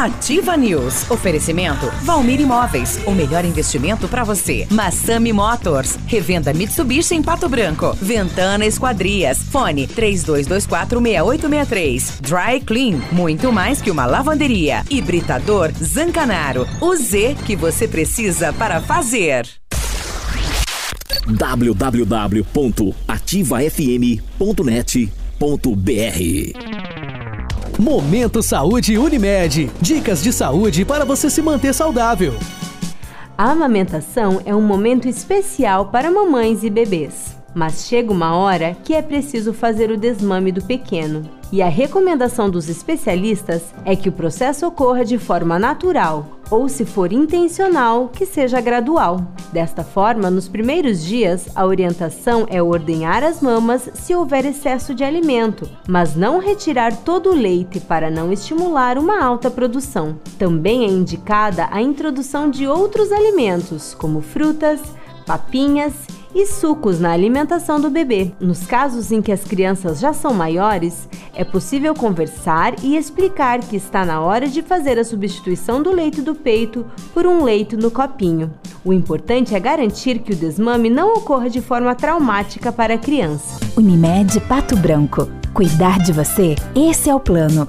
Ativa News. Oferecimento Valmir Imóveis. O melhor investimento para você. Massami Motors. Revenda Mitsubishi em Pato Branco. Ventana Esquadrias. Fone 32246863. Dry Clean. Muito mais que uma lavanderia. Hibridador Zancanaro. O Z que você precisa para fazer www.ativafm.net.br Momento Saúde Unimed. Dicas de saúde para você se manter saudável. A amamentação é um momento especial para mamães e bebês. Mas chega uma hora que é preciso fazer o desmame do pequeno. E a recomendação dos especialistas é que o processo ocorra de forma natural, ou se for intencional, que seja gradual. Desta forma, nos primeiros dias, a orientação é ordenhar as mamas se houver excesso de alimento, mas não retirar todo o leite para não estimular uma alta produção. Também é indicada a introdução de outros alimentos, como frutas, papinhas e sucos na alimentação do bebê. Nos casos em que as crianças já são maiores, é possível conversar e explicar que está na hora de fazer a substituição do leite do peito por um leite no copinho. O importante é garantir que o desmame não ocorra de forma traumática para a criança. Unimed Pato Branco. Cuidar de você? Esse é o plano.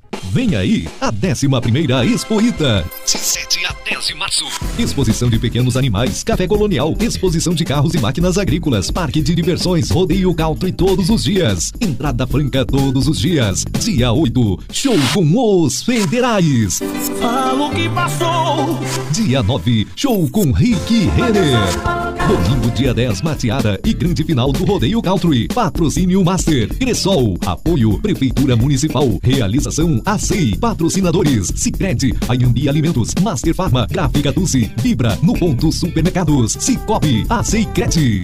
Vem aí a 11ª Expo Ita. De 7 a 10 de março. Exposição de pequenos animais, café colonial, exposição de carros e máquinas agrícolas, parque de diversões, rodeio country todos os dias. Entrada franca todos os dias. Dia 8, show com os federais. Falo que passou. Dia 9, show com Rick Renner. Domingo, dia 10, mateada e grande final do Rodeio Country. Patrocínio Master. Cressol. Apoio Prefeitura Municipal. Realização ACEI. Patrocinadores. Cicred. Ayambi Alimentos. Master Farma. Gráfica Dulce. Vibra. No Ponto Supermercados. Cicobi. ACEI Cred.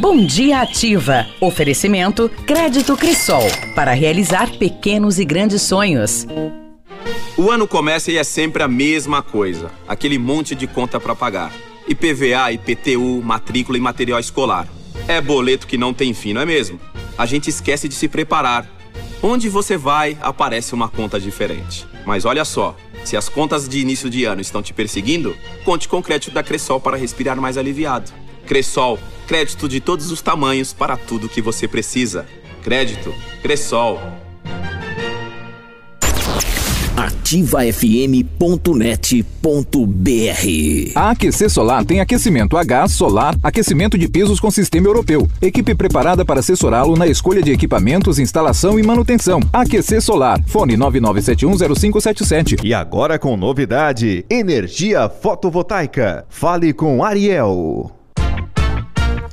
Bom Dia Ativa. Oferecimento Crédito Cressol. Para realizar pequenos e grandes sonhos. O ano começa e é sempre a mesma coisa. Aquele monte de conta para pagar. IPVA, IPTU, matrícula e material escolar. É boleto que não tem fim, não é mesmo? A gente esquece de se preparar. Onde você vai, aparece uma conta diferente. Mas olha só, se as contas de início de ano estão te perseguindo, conte com o crédito da Cressol para respirar mais aliviado. Cressol, crédito de todos os tamanhos para tudo que você precisa. Crédito, Cressol ativafm.net.br A Aquecer Solar tem aquecimento a gás, solar, aquecimento de pisos com sistema europeu. Equipe preparada para assessorá-lo na escolha de equipamentos, instalação e manutenção. Aquecer Solar. Fone 99710577. E agora com novidade: energia fotovoltaica. Fale com Ariel.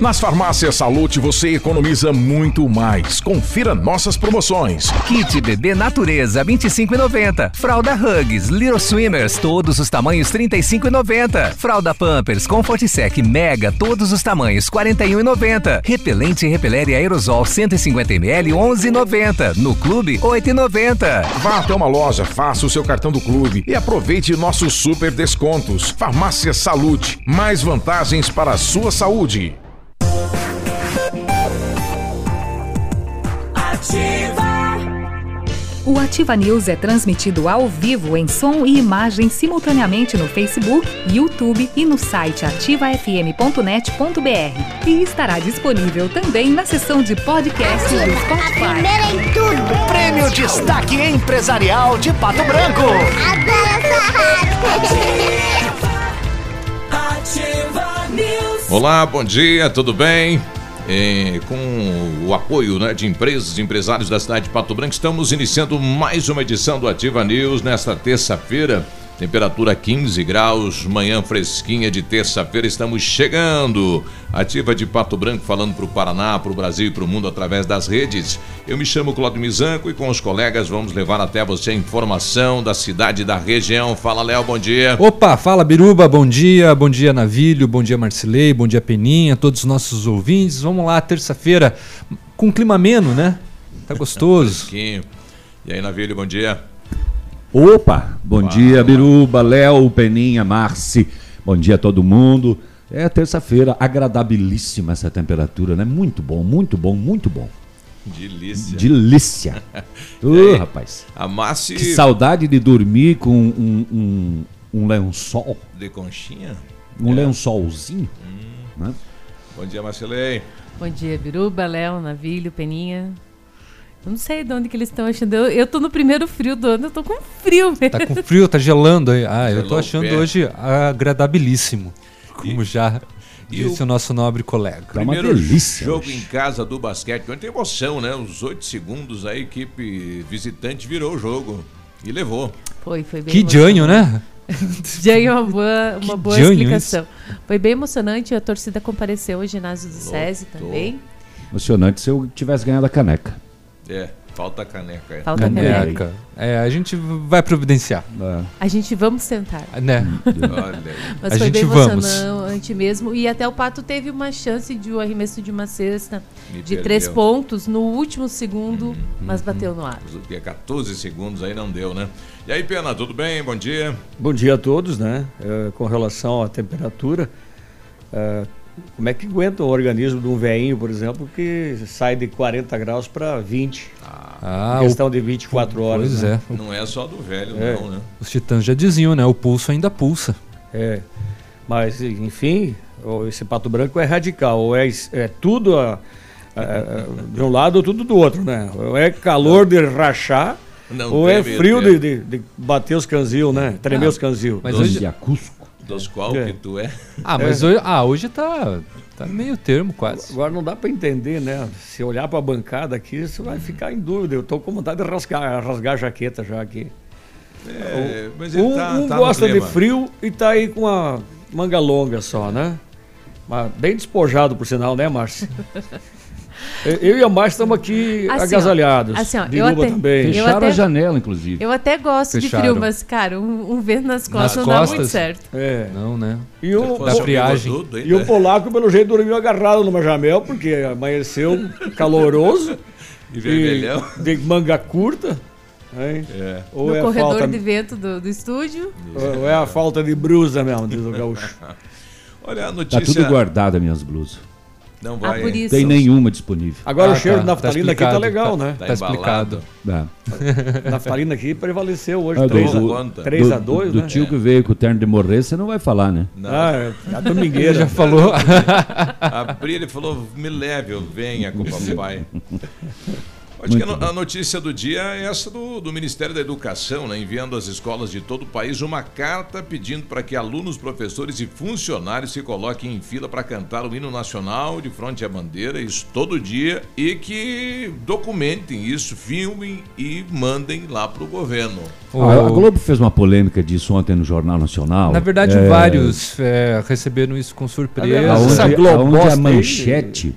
Nas farmácias Salute você economiza muito mais. Confira nossas promoções. Kit Bebê Natureza 25,90. Fralda Hugs, Little Swimmers, todos os tamanhos 35,90. Fralda Pampers Comfort Sec Mega, todos os tamanhos 41,90. Repelente Repeler e Aerosol 150 ml 11,90. No clube 8,90. Vá até uma loja, faça o seu cartão do clube e aproveite nossos super descontos. Farmácia Salute, mais vantagens para a sua saúde. O Ativa News é transmitido ao vivo em som e imagem simultaneamente no Facebook, YouTube e no site ativafm.net.br. E estará disponível também na seção de podcast do Spotify. A primeira em tudo. Prêmio Destaque Empresarial de Pato Branco. Adoro essa rádio. Ativa News. Olá, bom dia, tudo bem? Eh, com o apoio né, de empresas, empresários da cidade de Pato Branco, estamos iniciando mais uma edição do Ativa News nesta terça-feira. Temperatura 15 graus, manhã fresquinha de terça-feira, estamos chegando. Ativa de Pato Branco falando para o Paraná, para o Brasil e para o mundo através das redes. Eu me chamo Claudio Mizanco e com os colegas vamos levar até você a informação da cidade e da região. Fala, Léo, bom dia. Opa, fala Biruba, bom dia, bom dia Navilho, bom dia Marcilei, bom dia Peninha, todos os nossos ouvintes. Vamos lá, terça-feira, com clima ameno, né? Tá gostoso. E aí, Navilho, bom dia. Opa, bom dia Biruba, Léo, Peninha, Marci, bom dia a todo mundo. É terça-feira, agradabilíssima essa temperatura, né? Muito bom, muito bom, muito bom. Delícia. Delícia. Ô, aí, rapaz. A Márcia Que saudade de dormir com um, um, um lençol, de conchinha. um É. lençolzinho. né? Bom dia, Marcelei. Bom dia, Biruba, Léo, Navilho, Peninha. Eu não sei de onde que eles estão achando. Eu, eu tô no primeiro frio do ano, eu tô com frio mesmo. Tá com frio, tá gelando aí. Ah, eu tô Gelou o achando pé. hoje agradabilíssimo. Como já e disse o nosso nobre colega. Primeiro jogo em casa do basquete. Ontem tem emoção, né? Os oito segundos a equipe visitante virou o jogo. E levou. Foi, foi bem Que janho, emocionante. né? Janho é uma boa, uma boa explicação. Foi bem emocionante, a torcida compareceu ao ginásio do SESI também. Emocionante se eu tivesse ganhado a caneca. É, falta caneca. é. Falta a Caneca. É, a gente vai providenciar. A gente vamos tentar. Né? Olha aí. Mas A foi gente bem vamos. emocionante mesmo. E até o Pato teve uma chance de um arremesso de uma cesta Me de três perdeu. pontos no último segundo, mas bateu no ar. Os que 14 segundos aí não deu, né? E aí, Pena, tudo bem? Bom dia. Bom dia a todos, né? É, com relação à temperatura, é, como é que aguenta o organismo de um veinho, por exemplo, que sai de 40 graus para 20? Ah, em questão o- de 24 horas. Pois né? é. Não é só do velho, É. não, né? Os titãs já diziam, né? O pulso ainda pulsa. É. Mas, enfim, esse pato branco é radical. Ou é, é tudo a- a- a- de um lado ou tudo do outro, né? Ou é calor de rachar, Não ou é frio termo. de, de- de bater os canzil, né? Tremer Ah, os canzil. mas hoje- Dos qual É. que tu é? Ah, mas É. hoje, ah, hoje tá, tá meio termo quase. Agora não dá para entender, né? Se olhar para a bancada aqui, você vai ficar em dúvida. Eu tô com vontade de rasgar, rasgar a jaqueta já aqui. É, mas ele um tá- um tá gosta de frio e tá aí com a manga longa só, né? Mas bem despojado, por sinal, né, Márcio? Eu e a Márcia estamos aqui Assim, ó, agasalhados. assim, ó, eu até- também. eu Fecharam até- a janela, inclusive. Eu até gosto de Fecharam. frio, mas, cara, um, um vento nas costas Nas não dá costas? muito certo. É. Não, né? E o, Da friagem. Hein, e o polaco, pelo jeito, dormiu agarrado numa jamel, porque amanheceu caloroso. E vermelhão. de manga curta. hein? É. Ou no é corredor falta, de vento do, do estúdio. ou é a falta de brusa mesmo, diz o gaúcho. Olha a Tá notícia. tudo guardado as minhas blusas. Não Ah, vai. por isso. Tem nenhuma disponível. Agora Ah, o cheiro tá, de naftalina tá aqui tá legal, tá- né? Tá Tá explicado. Tá. Naftalina aqui prevaleceu hoje, Ah, do- 3 do- a, conta. 3 a do, 2, do né? tio que veio com o terno de morrer, você não vai falar, né? Não. Ah, é a Ele domingueira. já falou. Abri, ele falou: me leve, eu venha com o papai. Acho que a, no- a notícia do dia é essa do, do Ministério da Educação, né, enviando às escolas de todo o país uma carta pedindo para que alunos, professores e funcionários se coloquem em fila para cantar o hino nacional de frente à bandeira, isso todo dia, e que documentem isso, filmem e mandem lá para o governo. A, a Globo fez uma polêmica disso ontem no Jornal Nacional. Na verdade, É, vários é, receberam isso com surpresa. Aonde- Essa Aonde, Globo aonde a manchete,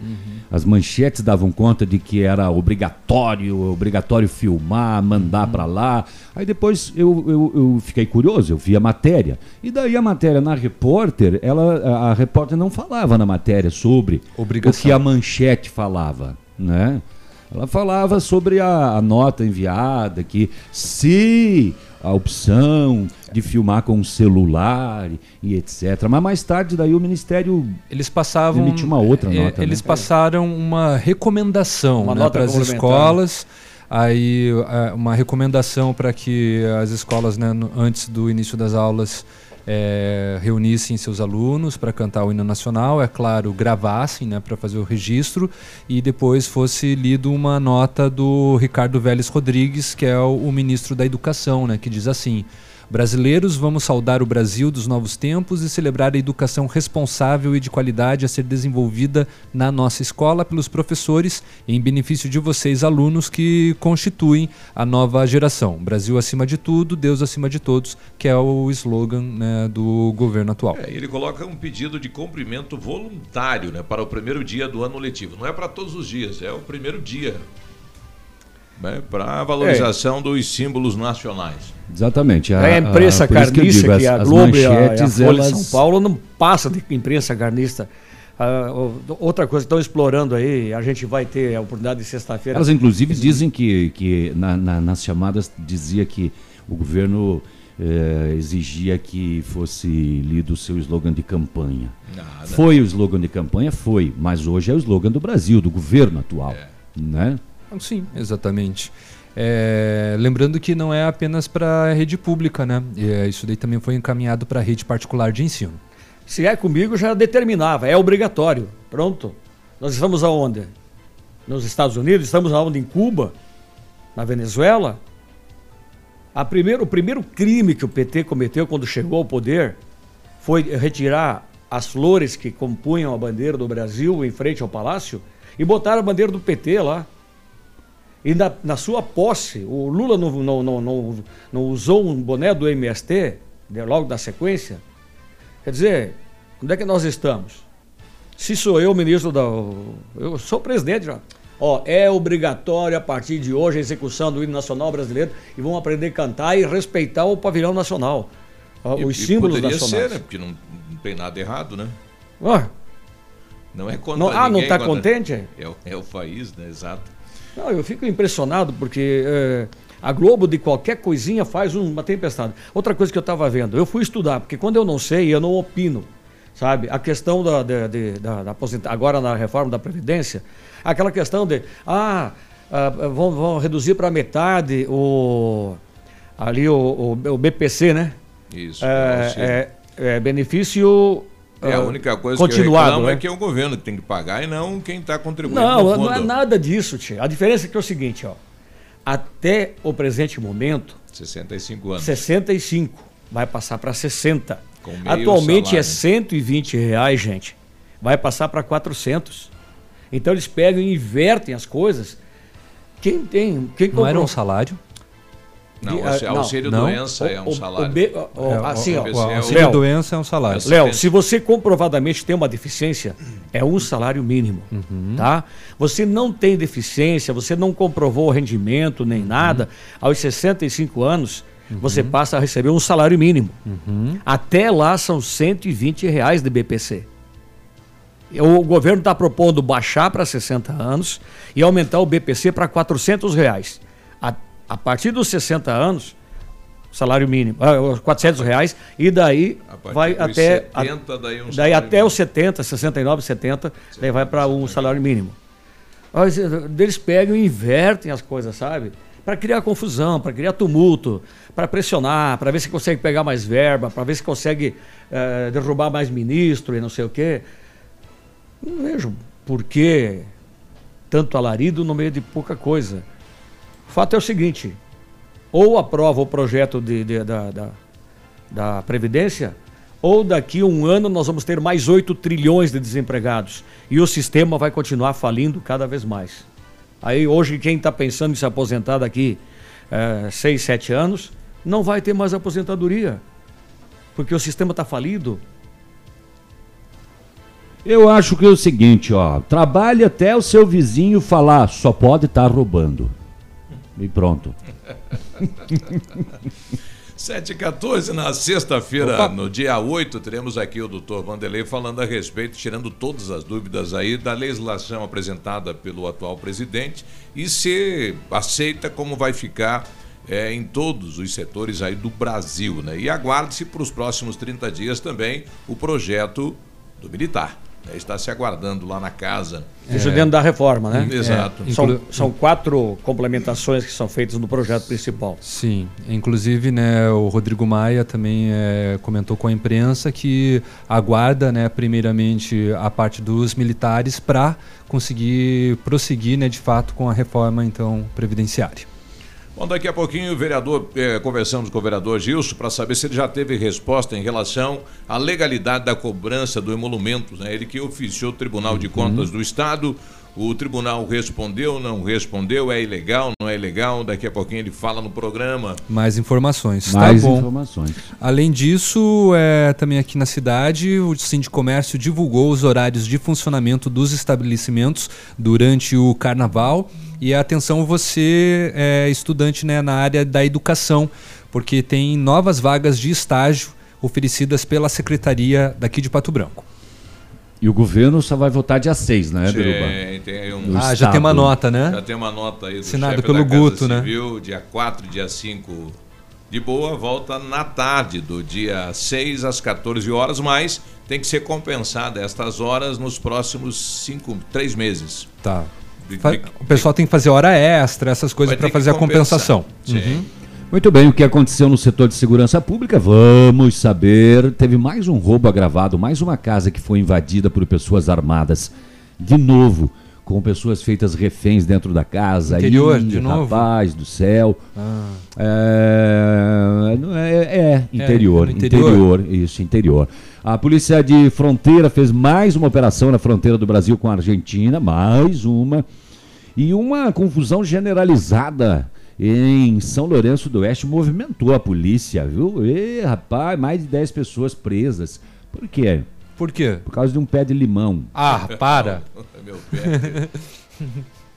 as manchetes davam conta de que era obrigatório, obrigatório filmar, mandar pra lá. Aí depois eu, eu, eu fiquei curioso, eu vi a matéria. E daí a matéria na repórter, ela, a, a repórter não falava na matéria sobre Obrigação. o que a manchete falava, né? Ela falava sobre a, a nota enviada, que se a opção de filmar com um celular e, etc. Mas mais tarde daí o Ministério Eles passavam. emitiu uma outra é, nota. Eles né? passaram uma recomendação Uma né, para as escolas. Aí, é, uma recomendação para que as escolas, né, no- antes do início das aulas, é, reunissem seus alunos para cantar o hino nacional, é claro, gravassem né, para fazer o registro e depois fosse lido uma nota do Ricardo Vélez Rodrigues, que é o, o ministro da Educação, né, que diz assim: Brasileiros, vamos saudar o Brasil dos novos tempos e celebrar a educação responsável e de qualidade a ser desenvolvida na nossa escola pelos professores, em benefício de vocês, alunos, que constituem a nova geração. Brasil acima de tudo, Deus acima de todos, que é o slogan né, do governo atual. É, ele coloca um pedido de cumprimento voluntário né, para o primeiro dia do ano letivo. Não é para todos os dias, é o primeiro dia. Né, para a valorização É. dos símbolos nacionais. Exatamente. A, imprensa por isso que que, digo, a as- as Globo e a, e a Folha de elas- São Paulo não passa de imprensa carnista. O- outra coisa que estão explorando aí, a gente vai ter a oportunidade de sexta-feira. Elas, inclusive, dizem que, que na- na- nas chamadas dizia que o governo eh, exigia que fosse lido o seu slogan de campanha. Nada. Foi o slogan de campanha? Foi, mas hoje é o slogan do Brasil, do governo atual. Né? Sim, exatamente. É, lembrando que não é apenas para a rede pública, né? É, isso daí também foi encaminhado para a rede particular de ensino. Se é comigo, já determinava, é obrigatório. Pronto. Nós estamos aonde? Nos Estados Unidos? Estamos aonde? Em Cuba? Na Venezuela? A primeiro, o primeiro crime que o PT cometeu quando chegou ao poder foi retirar as flores que compunham a bandeira do Brasil em frente ao palácio e botar a bandeira do PT lá. E na, na sua posse, o Lula não, não, não, não, não usou um boné do MST, logo da sequência. Quer dizer, onde é que nós estamos? Se sou eu, ministro da. Eu sou presidente já. Ó, é obrigatório a partir de hoje a execução do hino nacional brasileiro e vão aprender a cantar e respeitar o pavilhão nacional. Ó, E- os e símbolos poderia nacionais. ser, né? Porque não, não tem nada errado, né? Ó, Não é contra Não- ah, não tá contra- contente? É, é o país, né? Exato. Não, eu fico impressionado porque é, a Globo de qualquer coisinha faz um- uma tempestade. Outra coisa que eu estava vendo, eu fui estudar, porque quando eu não sei, eu não opino. Sabe? A questão da, da, de- da, da agora na reforma da Previdência, aquela questão de ah, ah, vão, vão reduzir para metade o ali o, o, o BPC, né? Isso. É, é, é benefício É, a ah, única coisa continuado, que eu reclamo né? é que é o governo que tem que pagar e não quem está contribuindo Não, no fundo. não é nada disso, tia. A diferença é que é o seguinte, ó. Até o presente momento, 65 anos. 65 vai passar para 60. Com meio Atualmente é salário. 120 reais, gente. Vai passar para 400. Então eles pegam e invertem as coisas. Quem tem, quem Não era comprou- um salário? Não, De- o ah, auxílio não. doença Não. é um salário. o B- o- o- É, o- assim, ó, o BPC é o- auxílio Léo, doença é um salário. Léo, se você comprovadamente tem uma deficiência, é um salário mínimo, Uhum. tá? Você não tem deficiência, você não comprovou o rendimento Uhum. nem nada, aos 65 anos, você passa a receber um salário mínimo. Uhum. Até lá são 120 reais de BPC. O governo está propondo baixar para 60 anos e aumentar o BPC para 400 reais. A, a partir dos 60 anos, salário mínimo, ah, 400 reais, e daí vai até. 70, daí um daí até os 70, 69, 70, daí vai para um salário mínimo. Mas, eh, Eles pegam e invertem as coisas, sabe? Para criar confusão, para criar tumulto, para pressionar, para ver se consegue pegar mais verba, para ver se consegue eh, derrubar mais ministro e não sei o quê. Não vejo por que tanto alarido no meio de pouca coisa. O fato é o seguinte: ou aprova o projeto de, de- da, da, da Previdência, ou daqui a um ano nós vamos ter mais 8 trilhões de desempregados. E o sistema vai continuar falindo cada vez mais. Aí hoje quem está pensando em se aposentar daqui 6, 7 anos, não vai ter mais aposentadoria. Porque o sistema está falido. Eu acho que é o seguinte, ó, trabalhe até o seu vizinho falar, só pode estar roubando. E pronto. 7 e 14 na sexta-feira, no dia 8, teremos aqui o doutor Vanderlei falando a respeito, tirando todas as dúvidas aí da legislação apresentada pelo atual presidente e se aceita como vai ficar é, em todos os setores aí do Brasil, né? E aguarde-se para os próximos 30 dias também o projeto do militar. Né? Está se aguardando lá na casa. Isso dentro da reforma, né? Exato. É, São, são quatro complementações que são feitas no projeto principal. Sim, inclusive né, o Rodrigo Maia também é, comentou com a imprensa que aguarda né, primeiramente a parte dos militares para conseguir prosseguir né, de fato com a reforma então previdenciária. Bom, daqui a pouquinho o vereador, eh, conversamos com o vereador Gilson para saber se ele já teve resposta em relação à legalidade da cobrança do emolumento. Né? Ele que oficiou o Tribunal de Contas do Estado. O tribunal respondeu, não respondeu, é ilegal, não é ilegal. Daqui a pouquinho ele fala no programa. Mais informações. Mais tá bom. informações. Além disso, é, também aqui na cidade, o Sindicomércio divulgou os horários de funcionamento dos estabelecimentos durante o carnaval. E atenção, você é estudante né, na área da educação, porque tem novas vagas de estágio oferecidas pela Secretaria daqui de Pato Branco. E o governo só vai votar dia 6, né, Biruba? Tem, tem aí um... Ah, já tem uma nota, né? Já tem uma nota aí do Assinado chefe pelo da Casa Guto, né? Civil, dia 4, dia 5 de boa, volta na tarde do dia 6 às 14 horas, mas tem que ser compensada estas horas nos próximos 5, 3 meses. Tá. O pessoal tem que fazer hora extra, essas coisas para fazer a compensação. Sim. Uhum. Muito bem, o que aconteceu no setor de segurança pública? Vamos saber. Teve mais um roubo agravado, mais uma casa que foi invadida por pessoas armadas. De novo, com pessoas feitas reféns dentro da casa. Interior, Ih, de novo? Rapaz do céu. Ah. É, não é, é, interior, é interior? interior, isso, interior. A polícia de fronteira fez mais uma operação na fronteira do Brasil com a Argentina, mais uma. E uma confusão generalizada em São Lourenço do Oeste movimentou a polícia, viu? E, rapaz, mais de 10 pessoas presas. Por quê? Por quê? Por causa de um pé de limão. Ah, para. Meu pé.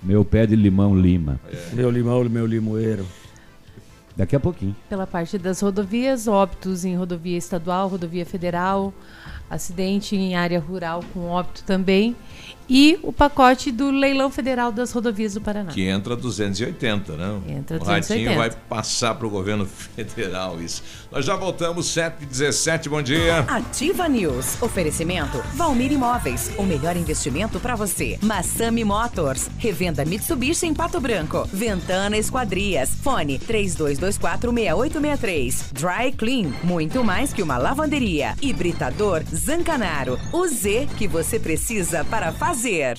Meu pé de limão lima. Meu limão, meu limoeiro. Daqui a pouquinho. Pela parte das rodovias, óbitos em rodovia estadual, rodovia federal, acidente em área rural com óbito também. E o pacote do leilão federal das rodovias do Paraná. Que entra 280, né? Entra o Ratinho 280. vai passar para o governo federal isso. Nós já voltamos, 7h17, bom dia. Ativa News. Oferecimento Valmir Imóveis. O melhor investimento para você. Massami Motors. Revenda Mitsubishi em Pato Branco. Ventana Esquadrias. Fone 32246863. Dry Clean. Muito mais que uma lavanderia. Hibridador Zancanaro. O Z que você precisa para fazer.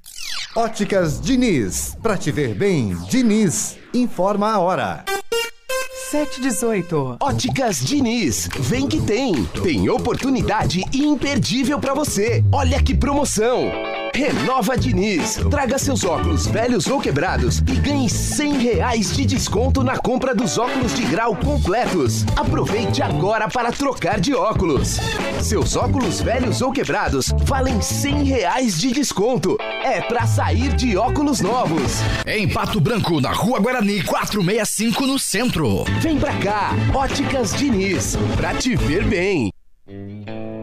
Óticas Diniz. Pra te ver bem, Diniz. Informa a hora. 718. Óticas Diniz. Vem que tem. Tem oportunidade imperdível pra você. Olha que promoção. Renova Diniz. Traga seus óculos velhos ou quebrados e ganhe 100 reais de desconto na compra dos óculos de grau completos. Aproveite agora para trocar de óculos. Seus óculos velhos ou quebrados valem 100 reais de desconto. É pra sair de óculos novos. Em Pato Branco, na Rua Guarani, 465 no centro. Vem pra cá, Óticas Diniz, pra te ver bem.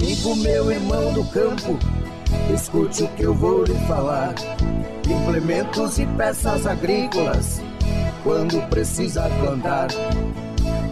Amigo meu, irmão do campo, escute o que eu vou lhe falar. Implementos e peças agrícolas, quando precisa plantar.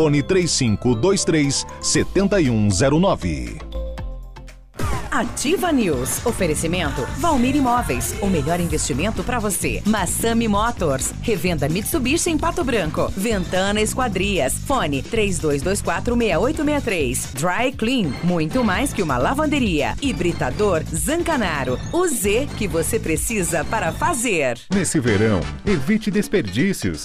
Fone 3523 7109. Ativa News. Oferecimento Valmir Imóveis. O melhor investimento para você. Massami Motors. Revenda Mitsubishi em Pato Branco. Ventana Esquadrias. Fone 32246863. Dry Clean. Muito mais que uma lavanderia. Hibridador Zancanaro. O Z que você precisa para fazer. Nesse verão, evite desperdícios.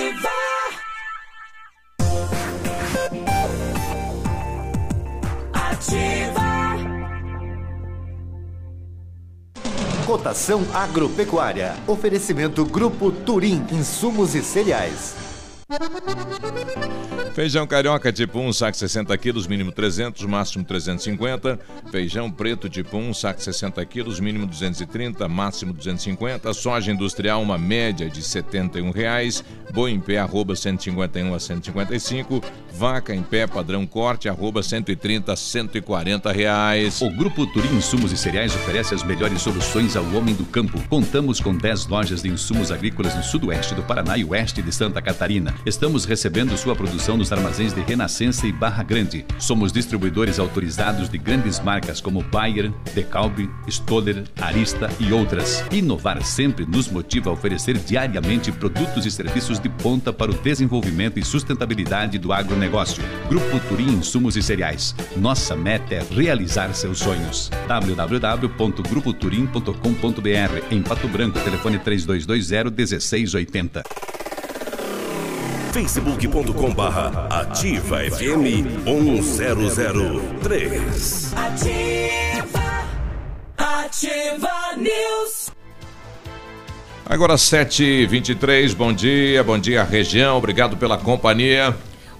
Cotação agropecuária. Oferecimento Grupo Turim, insumos e cereais. Feijão carioca tipo 1, saco 60 quilos, mínimo 300, máximo 350. Feijão preto tipo 1, saco 60 quilos, mínimo 230, máximo 250. Soja industrial, uma média de 71 reais. Boi em pé, arroba 151 a 155. Vaca em pé, padrão corte, arroba 130 a 140 reais. O Grupo Turim Insumos e Cereais oferece as melhores soluções ao homem do campo. Contamos com 10 lojas de insumos agrícolas no sudoeste do Paraná e oeste de Santa Catarina. Estamos recebendo sua produção nos armazéns de Renascença e Barra Grande. Somos distribuidores autorizados de grandes marcas como Bayer, Decalbe, Stoller, Arista e outras. Inovar sempre nos motiva a oferecer diariamente produtos e serviços de ponta para o desenvolvimento e sustentabilidade do agronegócio. Grupo Turim Insumos e Cereais. Nossa meta é realizar seus sonhos. www.grupoturim.com.br Em Pato Branco, telefone 3220 1680 facebook.com barra ativa FM 1003 Ativa! Ativa News! Agora 7h23, bom dia, bom dia região, obrigado pela companhia.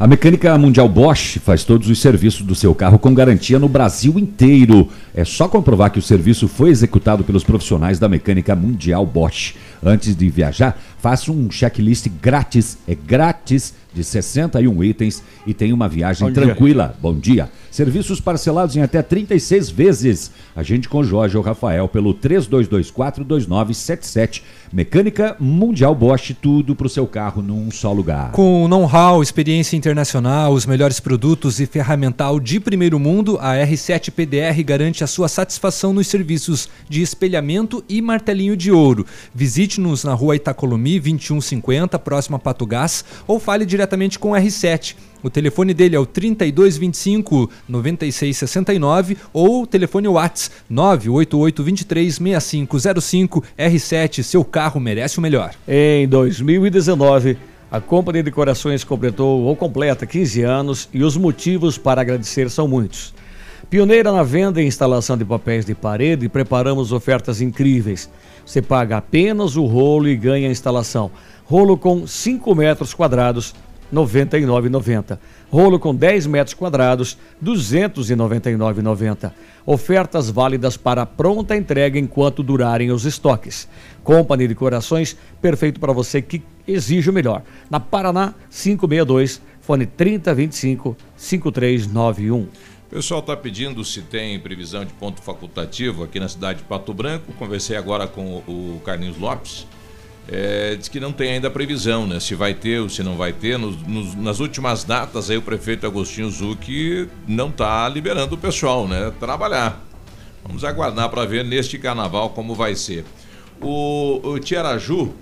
A Mecânica Mundial Bosch faz todos os serviços do seu carro com garantia no Brasil inteiro. É só comprovar que o serviço foi executado pelos profissionais da Mecânica Mundial Bosch. Antes de viajar, faça um checklist grátis, é grátis, de 61 itens e tem uma viagem Bom dia. tranquila. Bom dia. Serviços parcelados em até 36 vezes. Agende com Jorge ou Rafael pelo 32242977. Mecânica Mundial Bosch, tudo para o seu carro num só lugar. Com know-how, experiência internacional, os melhores produtos e ferramental de primeiro mundo, a R7 PDR garante a sua satisfação nos serviços de espelhamento e martelinho de ouro. Visite-nos na rua Itacolomi 2150, próximo a Pato Gás, ou fale diretamente com o R7. O telefone dele é o 3225 9669 ou o telefone Whats 988 23 6505 R7. Seu carro merece o melhor. Em 2019, a Companhia de Corações completou ou completa 15 anos e os motivos para agradecer são muitos. Pioneira na venda e instalação de papéis de parede, preparamos ofertas incríveis. Você paga apenas o rolo e ganha a instalação. Rolo com 5 metros quadrados 99,90. Rolo com 10 metros quadrados, 299,90. Ofertas válidas para pronta entrega enquanto durarem os estoques. Company Decorações, perfeito para você que exige o melhor. Na Paraná 562, fone 3025 5391. O pessoal está pedindo se tem previsão de ponto facultativo aqui na cidade de Pato Branco. Conversei agora com o Carlinhos Lopes. É, diz que não tem ainda previsão, né? Se vai ter ou se não vai ter. Nos, nos, nas últimas datas, aí o prefeito Agostinho Zucchi não está liberando o pessoal, né? Trabalhar. Vamos aguardar para ver neste carnaval como vai ser. O, o Tiaraju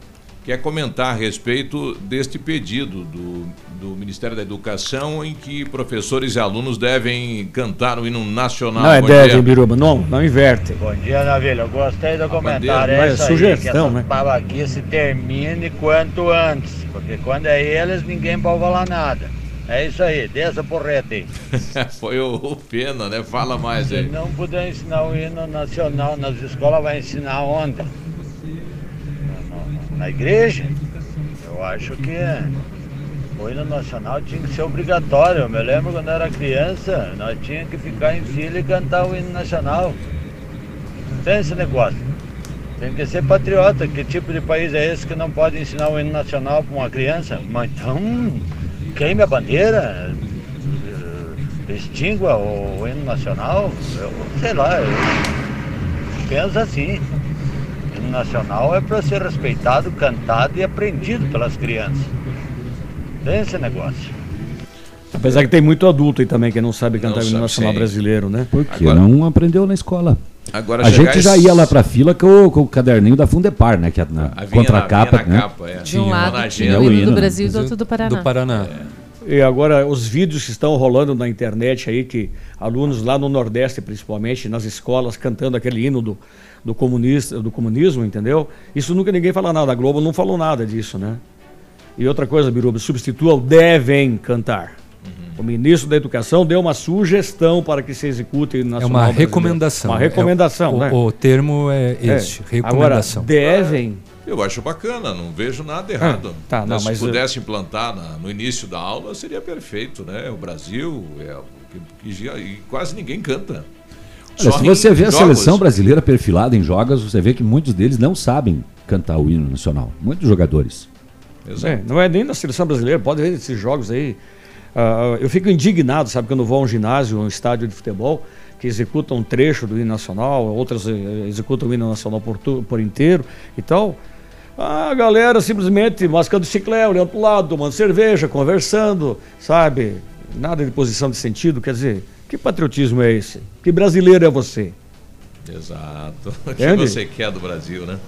quer comentar a respeito deste pedido do, do Ministério da Educação em que professores e alunos devem cantar o hino nacional. Não é Bom deve, dia. Biruba, não, não inverte. Bom dia, Navilha. Eu gostei do comentário. bandeira, É mas isso aí, sugestão, que né? babaquice termine quanto antes. Porque quando é eles, ninguém pode falar nada. É isso aí, desça porreta aí. Foi o, o Pena, né? Fala mais Se aí. não puder ensinar o hino nacional nas escolas, vai ensinar onde? Na- igreja? Eu acho que o hino nacional tinha que ser obrigatório. Eu me lembro quando era criança, nós tínhamos que ficar em fila e cantar o hino nacional. Tem esse negócio. Tem que ser patriota. Que tipo de país é esse que não pode ensinar o hino nacional para uma criança? Mas então, queime a bandeira, eh, extingua o hino nacional. Eu, sei lá, eu penso assim. Hino nacional é para ser respeitado, cantado e aprendido pelas crianças. Tem esse negócio. Apesar que tem muito adulto aí também que não sabe cantar o hino sabe, nacional sim. brasileiro, né? Porque não aprendeu na escola. Agora a gente já ia lá pra fila com, o- com o caderninho da Fundepar, né? Que é na A contra a capa, né? capa, é. De um lado tinha É o hino do né? Brasil e do outro do Paraná. Do Paraná. E agora os vídeos que estão rolando na internet aí, que alunos lá no Nordeste, principalmente, nas escolas, cantando aquele hino do, do, comunista, do comunismo, entendeu? Isso nunca ninguém fala nada. A Globo não falou nada disso, né? E outra coisa, Biruba, substitua o devem cantar. O ministro da Educação deu uma sugestão para que se execute o É Nacional uma Brasileiro. recomendação. Uma recomendação, É o, né? o, o termo é É. este, Agora, recomendação. devem. Eu acho bacana, não vejo nada errado. tá, não, Se mas, pudesse implantar na- no início da aula, seria perfeito, né? O Brasil, é, que- que e quase ninguém canta. Olha, Só se você vê a jogos. seleção brasileira perfilada em jogos, você vê que muitos deles não sabem cantar o hino nacional. Muitos jogadores. É, não é nem na seleção brasileira, pode ver esses jogos aí. Ah, eu fico indignado, sabe, quando eu vou a um ginásio, um estádio de futebol, que executam um trecho do hino nacional, outras eh, executam o hino nacional por, tu- por inteiro e tal. A galera simplesmente mascando chiclete, olhando para o lado, tomando cerveja, conversando, sabe? Nada de posição de sentido. Quer dizer, que patriotismo é esse? Que brasileiro é você? Exato. O que Entende? você quer do Brasil, né?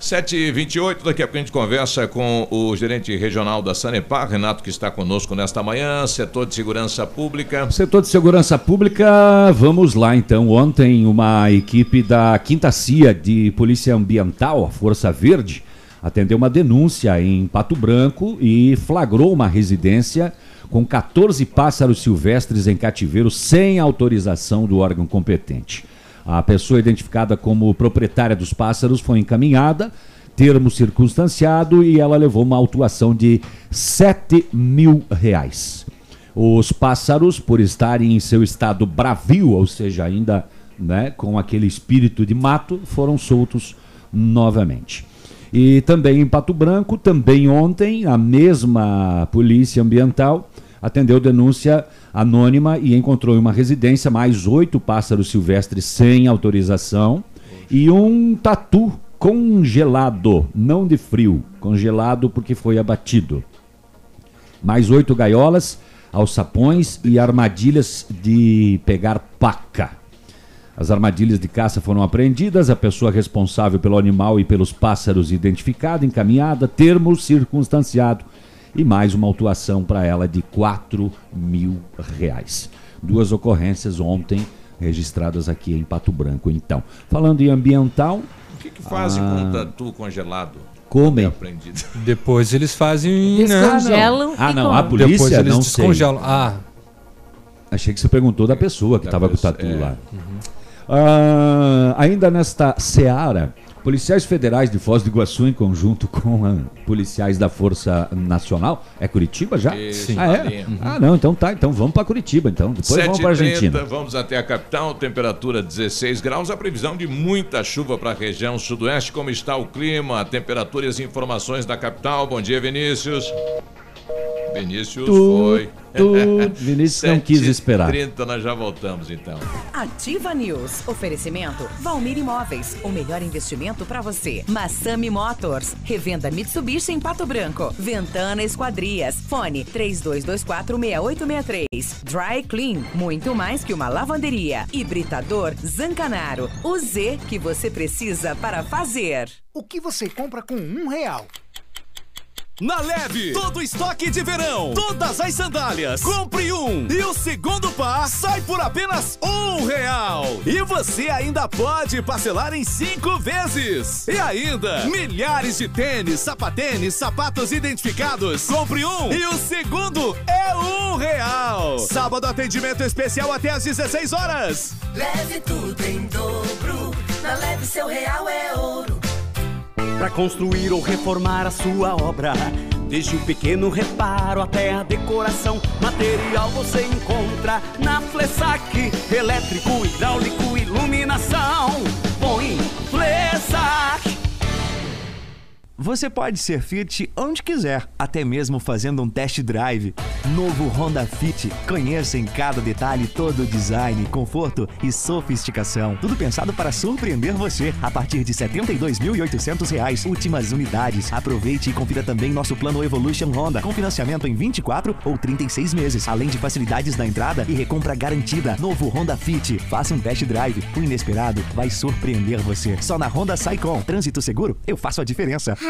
7h28, daqui a pouco a gente conversa com o gerente regional da Sanepar, Renato, que está conosco nesta manhã, setor de segurança pública. Setor de segurança pública, vamos lá então. Ontem, uma equipe da Quinta CIA de Polícia Ambiental, a Força Verde, atendeu uma denúncia em Pato Branco e flagrou uma residência com 14 pássaros silvestres em cativeiro sem autorização do órgão competente. A pessoa identificada como proprietária dos pássaros foi encaminhada, termo circunstanciado e ela levou uma autuação de 7 mil reais. Os pássaros, por estarem em seu estado bravio, ou seja, ainda né, com aquele espírito de mato, foram soltos novamente. E também em Pato Branco, também ontem, a mesma polícia ambiental atendeu denúncia anônima e encontrou em uma residência mais oito pássaros silvestres sem autorização e um tatu congelado, não de frio, congelado porque foi abatido. Mais oito gaiolas, alçapões e armadilhas de pegar paca. As armadilhas de caça foram apreendidas, a pessoa responsável pelo animal e pelos pássaros identificada, encaminhada, termo circunstanciado e mais uma autuação para ela de 4 mil reais. Duas ocorrências ontem registradas aqui em Pato Branco. Então, falando em ambiental, O que, que fazem Ah. com um tatu congelado? Comem. É. Depois eles fazem. né? Descongelam Ah, e não, a polícia Depois eles não sei. descongelam. Ah, Achei que você perguntou da pessoa que estava com o tatu é. lá. Ah, ainda nesta seara, Policiais federais de Foz do Iguaçu, em conjunto com ah, policiais da Força Nacional. É Curitiba já? Isso, Ah, é? ali. Uhum. Ah, não, então tá. Então vamos para Curitiba, então. Depois vamos para 7h30, Argentina. vamos até a capital, temperatura 16 graus, a previsão de muita chuva para a região sudoeste. Como está o clima, a temperatura e as informações da capital? Bom dia, Vinícius. Vinícius Tu- foi. tu- Vinícius não quis esperar. 30 nós já voltamos então. Ativa News. Oferecimento Valmir Imóveis. O melhor investimento para você. Massami Motors. Revenda Mitsubishi em Pato Branco. Ventana Esquadrias. Fone 32246863. Dry Clean. Muito mais que uma lavanderia. Hibridador Zancanaro. O Z que você precisa para fazer. O que você compra com um real? Na Leve, todo estoque de verão, todas as sandálias. Compre um e o segundo par sai por apenas um real. E você ainda pode parcelar em cinco vezes. E ainda, milhares de tênis, sapatênis, sapatos identificados. Compre um e o segundo é um real. Sábado atendimento especial até às 16 horas. Leve tudo em dobro. Na leve seu real é ouro. Para construir ou reformar a sua obra. Desde o pequeno reparo até a decoração, material você encontra na Flessac. Elétrico, hidráulico, iluminação. Põe Flessac. Você pode ser Fit onde quiser, até mesmo fazendo um test drive. Novo Honda Fit. Conheça em cada detalhe todo o design, conforto e sofisticação. Tudo pensado para surpreender você. A partir de 72.800 reais, últimas unidades. Aproveite e confira também nosso plano Evolution Honda, com financiamento em 24 ou 36 meses, além de facilidades na entrada e recompra garantida. Novo Honda Fit. Faça um test drive. O inesperado vai surpreender você. Só na Honda Saicom. Trânsito seguro, eu faço a diferença.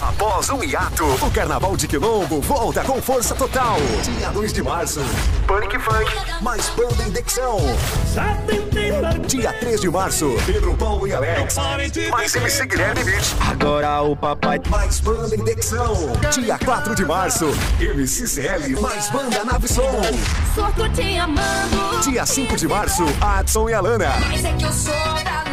Após um hiato, o Carnaval de Quilombo volta com força total. Dia 2 de março, Panic Funk, mais banda em Dicção. Dia 3 de março, Pedro Paulo e Alex, mais MC Guilherme Beach. Agora o papai, mais banda em Dicção. Dia 4 de março, MC CL, mais banda Nave Som. Dia 5 de março, Adson e Alana. Mas é que eu sou danada.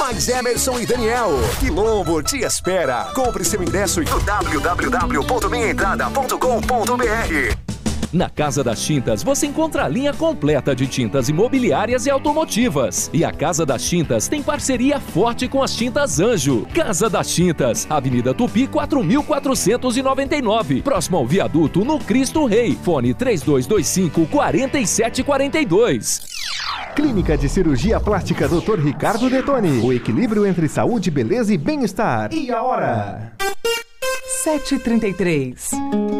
Mais Emerson e Daniel. Quilombo te espera. Compre seu ingresso no www.minhaentrada.com.br. Na Casa das Tintas você encontra a linha completa de tintas imobiliárias e automotivas. E a Casa das Tintas tem parceria forte com as Tintas Anjo. Casa das Tintas, Avenida Tupi 4499, próximo ao viaduto no Cristo Rei. Fone 3225 4742. Clínica de Cirurgia Plástica Dr. Ricardo Detoni. O equilíbrio entre saúde, beleza e bem-estar. E a hora? 7h33.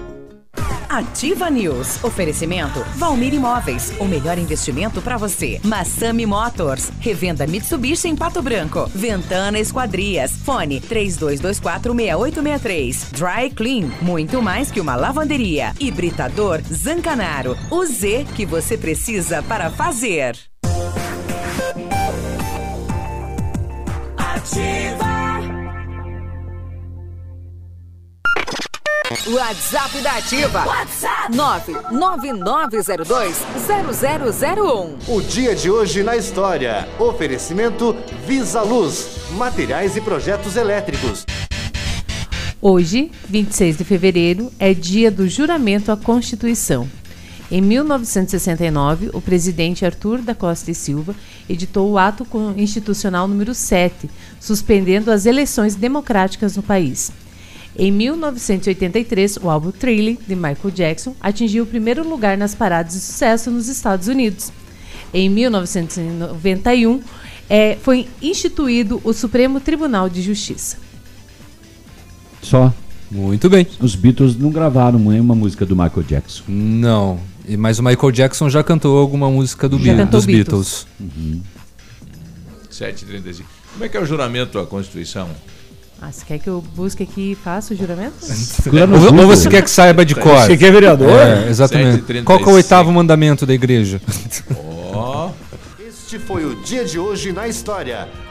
Ativa News. Oferecimento Valmir Imóveis. O melhor investimento para você. Massami Motors. Revenda Mitsubishi em Pato Branco. Ventana Esquadrias. Fone 32246863. Dry Clean. Muito mais que uma lavanderia. Hibridador Zancanaro. O Z que você precisa para fazer. Ativa. WhatsApp da Ativa. WhatsApp. 999020001. O dia de hoje na história. Oferecimento Visa Luz. Materiais e projetos elétricos. Hoje, 26 de fevereiro, é dia do juramento à Constituição. Em 1969, o presidente Arthur da Costa e Silva editou o Ato Institucional número 7, suspendendo as eleições democráticas no país. Em 1983, o álbum Thriller, de Michael Jackson, atingiu o primeiro lugar nas paradas de sucesso nos Estados Unidos. Em 1991, é, foi instituído o Supremo Tribunal de Justiça. Só. Muito bem. Os Beatles não gravaram nenhuma música do Michael Jackson. Não. E- Mas o Michael Jackson já cantou alguma música do Já Be- cantou dos Beatles. Beatles. 7h35. Como é que é o juramento à Constituição? Ah, você quer que eu busque aqui e faça o juramento? Ou, ou você quer que saiba de cor? Você que é vereador? É, exatamente. 7h35. Qual que é o oitavo mandamento da igreja? Ó. Este foi o dia de hoje na história.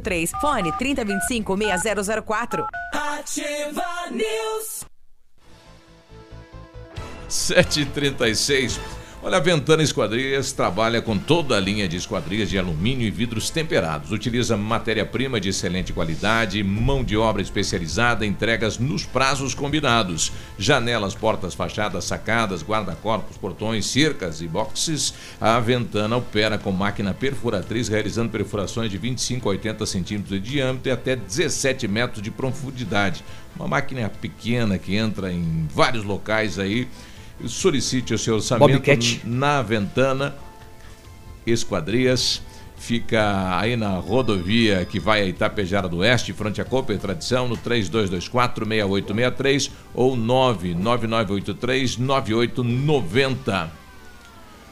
683. Fone 3025 6004. Ativa News. 7h36. Olha, a Ventana Esquadrias trabalha com toda a linha de esquadrias de alumínio e vidros temperados. Utiliza matéria-prima de excelente qualidade, mão de obra especializada, entregas nos prazos combinados. Janelas, portas, fachadas, sacadas, guarda-corpos, portões, cercas e boxes. A Ventana opera com máquina perfuratriz, realizando perfurações de 25 a 80 centímetros de diâmetro e até 17 metros de profundidade. Uma máquina pequena que entra em vários locais aí. Solicite o seu orçamento na Ventana Esquadrias. Fica aí na rodovia que vai a Itapejara do Oeste, frente à Copa e Tradição, no 3224-6863 ou 99983-9890.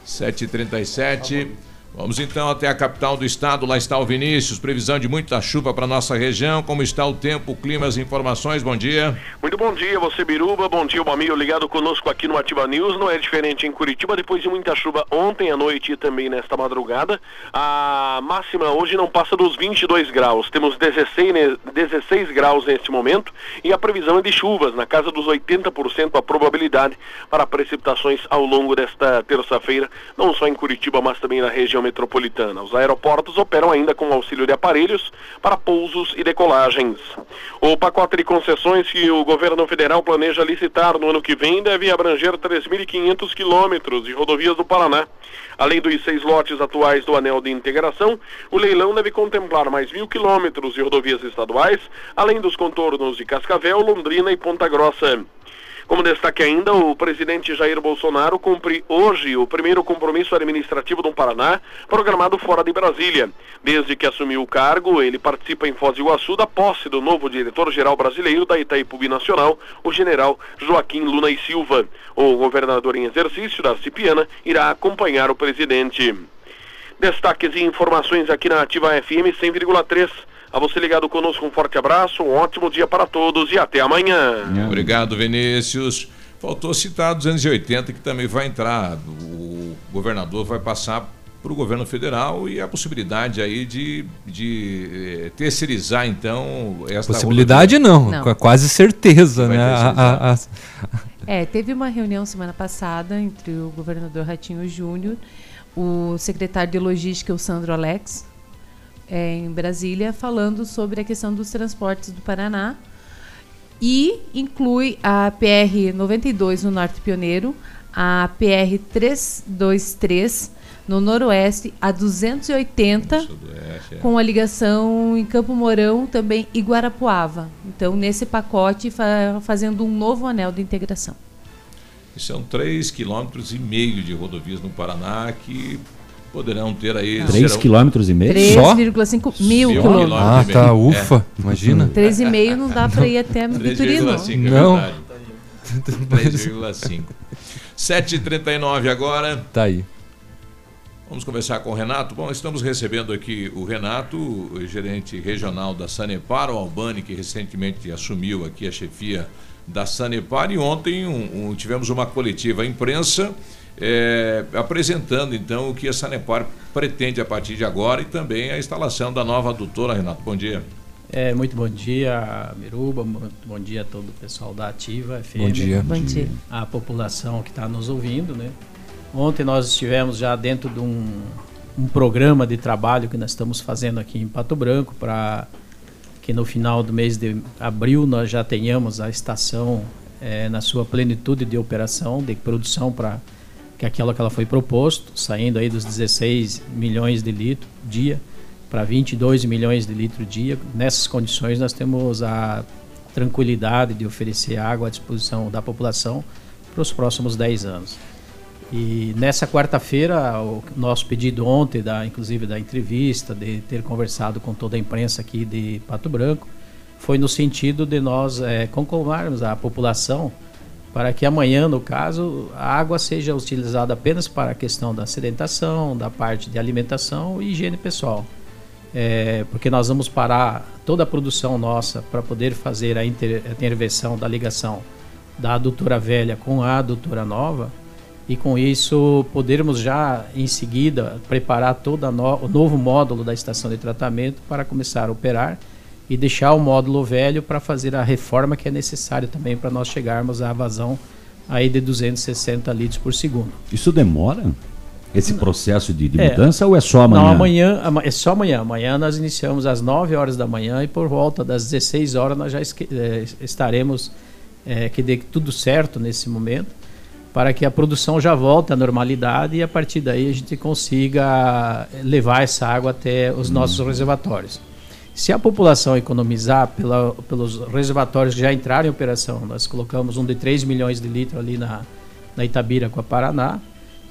7h37. Vamos então até a capital do estado, lá está o Vinícius. Previsão de muita chuva para nossa região. Como está o tempo, o clima, as informações? Bom dia. Muito bom dia, você Biruba, bom dia, o amigo ligado conosco aqui no Ativa News. Não é diferente em Curitiba, depois de muita chuva ontem à noite e também nesta madrugada. A máxima hoje não passa dos 22 graus. Temos 16, ne- 16 graus neste momento e a previsão é de chuvas, na casa dos 80% a probabilidade para precipitações ao longo desta terça-feira, não só em Curitiba, mas também na região metropolitana. Os aeroportos operam ainda com auxílio de aparelhos para pousos e decolagens. O pacote de concessões que o governo federal planeja licitar no ano que vem deve abranger 3.500 quilômetros de rodovias do Paraná. Além dos seis lotes atuais do anel de integração, o leilão deve contemplar mais mil quilômetros de rodovias estaduais, além dos contornos de Cascavel, Londrina e Ponta Grossa. Como destaque ainda, o presidente Jair Bolsonaro cumpre hoje o primeiro compromisso administrativo do Paraná, programado fora de Brasília. Desde que assumiu o cargo, ele participa em Foz do Iguaçu da posse do novo diretor-geral brasileiro da Itaipu Nacional, o general Joaquim Luna e Silva. O governador em exercício, Darcy Piana, irá acompanhar o presidente. Destaques e informações aqui na Ativa FM 100,3. A você ligado conosco, um forte abraço, um ótimo dia para todos e até amanhã. Obrigado, Vinícius. Faltou citar 280, que também vai entrar. O governador vai passar para o governo federal e a possibilidade aí de, de eh, terceirizar, então, essa Possibilidade não, Não. com quase certeza, né? A- a- a- É, teve uma reunião semana passada entre o governador Ratinho Júnior, o secretário de Logística, o Sandro Alex, é, em Brasília, falando sobre a questão dos transportes do Paraná e inclui a PR 92 no Norte Pioneiro, a PR 323 no Noroeste, a 280 Sudoeste, é. com a ligação em Campo Mourão também e Guarapuava. Então, nesse pacote, fa- fazendo um novo anel de integração. São 3,5 quilômetros e meio de rodovias no Paraná que poderão ter aí. Três serão- quilômetros e meio? 3,5 mil Mil quilômetros. Ah, e tá, meio. ufa, É. imagina. 3,5 não dá para ir até Vitorino. 3,5 é Não. verdade. 3,5. 7h39 agora. Tá aí. Vamos conversar com o Renato. Bom, estamos recebendo aqui o Renato, o gerente regional da Sanepar, o Albani, que recentemente assumiu aqui a chefia da Sanepar. E ontem um- um- tivemos uma coletiva à imprensa eh, apresentando então o que a Sanepar pretende a partir de agora e também a instalação da nova adutora. Renato, bom dia. É, muito bom dia, Miruba, muito bom dia a todo o pessoal da Ativa FM. Bom dia. Bom dia. A população que está nos ouvindo, né? Ontem nós estivemos já dentro de um, um programa de trabalho que nós estamos fazendo aqui em Pato Branco para que no final do mês de abril nós já tenhamos a estação é, na sua plenitude de operação, de produção para que aquela que ela foi proposto, saindo aí dos 16 milhões de litros dia para 22 milhões de litros dia. Nessas condições nós temos a tranquilidade de oferecer água à disposição da população para os próximos 10 anos. E nessa quarta-feira, o nosso pedido ontem, da, inclusive da entrevista, de ter conversado com toda a imprensa aqui de Pato Branco, foi no sentido de nós é, concordarmos a população para que amanhã, no caso, a água seja utilizada apenas para a questão da sedentação, da parte de alimentação e higiene pessoal. É, porque nós vamos parar toda a produção nossa para poder fazer a, inter, a intervenção da ligação da adutora velha com a adutora nova e com isso podermos já em seguida preparar todo no, o novo módulo da estação de tratamento para começar a operar e deixar o módulo velho para fazer a reforma que é necessária também para nós chegarmos à vazão aí de 260 litros por segundo. Isso demora? Esse processo de, de é, mudança ou é só amanhã? Não, amanhã é só amanhã. Amanhã nós iniciamos às 9 horas da manhã e por volta das 16 horas nós já é, estaremos é, que dê tudo certo nesse momento para que a produção já volte à normalidade e a partir daí a gente consiga levar essa água até os nossos uhum. reservatórios. Se a população economizar pela, pelos reservatórios que já entraram em operação, nós colocamos um de 3 milhões de litros ali na, na Itabira com a Paraná,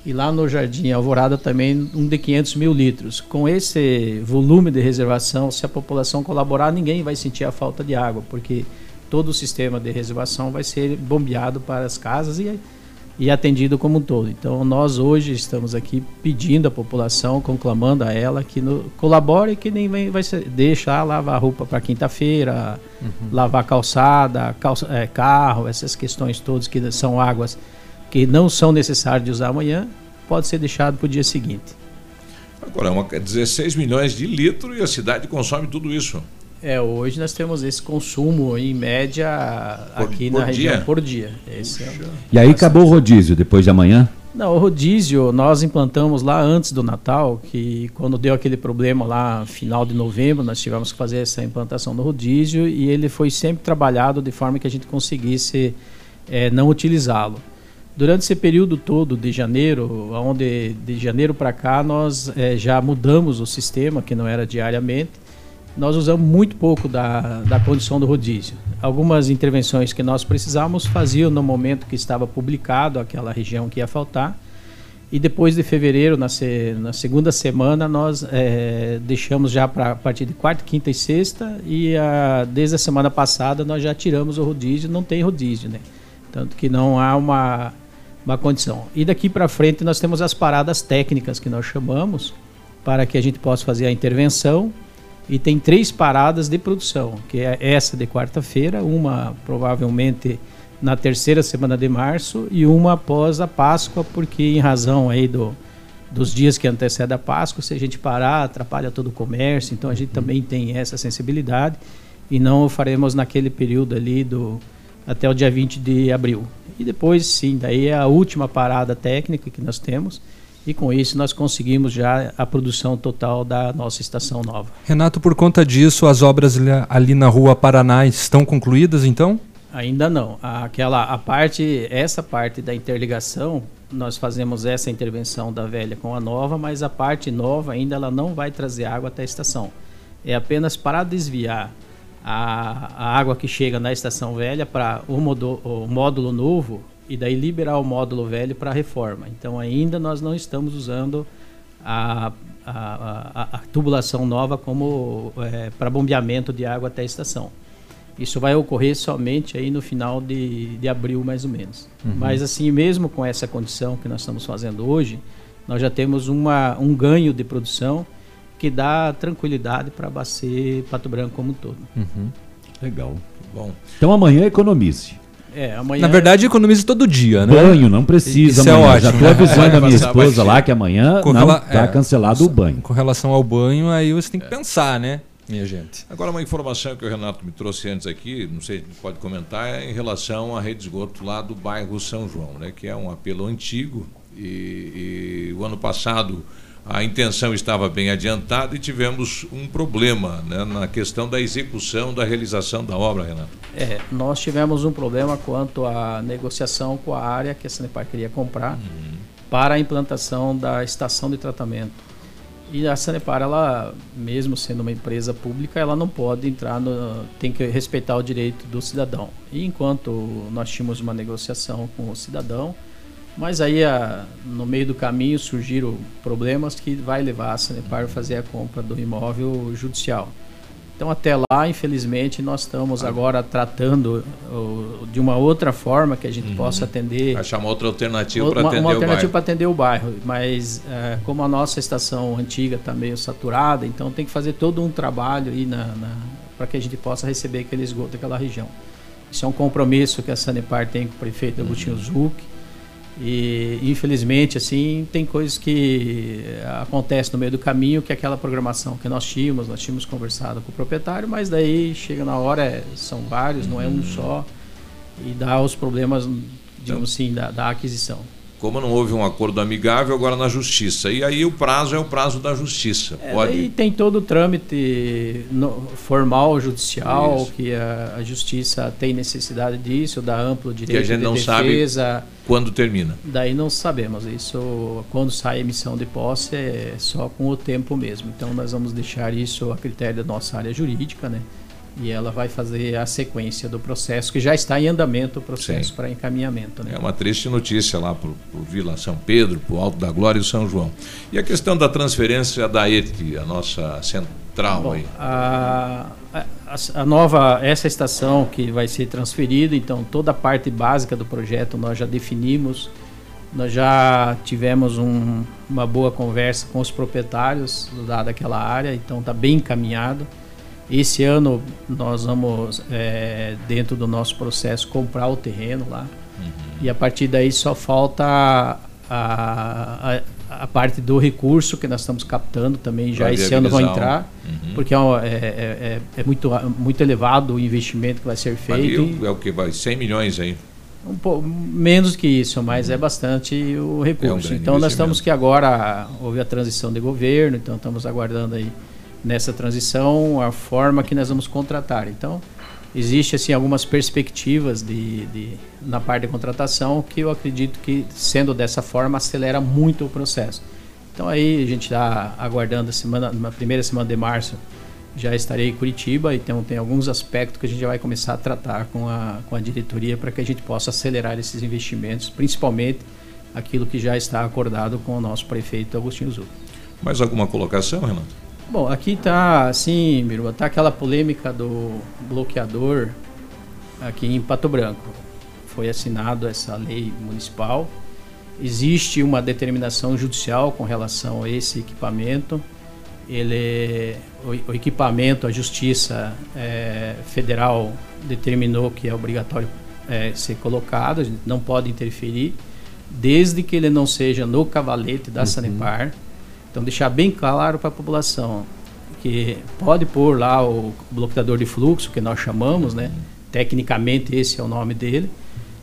e lá no Jardim Alvorada também um de 500 mil litros. Com esse volume de reservação, se a população colaborar, ninguém vai sentir a falta de água, porque todo o sistema de reservação vai ser bombeado para as casas e e atendido como um todo. Então, nós hoje estamos aqui pedindo à população, conclamando a ela que no, colabore, que nem vai, ser, deixar lavar roupa para quinta-feira, uhum. lavar calçada, calça, é, carro, essas questões todas que são águas que não são necessárias de usar amanhã, pode ser deixado para o dia seguinte. Agora, uma, 16 milhões de litros e a cidade consome tudo isso. É, hoje nós temos esse consumo em média por, aqui por na dia? região por dia. Esse é e aí acabou o rodízio depois de amanhã? Não, o rodízio nós implantamos lá antes do Natal, que quando deu aquele problema lá final de novembro, nós tivemos que fazer essa implantação do rodízio e ele foi sempre trabalhado de forma que a gente conseguisse é, não utilizá-lo. Durante esse período todo de janeiro, onde de janeiro para cá nós é, já mudamos o sistema, que não era diariamente, nós usamos muito pouco da, da condição do rodízio. Algumas intervenções que nós precisávamos faziam no momento que estava publicado aquela região que ia faltar. E depois de fevereiro, na, se, na segunda semana, nós é, deixamos já para a partir de quarta, quinta e sexta. E a, desde a semana passada nós já tiramos o rodízio, não tem rodízio, né? Tanto que não há uma, uma condição. E daqui para frente nós temos as paradas técnicas que nós chamamos para que a gente possa fazer a intervenção e tem três paradas de produção, que é essa de quarta-feira, uma provavelmente na terceira semana de março e uma após a Páscoa, porque em razão aí do, dos dias que antecedem a Páscoa, se a gente parar, atrapalha todo o comércio, então a gente também tem essa sensibilidade e não o faremos naquele período ali do até o dia 20 de abril. E depois, sim, daí é a última parada técnica que nós temos, e com isso nós conseguimos já a produção total da nossa estação nova. Renato, por conta disso, as obras ali na Rua Paraná estão concluídas então? Ainda não. Aquela a parte, essa parte da interligação, nós fazemos essa intervenção da velha com a nova, mas a parte nova ainda ela não vai trazer água até a estação. É apenas para desviar a, a água que chega na estação velha para o, o módulo novo e daí liberar o módulo velho para reforma. Então ainda nós não estamos usando a, a, a, a tubulação nova como é, para bombeamento de água até a estação. Isso vai ocorrer somente aí no final de, de abril, mais ou menos. Uhum. Mas assim, mesmo com essa condição que nós estamos fazendo hoje, nós já temos uma, um ganho de produção que dá tranquilidade para abastecer Pato Branco como um todo. Uhum. Legal. Bom. Então amanhã economize. É, amanhã... Na verdade, economiza todo dia, né? Banho, não precisa. Isso é amanhã. é ótimo. Já estou avisando a minha esposa lá que amanhã com não está é, cancelado o banho. Com relação ao banho, aí você tem que é. pensar, né? minha gente. Agora, uma informação que o Renato me trouxe antes aqui, não sei se pode comentar, é em relação à rede de esgoto lá do bairro São João, né, que é um apelo antigo e, e o ano passado a intenção estava bem adiantada e tivemos um problema né, na questão da execução, da realização da obra, Renato. É, nós tivemos um problema quanto à negociação com a área que a Sanepar queria comprar uhum. para a implantação da estação de tratamento. E a Sanepar, ela, mesmo sendo uma empresa pública, ela não pode entrar no. tem que respeitar o direito do cidadão. E enquanto nós tínhamos uma negociação com o cidadão, mas aí, a, no meio do caminho, surgiram problemas que vai levar a Sanepar a fazer a compra do imóvel judicial. Então, até lá, infelizmente, nós estamos ah. agora tratando uh, de uma outra forma que a gente uhum. possa atender. Achar uma outra alternativa para atender uma alternativa para atender o bairro. Mas, uh, como a nossa estação antiga está meio saturada, então tem que fazer todo um trabalho aí na, na para que a gente possa receber aquele esgoto daquela região. Isso é um compromisso que a Sanepar tem com o prefeito uhum. Agostinho Zuc e infelizmente assim tem coisas que acontecem no meio do caminho que é aquela programação que nós tínhamos, nós tínhamos conversado com o proprietário, mas daí chega na hora, é, são vários, não é um só, e dá os problemas, digamos assim, da, da aquisição. Como não houve um acordo amigável, agora na justiça. E aí o prazo é o prazo da justiça. É, Pode... E tem todo o trâmite no, formal judicial, Isso. que a, a, justiça tem necessidade disso, dá amplo direito que a gente de não defesa. Sabe quando termina. Daí não sabemos. Isso, quando sai a emissão de posse, é só com o tempo mesmo. Então nós vamos deixar isso a critério da nossa área jurídica, né? E ela vai fazer a sequência do processo, que já está em andamento o processo para encaminhamento. Né? É uma triste notícia lá para o Vila São Pedro, para o Alto da Glória e São João. E a questão da transferência da ET, a nossa central Bom, aí? A, a, a, nova, essa estação que vai ser transferida, então toda a parte básica do projeto nós já definimos, nós já tivemos um, uma boa conversa com os proprietários da, daquela área, então está bem encaminhado. Esse ano nós vamos, é, dentro do nosso processo, comprar o terreno lá. Uhum. E a partir daí só falta a, a, a, parte do recurso que nós estamos captando também. Já esse ano vai entrar, uhum. porque é, é, é, é, muito, muito elevado o investimento que vai ser feito. é o que vai? 100 milhões aí. Um pouco menos que isso, mas é bastante o recurso. É um então nós estamos que agora houve a transição de governo, então estamos aguardando aí nessa transição a forma que nós vamos contratar. Então, existe assim algumas perspectivas de, de, na parte de contratação que eu acredito que sendo dessa forma acelera muito o processo. Então aí a gente está aguardando a semana, na primeira semana de março já estarei em Curitiba e tem, alguns aspectos que a gente vai começar a tratar com a, com a diretoria para que a gente possa acelerar esses investimentos, principalmente aquilo que já está acordado com o nosso prefeito Agostinho Zuc. Mais alguma colocação, Renato? Bom, aqui está assim, Miru, tá aquela polêmica do bloqueador aqui em Pato Branco. Foi assinado essa lei municipal. Existe uma determinação judicial com relação a esse equipamento. Ele, o, o equipamento, a Justiça é, Federal determinou que é obrigatório é, ser colocado, a gente não pode interferir, desde que ele não seja no cavalete da uhum. Sanepar então, deixar bem claro para a população que pode pôr lá o bloqueador de fluxo, que nós chamamos, né? Tecnicamente, esse é o nome dele.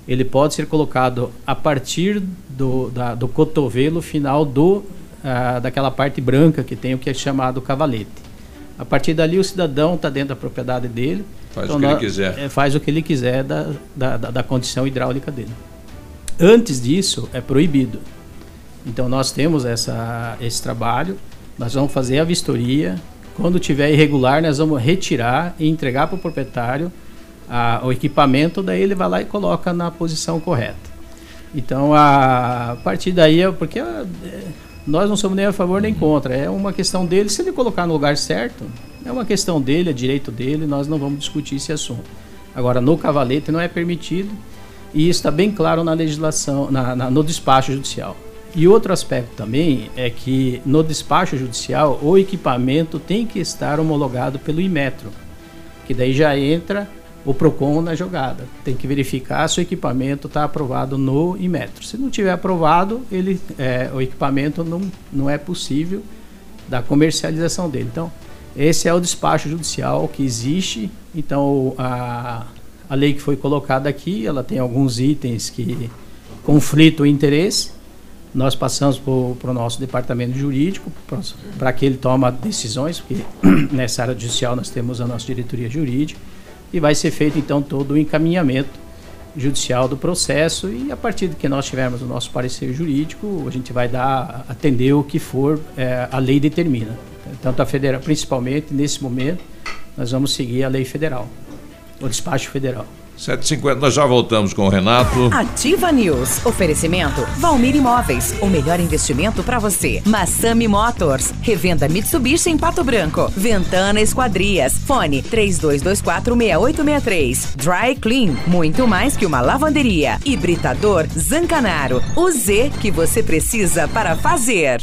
Ele pode ser colocado a partir do, da, do cotovelo final do, ah, daquela parte branca que tem o que é chamado cavalete. A partir dali, o cidadão está dentro da propriedade dele. Faz então, o que ele quiser. É, faz o que ele quiser da, da, da condição hidráulica dele. Antes disso, é proibido. Então nós temos essa, esse trabalho, nós vamos fazer a vistoria. Quando tiver irregular, nós vamos retirar e entregar para o proprietário a, o equipamento, daí ele vai lá e coloca na posição correta. Então a, a partir daí, é porque é, nós não somos nem a favor nem contra, é uma questão dele. Se ele colocar no lugar certo, é uma questão dele, é direito dele, nós não vamos discutir esse assunto. Agora, no cavalete não é permitido e isso está bem claro na legislação, na, na, no despacho judicial. E outro aspecto também é que no despacho judicial o equipamento tem que estar homologado pelo Imetro, que daí já entra o Procon na jogada. Tem que verificar se o equipamento está aprovado no Imetro. Se não tiver aprovado, ele, é, o equipamento não, não é possível da comercialização dele. Então, Esse é o despacho judicial que existe. Então, a, a lei que foi colocada aqui, ela tem alguns itens que conflitam o interesse. Nós passamos para o nosso departamento jurídico para que ele tome decisões, porque nessa área judicial nós temos a nossa diretoria jurídica e vai ser feito então todo o encaminhamento judicial do processo e a partir de que nós tivermos o nosso parecer jurídico, a gente vai dar atender o que for é, a lei determina. Tanto a federal, principalmente nesse momento, nós vamos seguir a lei federal, o despacho federal. 7h50, nós já voltamos com o Renato. Ativa News. Oferecimento Valmir Imóveis. O melhor investimento para você. Massami Motors. Revenda Mitsubishi em Pato Branco. Ventana Esquadrias. Fone 32246863. Dry Clean. Muito mais que uma lavanderia. Hibridador Zancanaro. O Z que você precisa para fazer.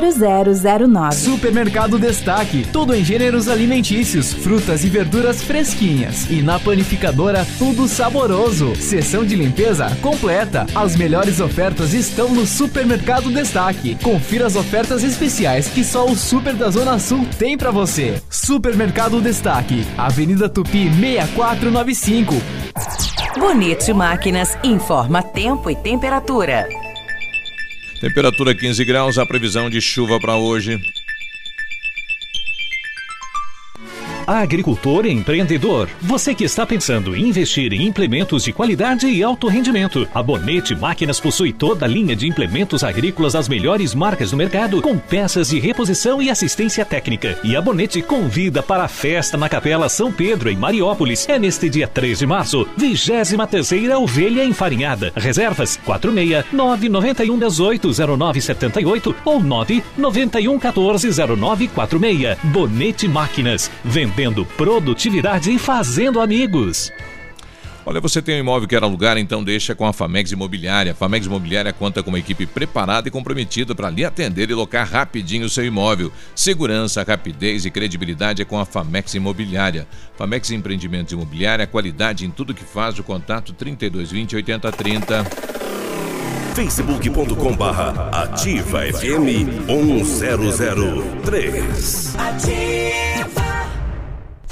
0009. Supermercado Destaque. Tudo em gêneros alimentícios, frutas e verduras fresquinhas. E na panificadora, tudo saboroso. Seção de limpeza completa. As melhores ofertas estão no Supermercado Destaque. Confira as ofertas especiais que só o Super da Zona Sul tem para você. Supermercado Destaque. Avenida Tupi 6495. Bonito Máquinas informa tempo e temperatura. Temperatura 15 graus, a previsão de chuva para hoje. Agricultor e empreendedor, você que está pensando em investir em implementos de qualidade e alto rendimento, a Bonete Máquinas possui toda a linha de implementos agrícolas das melhores marcas do mercado, com peças de reposição e assistência técnica. E a Bonete convida para a festa na Capela São Pedro, em Mariópolis. É neste dia 3 de março, 23 Ovelha Enfarinhada. Reservas 46 991 18 0978 ou 991 14 0946. Bonete Máquinas. Vendendo produtividade e fazendo amigos. Olha, você tem um imóvel que quer alugar, então deixa com a Famex Imobiliária. A Famex Imobiliária conta com uma equipe preparada e comprometida para lhe atender e locar rapidinho o seu imóvel. Segurança, rapidez e credibilidade é com a Famex Imobiliária. Famex Empreendimentos Imobiliária, qualidade em tudo que faz. O contato 3220 8030 facebook.com barra ativa FM 1003 Ativa.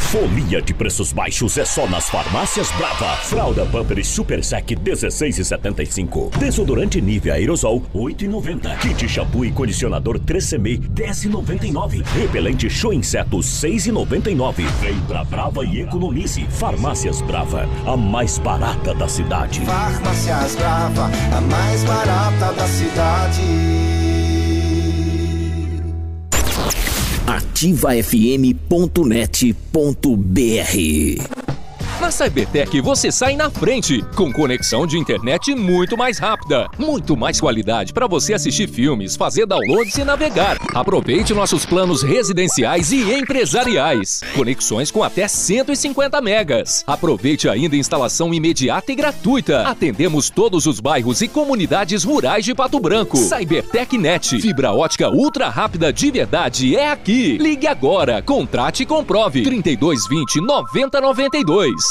Folia de preços baixos é só nas farmácias Brava. Fralda Pampers Super Sec 16,75. Desodorante Nivea Aerosol 8,90. Kit shampoo e condicionador 3CM 10,99. Repelente Show Inseto 6,99. Vem pra Brava e economize. Farmácias Brava, a mais barata da cidade. Farmácias Brava, a mais barata da cidade. ativafm.net.br na Cybertech você sai na frente, com conexão de internet muito mais rápida, muito mais qualidade para você assistir filmes, fazer downloads e navegar. Aproveite nossos planos residenciais e empresariais. Conexões com até 150 megas. Aproveite ainda instalação imediata e gratuita. Atendemos todos os bairros e comunidades rurais de Pato Branco. Cybertech Net, fibra ótica ultra rápida de verdade é aqui. Ligue agora, contrate e comprove. 3220 9092.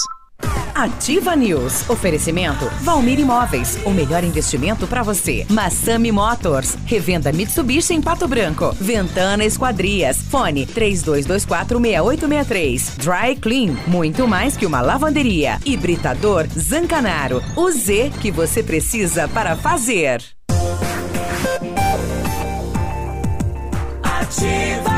Ativa News. Oferecimento Valmir Imóveis. O melhor investimento para você. Massami Motors. Revenda Mitsubishi em Pato Branco. Ventana Esquadrias. Fone 32246863. Dry Clean. Muito mais que uma lavanderia. Hibridador Zancanaro. O Z que você precisa para fazer. Ativa.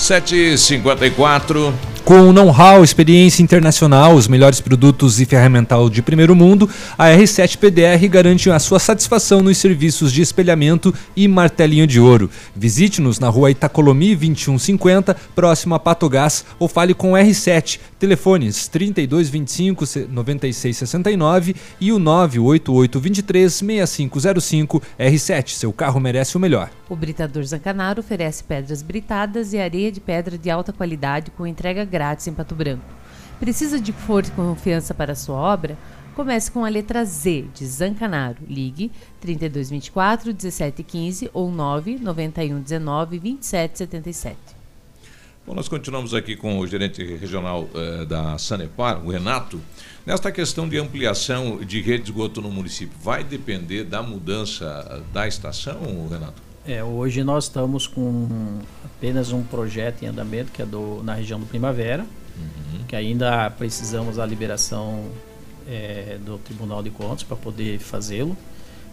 7h54. Com know-how, experiência internacional, os melhores produtos e ferramental de primeiro mundo, a R7 PDR garante a sua satisfação nos serviços de espelhamento e martelinho de ouro. Visite-nos na rua Itacolomi 2150, próximo a Patogás, ou fale com o R7. Telefones 3225 9669 e o 98823 6505. R7, seu carro merece o melhor. O Britador Zancanaro oferece pedras britadas e areia de pedra de alta qualidade com entrega grátis em Pato Branco. Precisa de força e confiança para sua obra? Comece com a letra Z de Zancanaro. Ligue 3224 1715 ou 991 19 2777. Bom, nós continuamos aqui com o gerente regional eh, da Sanepar, o Renato. Nesta questão de ampliação de rede de esgoto no município, vai depender da mudança da estação, Renato? É, hoje nós estamos com apenas um projeto em andamento, que é do, na região do Primavera, Uhum. que ainda precisamos da liberação é, do Tribunal de Contas para poder fazê-lo.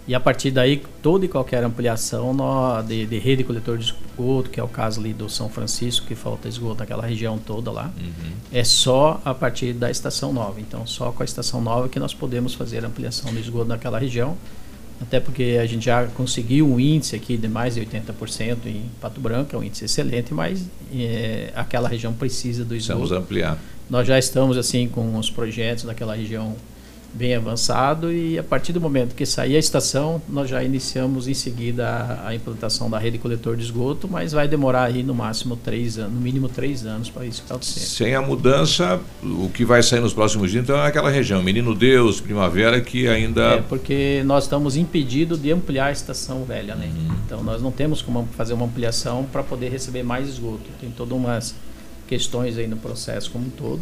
E a partir daí, toda e qualquer ampliação nó- de, de rede coletor de esgoto, que é o caso ali do São Francisco, que falta esgoto naquela região toda lá, Uhum. é só a partir da estação nova. Então, só com a estação nova que nós podemos fazer a ampliação do esgoto naquela região. Até porque a gente já conseguiu um índice aqui de mais de 80% em Pato Branco, é um índice excelente, mas é, aquela região precisa do esgoto. Precisamos ampliar. Nós já estamos assim com os projetos naquela região bem avançado e a partir do momento que sair a estação, nós já iniciamos em seguida a, a implantação da rede coletor de esgoto, mas vai demorar aí no máximo três anos, no mínimo três anos para isso acontecer. Sem a mudança, o que vai sair nos próximos dias, então é aquela região, Menino Deus, Primavera, que ainda. É, porque nós estamos impedidos de ampliar a estação velha, né? Então nós não temos como fazer uma ampliação para poder receber mais esgoto. Tem todas umas questões aí no processo como um todo.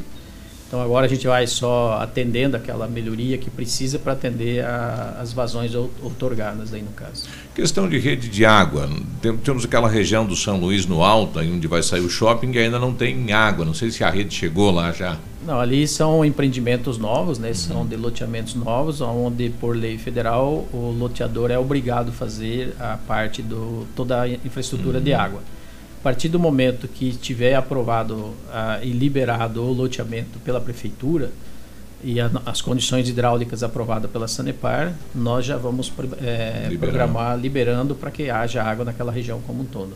Então agora a gente vai só atendendo aquela melhoria que precisa para atender a- as vazões outorgadas aí no caso. Questão de rede de água. Tem- Temos aquela região do São Luís no Alto, aí onde vai sair o shopping, e ainda não tem água. Não sei se a rede chegou lá já. Não, ali são empreendimentos novos, né? São de loteamentos novos, onde por lei federal o loteador é obrigado a fazer a parte do toda a infraestrutura de água. A partir do momento que tiver aprovado ah, e liberado o loteamento pela prefeitura e a- as condições hidráulicas aprovadas pela Sanepar, nós já vamos eh, Liberar. programar liberando para que haja água naquela região como um todo.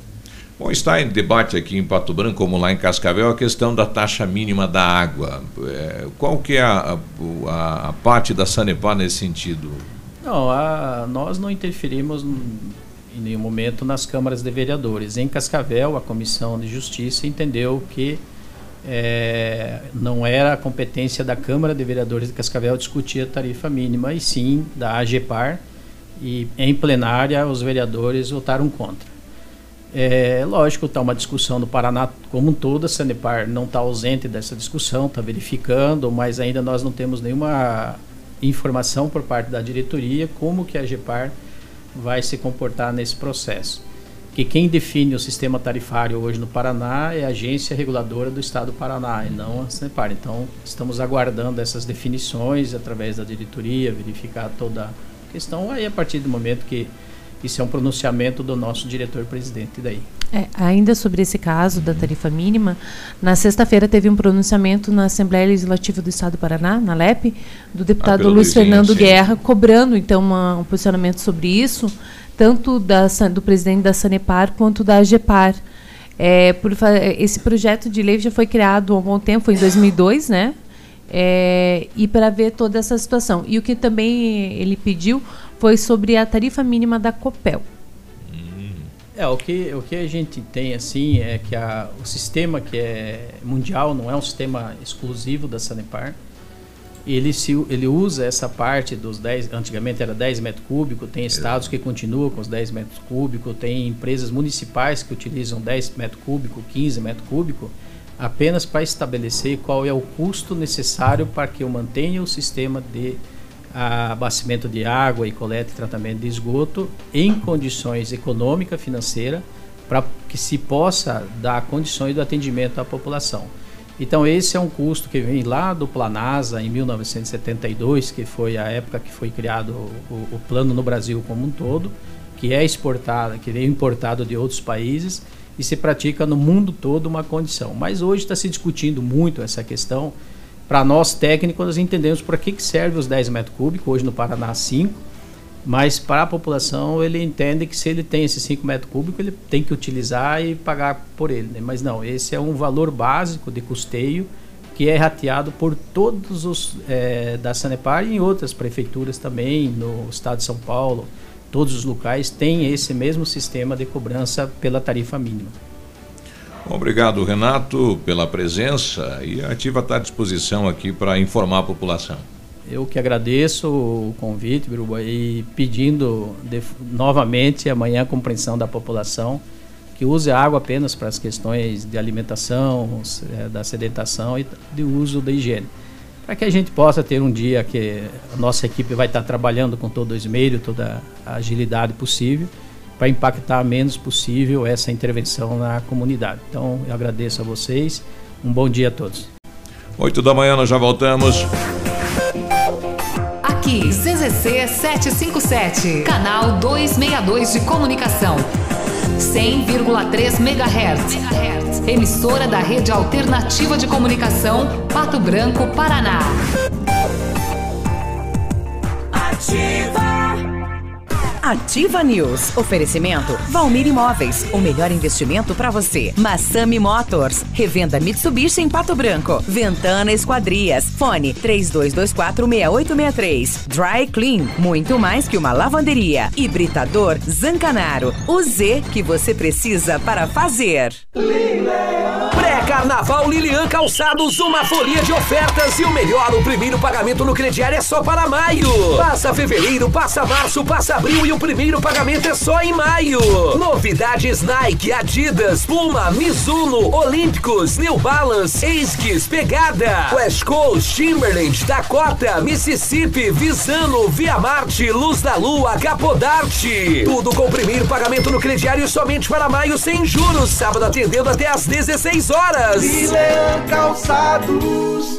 Bom, está em debate aqui em Pato Branco, como lá em Cascavel, a questão da taxa mínima da água. É, qual que é a, a- a parte da Sanepar nesse sentido? Não, a- nós não interferimos em nenhum momento nas câmaras de vereadores. Em Cascavel, a Comissão de Justiça entendeu que eh, não era a competência da Câmara de Vereadores de Cascavel discutir a tarifa mínima, e sim da AGEPAR, e em plenária os vereadores votaram contra. É lógico, está uma discussão no Paraná como um todo, a Sanepar não está ausente dessa discussão, está verificando, mas ainda nós não temos nenhuma informação por parte da diretoria como que a GEPAR vai se comportar nesse processo. Que quem define o sistema tarifário hoje no Paraná é a agência reguladora do Estado do Paraná e não a Sanepar. Então, estamos aguardando essas definições através da diretoria, verificar toda a questão. Aí, a partir do momento que isso é um pronunciamento do nosso diretor-presidente daí. É, ainda sobre esse caso da tarifa mínima, na sexta-feira teve um pronunciamento na Assembleia Legislativa do Estado do Paraná, na LEP, do deputado pelo Luiz Fernando sim. Guerra, cobrando então uma- um posicionamento sobre isso, tanto da, do presidente da Sanepar quanto da AGEPAR. É, por esse projeto de lei já foi criado há um bom tempo, foi em 2002, né? É, e para ver toda essa situação. E o que também ele pediu foi sobre a tarifa mínima da COPEL. É, o que, o que a gente tem assim é que a, o sistema que é mundial não é um sistema exclusivo da Sanepar. Ele, se, ele usa essa parte dos 10, antigamente era 10 metros cúbicos, tem estados que continuam com os 10 metros cúbicos, tem empresas municipais que utilizam 10 metros cúbicos, 15 metros cúbicos, apenas para estabelecer qual é o custo necessário para que eu mantenha o sistema de abastecimento de água e coleta e tratamento de esgoto em condições econômica financeira para que se possa dar condições do atendimento à população. Então esse é um custo que vem lá do Planasa em 1972, que foi a época que foi criado o, o- plano no Brasil como um todo, que é exportado, que é importado de outros países e se pratica no mundo todo uma condição. Mas hoje está se discutindo muito essa questão. Para nós técnicos, nós entendemos para que, que serve os 10 metros cúbicos, hoje no Paraná 5, mas para a população ele entende que se ele tem esses 5 metros cúbicos, ele tem que utilizar e pagar por ele. Né? Mas não, esse é um valor básico de custeio que é rateado por todos os é, da Sanepar e em outras prefeituras também, no estado de São Paulo, todos os locais têm esse mesmo sistema de cobrança pela tarifa mínima. Obrigado, Renato, pela presença e a Ativa está à disposição aqui para informar a população. Eu que agradeço o convite, Biruba, e pedindo de, novamente amanhã a compreensão da população que use a água apenas para as questões de alimentação, é, da sedentação e de uso da higiene. Para que a gente possa ter um dia que a nossa equipe vai estar trabalhando com todo o esmero, toda a agilidade possível, para impactar menos possível essa intervenção na comunidade. Então, eu agradeço a vocês. Um bom dia a todos. 8 da manhã nós já voltamos. Aqui, CZC 757, canal 262 de comunicação. 100,3 MHz. Emissora da Rede Alternativa de Comunicação, Pato Branco, Paraná. Ativa. Ativa News. Oferecimento Valmir Imóveis. O melhor investimento para você. Massami Motors. Revenda Mitsubishi em Pato Branco. Ventana Esquadrias. Fone 32246863. Dry Clean. Muito mais que uma lavanderia. Hibridador Zancanaro. O Z que você precisa para fazer. Pré-Carnaval Lilian Calçados, uma folia de ofertas e o melhor, o primeiro pagamento no crediário é só para maio. Passa fevereiro, passa março, passa abril e o primeiro pagamento é só em maio. Novidades Nike, Adidas, Puma, Mizuno, Olímpicos, New Balance, Esquis, Pegada, West Coast, Timberland, Dakota, Mississippi, Visano, Via Marte, Luz da Lua, Capodarte. Tudo com o primeiro pagamento no crediário somente para maio sem juros. Sábado atendendo até às 16 horas. Leão Calçados.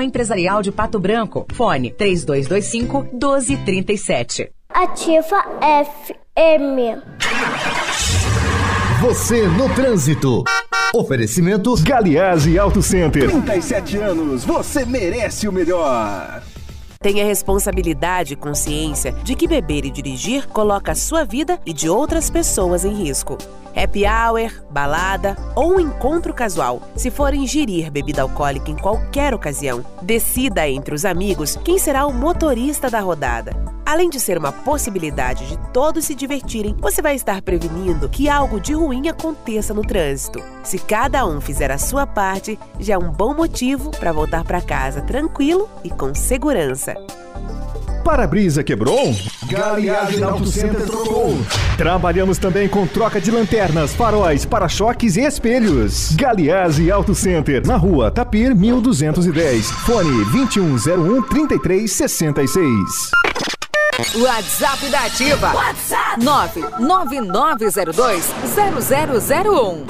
Empresarial de Pato Branco. Fone 3225 1237. Ativa FM. Você no trânsito. Oferecimento Galiase Auto Center. 37 anos, você merece o melhor. Tenha responsabilidade e consciência de que beber e dirigir coloca a sua vida e de outras pessoas em risco. Happy hour, balada ou um encontro casual. Se for ingerir bebida alcoólica em qualquer ocasião, decida entre os amigos quem será o motorista da rodada. Além de ser uma possibilidade de todos se divertirem, você vai estar prevenindo que algo de ruim aconteça no trânsito. Se cada um fizer a sua parte, já é um bom motivo para voltar para casa tranquilo e com segurança. Para-brisa quebrou? Galiase Auto Center trocou. Trabalhamos também com troca de lanternas, faróis, para-choques e espelhos. Galiase Auto Center, na rua Tapir 1210. Fone 2101 3366. WhatsApp da Ativa. WhatsApp 999020001.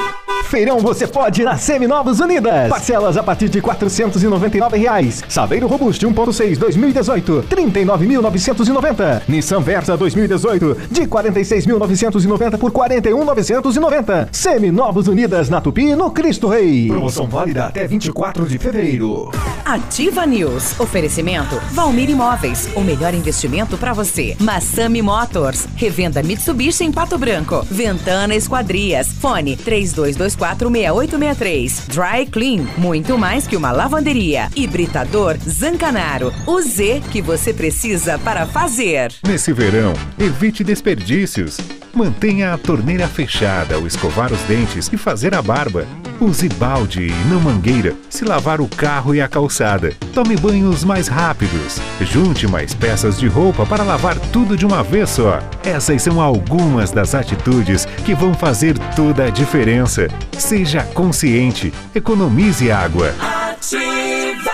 Feirão você pode na Seminovos Unidas. Parcelas a partir de 499 reais. Saveiro Robuste 1.6 2018, 39.990. Nissan Versa 2018, de 46.990 por 41.990. Seminovos Unidas na Tupi, no Cristo Rei. Promoção válida até 24 de fevereiro. Ativa News. Oferecimento Valmir Imóveis. O melhor investimento para você. Massami Motors. Revenda Mitsubishi em Pato Branco. Ventana Esquadrias. Fone 3224 32246863. Dry Clean, muito mais que uma lavanderia. Hibridador Zancanaro, o Z que você precisa para fazer. Nesse verão, evite desperdícios. Mantenha a torneira fechada ao escovar os dentes e fazer a barba. Use balde e não mangueira se lavar o carro e a calçada. Tome banhos mais rápidos. Junte mais peças de roupa para lavar tudo de uma vez só. Essas são algumas das atitudes que vão fazer toda a diferença. Seja consciente, economize água. Ativa.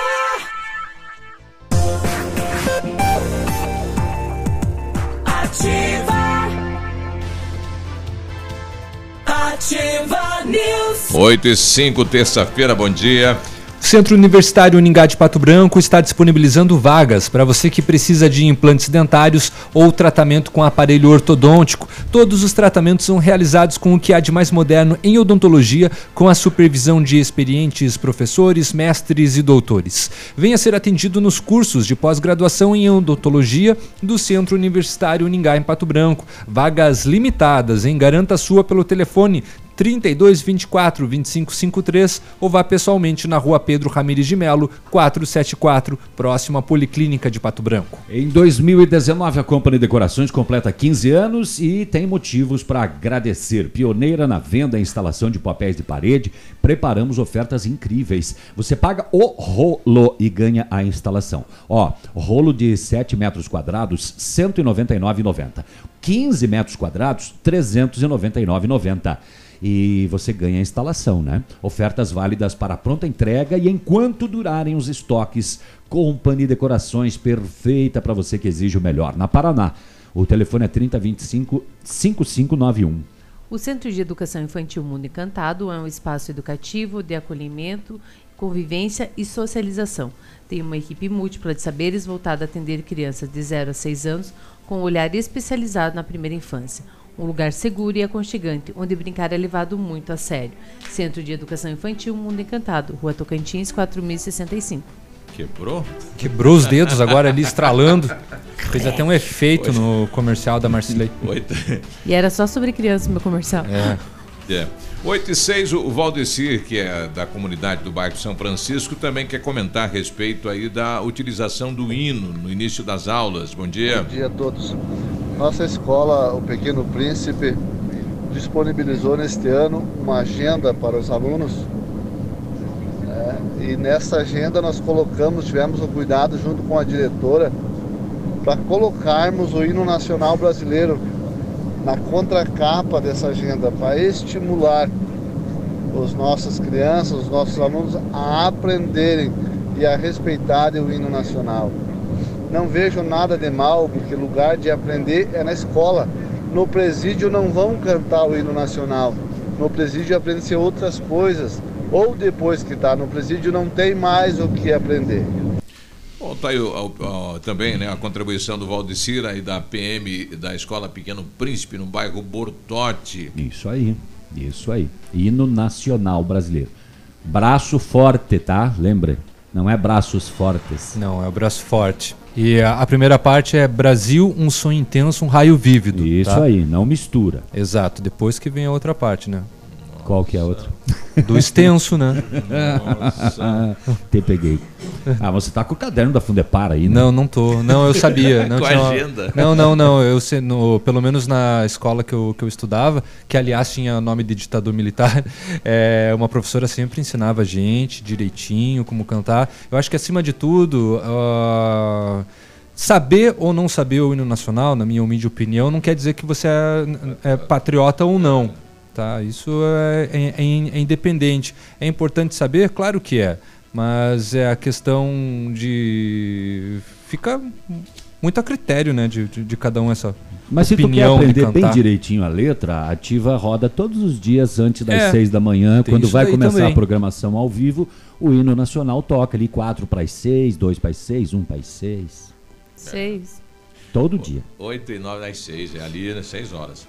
Ativa. Ativa News. 8 e 5, terça-feira, bom dia. Centro Universitário Uningá de Pato Branco está disponibilizando vagas para você que precisa de implantes dentários ou tratamento com aparelho ortodôntico. Todos os tratamentos são realizados com o que há de mais moderno em odontologia, com a supervisão de experientes professores, mestres e doutores. Venha ser atendido nos cursos de pós-graduação em odontologia do Centro Universitário Uningá em Pato Branco. Vagas limitadas, hein? Garanta sua pelo telefone 32 24 25 53 ou vá pessoalmente na rua Pedro Ramires de Melo, 474, próximo à Policlínica de Pato Branco. Em 2019, a Company Decorações completa 15 anos e tem motivos para agradecer. Pioneira na venda e instalação de papéis de parede, preparamos ofertas incríveis. Você paga o rolo e ganha a instalação. Ó, rolo de 7 metros quadrados, R$ 199,90. 15 metros quadrados, R$ 399,90 e você ganha a instalação, né? Ofertas válidas para pronta entrega e enquanto durarem os estoques. Company Decorações perfeita para você que exige o melhor. Na Paraná, o telefone é 3025 5591. O Centro de Educação Infantil Mundo Encantado é um espaço educativo de acolhimento, convivência e socialização. Tem uma equipe múltipla de saberes voltada a atender crianças de 0 a 6 anos com um olhar especializado na primeira infância. Um lugar seguro e aconchegante, onde brincar é levado muito a sério. Centro de Educação Infantil Mundo Encantado, Rua Tocantins, 4065. Quebrou? Quebrou os dedos agora ali, estralando. Fez até um efeito no comercial da Marcilei. Oito. E era só sobre criança meu comercial. É. É. 8 e 6, o Valdecir, que é da comunidade do bairro São Francisco, também quer comentar a respeito aí da utilização do hino no início das aulas. Bom dia. Bom dia a todos. Nossa escola, o Pequeno Príncipe, disponibilizou neste ano uma agenda para os alunos. É, e nessa agenda nós colocamos, tivemos o cuidado junto com a diretora, para colocarmos o hino nacional brasileiro na contracapa dessa agenda, para estimular os nossas crianças, os nossos alunos a aprenderem e a respeitarem o hino nacional. Não vejo nada de mal, porque lugar de aprender é na escola. No presídio não vão cantar o hino nacional. No presídio aprende-se outras coisas. Ou depois que está no presídio não tem mais o que aprender. Bom, tá aí ó, ó, também né, a contribuição do Valdecira e da PM da Escola Pequeno Príncipe no bairro Bortote. Isso aí, isso aí. Hino nacional brasileiro. Braço forte, tá? Lembra? Não é braços fortes. Não, é o braço forte. E a, a primeira parte é Brasil, um sonho intenso, um raio vívido. Isso tá? aí, não mistura. Exato, depois que vem a outra parte, né? Qual que é a outra? Do extenso, né? Nossa. Te peguei. Ah, você tá com o caderno da Fundepar aí, né? Não, não tô. Não, eu sabia. Não Com a agenda. Não, não, não. Eu no, pelo menos na escola que eu, que eu estudava, que aliás tinha nome de ditador militar, é, uma professora sempre ensinava a gente direitinho como cantar. Eu acho que acima de tudo. ah, Saber ou não saber o hino nacional, na minha humilde opinião, não quer dizer que você é, é patriota ou não. Tá? Isso é, é- é é independente. É importante saber? Claro que é. Mas é a questão de. Fica muito a critério né, de, de, de cada um essa Mas se tu quer aprender bem direitinho a letra, a Ativa roda todos os dias antes das É, seis da manhã, quando vai começar também. a programação ao vivo, o hino nacional toca ali quatro para as seis, dois para as seis, um para as seis, Seis. todo dia. 8 e 9 às 6, é ali às 6 horas.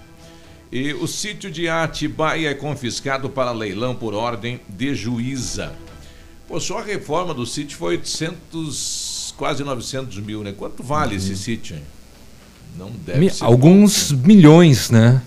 E o sítio de Atibaia é confiscado para leilão por ordem de juíza. Pô, só a reforma do sítio foi 800, quase 900 mil, né? Quanto vale esse sítio, hein? Não deve Mi- ser. Alguns milhões, né?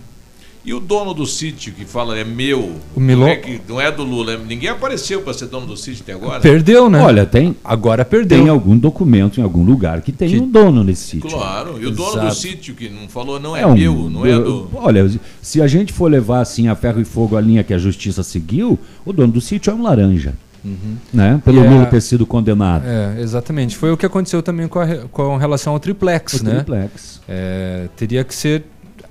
E o dono do sítio que fala é meu, O Milon- não, é que, não é do Lula, é- ninguém apareceu para ser dono do sítio até agora. Perdeu, né? Olha, tem. Agora perdeu. Tem algum documento em algum lugar que tem um dono nesse sítio. Claro, e o dono do Exato. sítio que não falou não é, um- meu, não é do. Olha, se a gente for levar assim a ferro e fogo a linha que a justiça seguiu, o dono do sítio é um laranja. Uhum. Né? Pelo é- Lula ter sido condenado. É, exatamente. Foi o que aconteceu também com, a com relação ao triplex, O né? triplex. É, teria que ser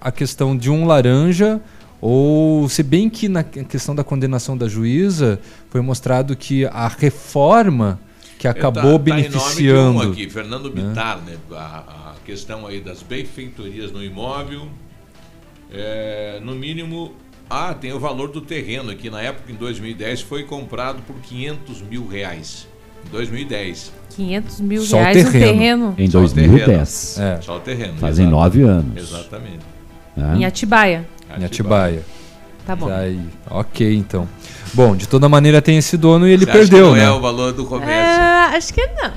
a questão de um laranja, ou se bem que na questão da condenação da juíza foi mostrado que a reforma que acabou Tá- tá em nome de um beneficiando. aqui, Fernando né? Bittar, né? A, a questão aí das benfeitorias no imóvel, é, no mínimo, ah, tem o valor do terreno aqui. Na época, em 2010, foi comprado por 500 mil reais. Em 2010. 500 mil Só o reais um terreno. terreno Em Só o 2010. terreno. Só o terreno. Fazem nove anos. Exatamente. Né? em Atibaia. Em Atibaia. Tá bom. Aí, ok, então. Bom, de toda maneira tem esse dono e ele Você acha que perdeu, não né? é o valor do comércio. É, acho que não.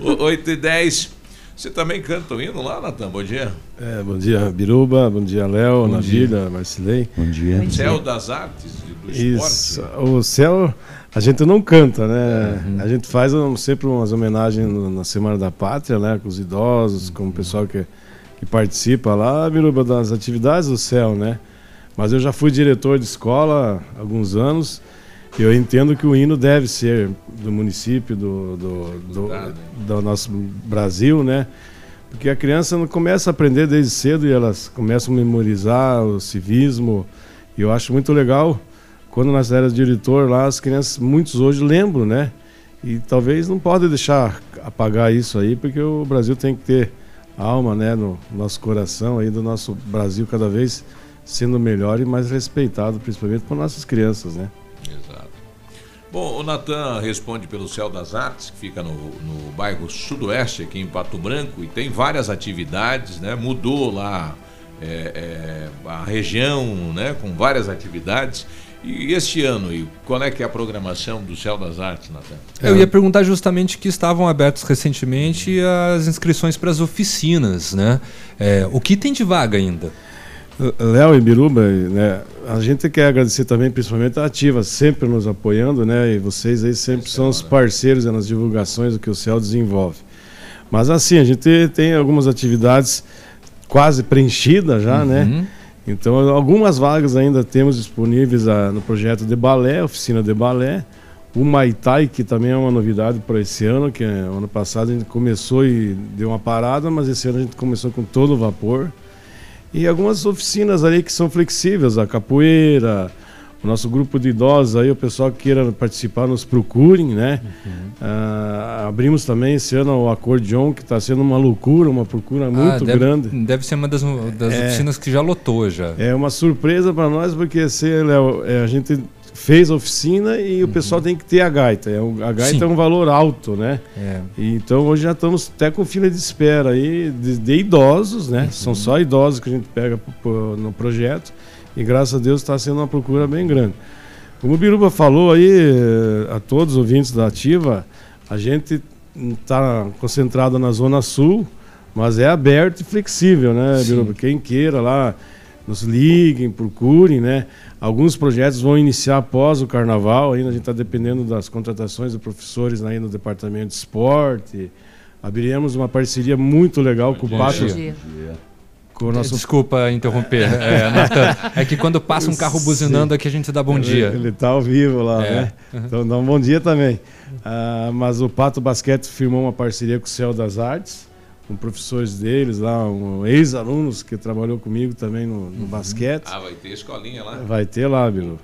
O- 8 e 10. Você também canta o hino lá, Natan? Bom dia. É, bom dia, Biruba. Bom dia, Léo, Bom Navília, Marcilei. Bom dia. Céu das Artes do Isso. Esporte. O céu, a gente não canta, né? Uhum. A gente faz sempre umas homenagens na Semana da Pátria, né? Com os idosos, com o pessoal que, que participa lá, Biruba, das atividades do céu, né? Mas eu já fui diretor de escola há alguns anos e eu entendo que o hino deve ser do município, do, do, do, do nosso Brasil, né? Porque a criança não começa a aprender desde cedo e elas começam a memorizar o civismo. E eu acho muito legal quando nós éramos diretor lá, as crianças, muitos hoje lembram, né? E talvez não pode deixar apagar isso aí, porque o Brasil tem que ter alma, né, no nosso coração aí do nosso Brasil cada vez sendo melhor e mais respeitado, principalmente por nossas crianças, né? Exato. Bom, o Natan responde pelo Céu das Artes, que fica no, no bairro Sudoeste, aqui em Pato Branco, e tem várias atividades, né? Mudou lá é, é, a região, né? Com várias atividades. E este ano, e qual é que é a programação do Céu das Artes, Natan? Eu ia perguntar justamente que estavam abertos recentemente as inscrições para as oficinas, né? É, o que tem de vaga ainda? Léo e Biruba, né, a gente quer agradecer também, principalmente a Ativa, sempre nos apoiando, né? E vocês aí sempre são os parceiros nas divulgações do que o CEL desenvolve. Mas assim, a gente tem algumas atividades quase preenchidas já, né? Então, algumas vagas ainda temos disponíveis ah, no projeto de balé, oficina de balé. O Maitai, que também é uma novidade para esse ano, que é, ano passado a gente começou e deu uma parada, mas esse ano a gente começou com todo o vapor. E algumas oficinas ali que são flexíveis, a capoeira, o nosso grupo de idosos aí, o pessoal que queira participar, nos procurem, né? Ah, abrimos também esse ano o acordeon, que está sendo uma loucura, uma procura muito Ah, deve, grande. Deve ser uma das, das É. oficinas que já lotou já. É uma surpresa para nós, porque assim, Léo, é, a gente fez a oficina e o pessoal tem que ter a gaita. É a gaita Sim. é um valor alto, né? É. Então hoje já estamos até com fila de espera aí de, de idosos, né? São só idosos que a gente pega no projeto e graças a Deus está sendo uma procura bem grande. Como o Biruba falou aí eh, a todos os ouvintes da Ativa, a gente está concentrado na Zona Sul, mas é aberto e flexível, né, Sim. Biruba? Quem queira lá, nos liguem, procurem, né? Alguns projetos vão iniciar após o carnaval, ainda a gente está dependendo das contratações de professores aí no departamento de esporte. Abriremos uma parceria muito legal com o Bom Pato. dia. O nosso... Desculpa interromper, é, Nathan. É que quando passa um carro buzinando aqui a gente dá bom dia. Ele está ao vivo lá, É. né? Então dá um bom dia também. Ah, mas o Pato Basquete firmou uma parceria com o Céu das Artes, com professores deles lá, um ex-alunos que trabalhou comigo também no, no basquete. Ah, vai ter escolinha lá? Vai ter lá, Bilu.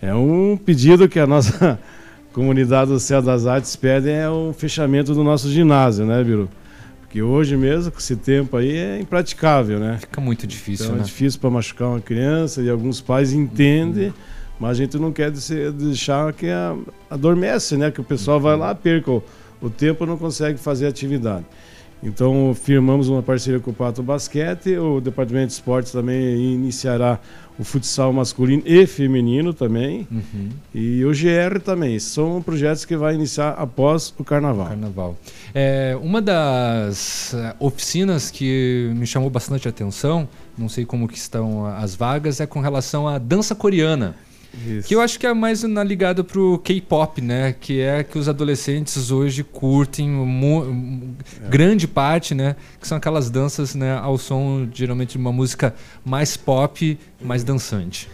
É um pedido que a nossa comunidade do Céu das Artes pede é o fechamento do nosso ginásio, né, Bilu? Porque hoje mesmo, com esse tempo aí, é impraticável, né? Fica muito difícil, então, né? É difícil para machucar uma criança e alguns pais entendem, mas a gente não quer deixar que a, adormece, né? Que o pessoal vai lá, perca o, o tempo e não consegue fazer atividade. Então, firmamos uma parceria com o Pato Basquete, o Departamento de Esportes também iniciará o futsal masculino e feminino também, Uhum. e o GR também. São projetos que vai iniciar após o Carnaval. Carnaval. É, uma das eh, oficinas que me chamou bastante atenção não sei como que estão as vagas, é com relação à dança coreana. Que eu acho que é mais na ligada pro K-pop, né? Que é que os adolescentes hoje curtem é. grande parte, né? Que são aquelas danças, né? Ao som geralmente de uma música mais pop, mais dançante.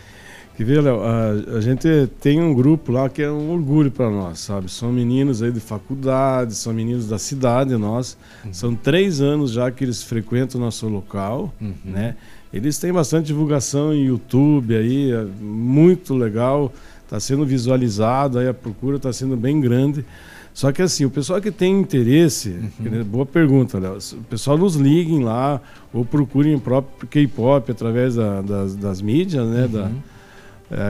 Que vê, Léo, a, a, gente tem um grupo lá que é um orgulho para nós, sabe? São meninos aí de faculdade, são meninos da cidade, nós. Uhum. São três anos já que eles frequentam o nosso local, uhum. né? Eles têm bastante divulgação em YouTube aí, é muito legal, está sendo visualizado, aí a procura está sendo bem grande. Só que assim, o pessoal que tem interesse, uhum. boa pergunta, Léo, o pessoal nos liguem lá ou procurem o próprio K-pop através da, das, das, mídias, né? Uhum. Da,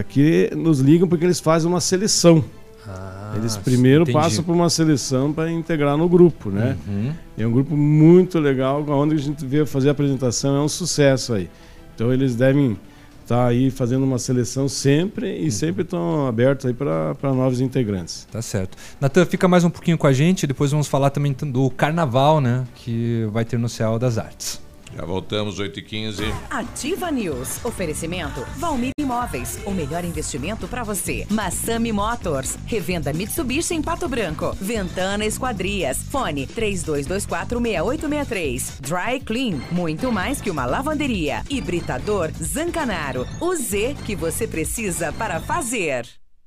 é, que nos ligam porque eles fazem uma seleção. Ah, eles primeiro entendi. passam por uma seleção para integrar no grupo, né? Uhum. É um grupo muito legal, onde a gente veio fazer a apresentação, é um sucesso aí. Então eles devem estar tá aí fazendo uma seleção sempre e uhum. sempre estão abertos aí para novos integrantes. Tá certo. Natan, fica mais um pouquinho com a gente, depois vamos falar também do carnaval, né? Que vai ter no Céu das Artes. Já voltamos, 8h15. Ativa News. Oferecimento Valmir Imóveis. O melhor investimento para você. Massami Motors. Revenda Mitsubishi em Pato Branco. Ventana Esquadrias. Fone 32246863. Dry Clean. Muito mais que uma lavanderia. Hibridador Zancanaro. O Z que você precisa para fazer.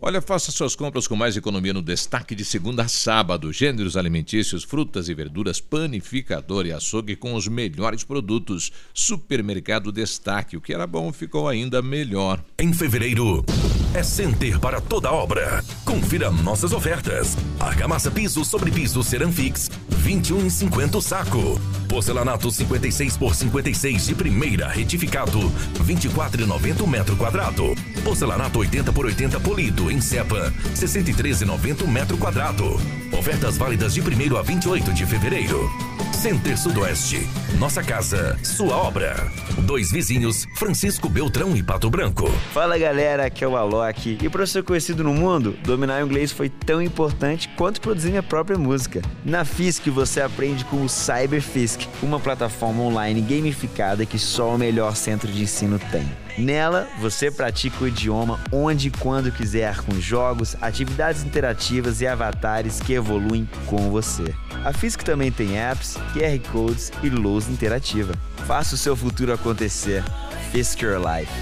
Olha, faça suas compras com mais economia no destaque de segunda a sábado. Gêneros alimentícios, frutas e verduras, panificador e açougue com os melhores produtos. Supermercado Destaque. O que era bom ficou ainda melhor. Em fevereiro, é Center para toda obra. Confira nossas ofertas. Argamassa piso sobre piso Ceramfix, 21,50 o saco. Porcelanato 56 por 56 de primeira retificado, 24,90 metro quadrado. Porcelanato 80 por 80 polido em cepa, 63,90 metro quadrado. Ofertas válidas de 1 a 28 de fevereiro. Center Sudoeste. Nossa casa, sua obra. Dois vizinhos, Francisco Beltrão e Pato Branco. Fala galera, aqui é o Alok. E para ser conhecido no mundo, dominar o inglês foi tão importante quanto produzir minha própria música. Na FISC você aprende com o CyberFisk, uma plataforma online gamificada que só o melhor centro de ensino tem. Nela, você pratica o idioma onde e quando quiser, com jogos, atividades interativas e avatares que evoluem com você. A Fisk também tem apps, QR Codes e lousa interativa. Faça o seu futuro acontecer. Fisk Your Life.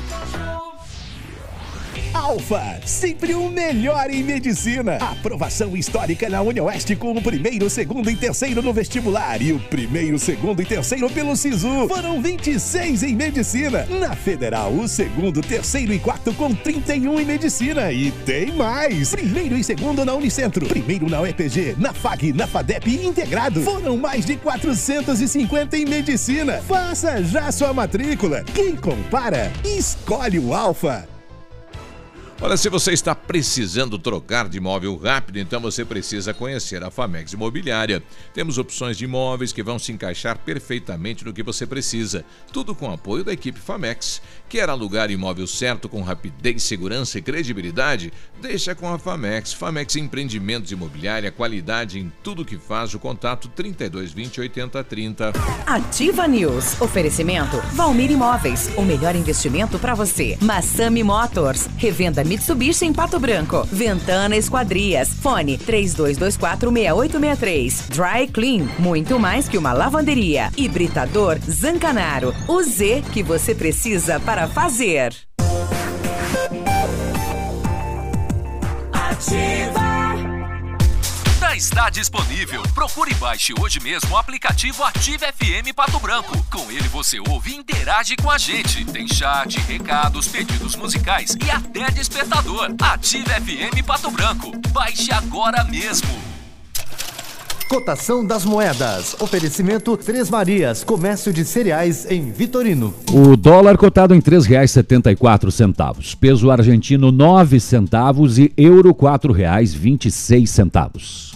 Alfa, sempre o melhor em medicina. Aprovação histórica na Unioeste com o primeiro, segundo e terceiro no vestibular e o primeiro, segundo e terceiro pelo SISU. Foram 26 em medicina. Na Federal, o segundo, terceiro e quarto com 31 em medicina. E tem mais. Primeiro e segundo na Unicentro. Primeiro na UEPG, na FAG, na FADEP e integrado. Foram mais de 450 em medicina. Faça já sua matrícula. Quem compara, escolhe o Alfa. Olha, se você está precisando trocar de imóvel rápido, então você precisa conhecer a Famex Imobiliária. Temos opções de imóveis que vão se encaixar perfeitamente no que você precisa. Tudo com apoio da equipe Famex. Quer alugar imóvel certo com rapidez, segurança e credibilidade? Deixa com a Famex. Famex Empreendimentos Imobiliária, qualidade em tudo que faz. O contato 3220 8030. Ativa News. Oferecimento Valmir Imóveis. O melhor investimento para você. Massami Motors. Revenda Mitsubishi em Pato Branco. Ventana Esquadrias. Fone 32246863. Dry Clean. Muito mais que uma lavanderia. Hibridador Zancanaro. O Z que você precisa para fazer. Ativa já está disponível. Procure e baixe hoje mesmo o aplicativo Ative FM Pato Branco. Com ele você ouve e interage com a gente. Tem chat, recados, pedidos musicais e até despertador. Ative FM Pato Branco. Baixe agora mesmo. Cotação das moedas. Oferecimento Três Marias, comércio de cereais em Vitorino. O dólar cotado em R$ 3,74. Peso argentino, 9 centavos e euro, R$ 4,26.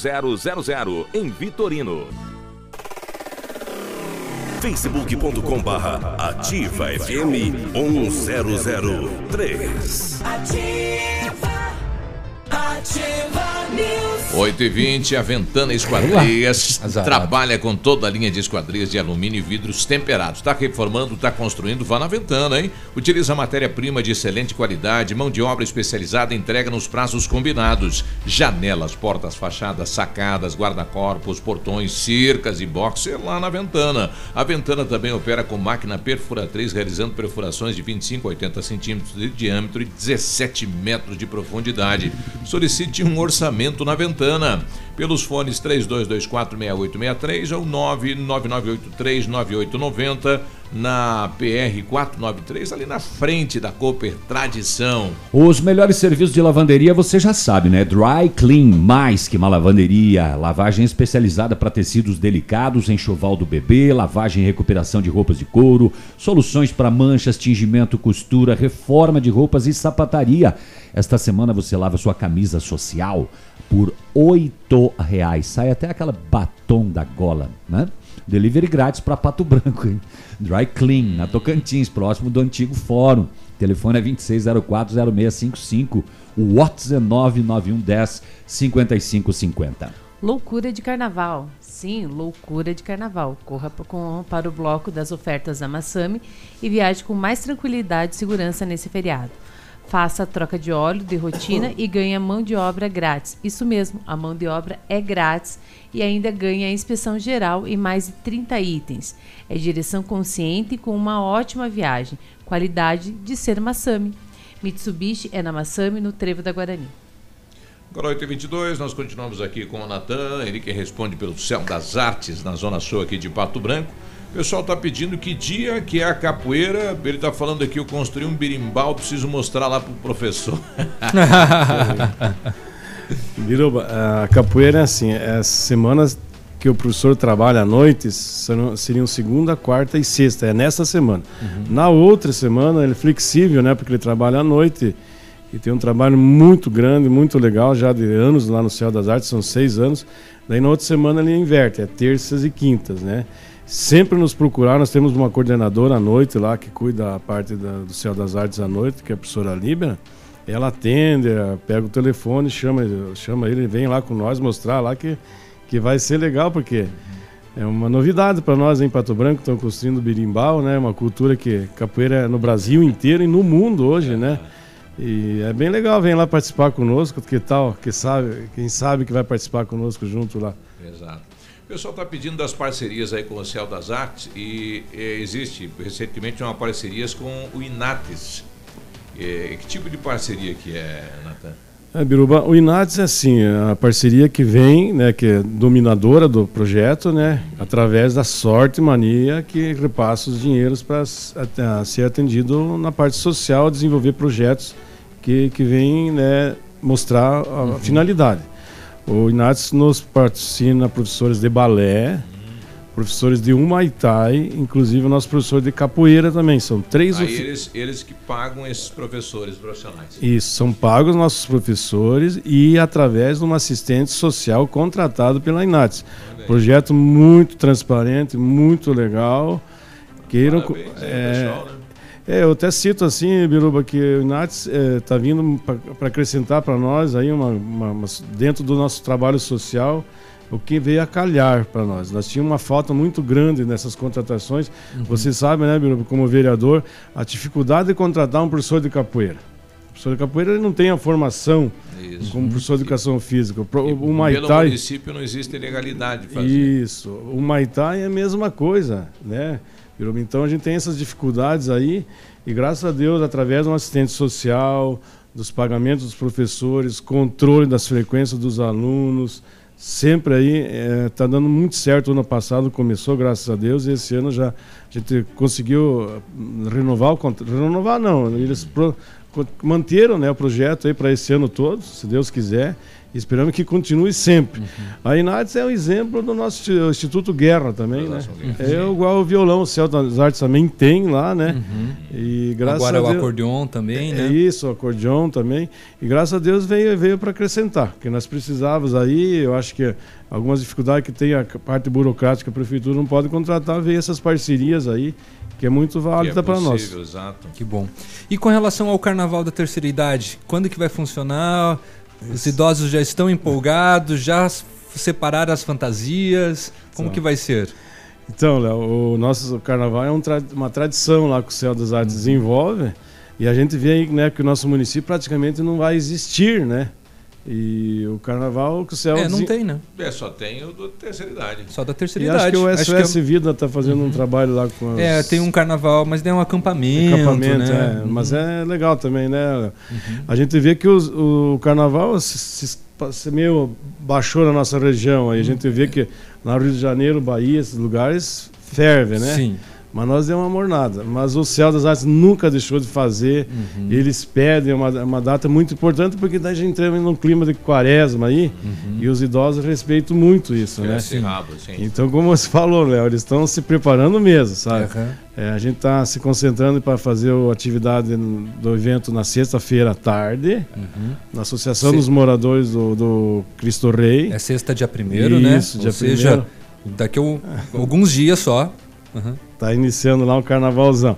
0000 em Vitorino. facebook.com barra ativa FM 1003 Ativa, 8 e 20 a Ventana Esquadrias trabalha com toda a linha de esquadrias de alumínio e vidros temperados. Está reformando, está construindo, vá na Ventana, hein? Utiliza matéria-prima de excelente qualidade, mão de obra especializada, entrega nos prazos combinados. Janelas, portas, fachadas, sacadas, guarda-corpos, portões, cercas e boxer lá na Ventana. A Ventana também opera com máquina perfuratriz, realizando perfurações de 25 a 80 centímetros de diâmetro e 17 metros de profundidade. Solicite um orçamento na Ventana Santana pelos fones 32246863 ou 999839890 na PR 493 ali na frente da Cooper Tradição. Os melhores serviços de lavanderia você já sabe, né? Dry Clean, mais que uma lavanderia. Lavagem especializada para tecidos delicados, enxoval do bebê, lavagem e recuperação de roupas de couro, soluções para manchas, tingimento, costura, reforma de roupas e sapataria. Esta semana você lava sua camisa social por oito reais. Sai até aquela batom da gola, né? Delivery grátis para Pato Branco, hein? Dry Clean, na Tocantins, próximo do antigo fórum. Telefone é 26040655. O WhatsApp é 99110 5550. Loucura de carnaval. Sim, loucura de carnaval. Corra para o bloco das ofertas da Massami e viaje com mais tranquilidade e segurança nesse feriado. Faça a troca de óleo de rotina e ganhe a mão de obra grátis. Isso mesmo, a mão de obra é grátis e ainda ganha a inspeção geral e mais de 30 itens. É direção consciente com uma ótima viagem. Qualidade de ser Massami. Mitsubishi é na Massami, no Trevo da Guarani. Agora 8h22, nós continuamos aqui com o Natan, ele que responde pelo Céu das Artes, na Zona Sul aqui de Pato Branco. O pessoal está pedindo que dia que é a capoeira. Ele está falando aqui, eu construí um birimbau, preciso mostrar lá pro professor. Biruba, a capoeira é assim, é as semanas que o professor trabalha à noite serão- seriam segunda, quarta e sexta, é nessa semana. Na outra semana ele é flexível, né, porque ele trabalha à noite e tem um trabalho muito grande, muito legal, já de anos lá no Céu das Artes, são seis anos. Daí na outra semana ele inverte, é terças e quintas, né? Sempre nos procurar, nós temos uma coordenadora à noite lá que cuida a parte da- do Céu das Artes à noite, que é a professora Líbera. Ela atende, eh, pega o telefone, chama, chama ele, vem lá com nós mostrar lá que, que vai ser legal, porque é uma novidade para nós em Pato Branco, estão construindo birimbau, né? Uma cultura que capoeira é no Brasil inteiro e no mundo hoje, né? E é bem legal, vem lá participar conosco, que tal, que sabe, quem sabe que vai participar conosco junto lá. Exato. O pessoal está pedindo das parcerias aí com o Céu das Artes e existe recentemente uma parceria com o Inates. Que tipo de parceria que é, Natan? É, Biruba, o Inates é assim, é a parceria que vem, né, que é dominadora do projeto, né, através da sorte mania que repassa os dinheiros para ser atendido na parte social, desenvolver projetos que, que vêm né, mostrar a, a finalidade. O Inates nos patrocina professores de balé, professores de Humaitai, inclusive o nosso professor de capoeira também. São três Aí ofi- eles, eles que pagam esses professores profissionais. isso, são pagos nossos professores e através de um assistente social contratado pela Inates. Projeto muito transparente, muito legal. Queiram, Parabéns é, pessoal, né? É, eu até cito assim, Biruba, que o Inates está vindo para acrescentar para nós aí uma, uma, uma- dentro do nosso trabalho social o que veio a calhar para nós. Nós tínhamos uma falta muito grande nessas contratações. Você sabe, né, Biruba, como vereador, a dificuldade de contratar um professor de capoeira. O professor de capoeira ele não tem a formação Isso. como professor de educação física. O O, Pelo Maitai, município não existe legalidade de fazer. isso. O Maitai é a mesma coisa, né? Então a gente tem essas dificuldades aí e graças a Deus, através de um assistente social, dos pagamentos dos professores, controle das frequências dos alunos, sempre aí está dando muito certo. Ano passado começou, graças a Deus, e esse ano já a gente conseguiu eh, renovar o contrato. Renovar não, eles pro- manteram né, o projeto aí para esse ano todo, se Deus quiser. Esperamos que continue sempre. A Inates é um exemplo do nosso insti- Instituto Guerra também, né? É igual o violão, o Céu das Artes também tem lá, né? E graças Agora a o Deus, acordeon também, é né? Isso, o acordeon também. E graças a Deus veio, veio para acrescentar, porque nós precisávamos aí, eu acho que algumas dificuldades que tem a parte burocrática, a prefeitura não pode contratar, veio essas parcerias aí, que é muito válida para nós. Exato. Que bom. E com relação ao Carnaval da Terceira Idade, quando que vai funcionar? Os idosos já estão empolgados, já separaram as fantasias? Como Então. que vai ser? Então, Léo, o nosso carnaval é um tra- uma tradição lá que o Céu das Artes desenvolve. E a gente vê aí, né, que o nosso município praticamente não vai existir, né? E o carnaval que o Céu É, não tem, né? É, só tem o da terceira idade. Só da terceira E idade. acho que o Acho SOS que é- Vida está fazendo um trabalho lá com as... É, tem um carnaval, mas é um acampamento, acampamento, né? é, mas é legal também, né? A gente vê que os- o carnaval se, se- se meio baixou na nossa região. Aí a gente vê que lá no Rio de Janeiro, Bahia, esses lugares ferve, né? Sim. Mas nós demos uma mornada. Mas o Céu das Artes nunca deixou de fazer. Uhum. Eles pedem uma, uma data muito importante, porque daí a gente entra num clima de quaresma aí, Uhum. e os idosos respeitam muito isso, né? Rabo, sim. Então, como você falou, Léo, eles estão se preparando mesmo, sabe? Aham. É, a gente está se concentrando para fazer a atividade do evento na sexta-feira à tarde, Uhum. na Associação dos Moradores do, do Cristo Rei. É sexta, dia primeiro, né? Isso, Ou dia seja, primeiro. daqui a alguns dias só. Uhum. Tá iniciando lá um carnavalzão.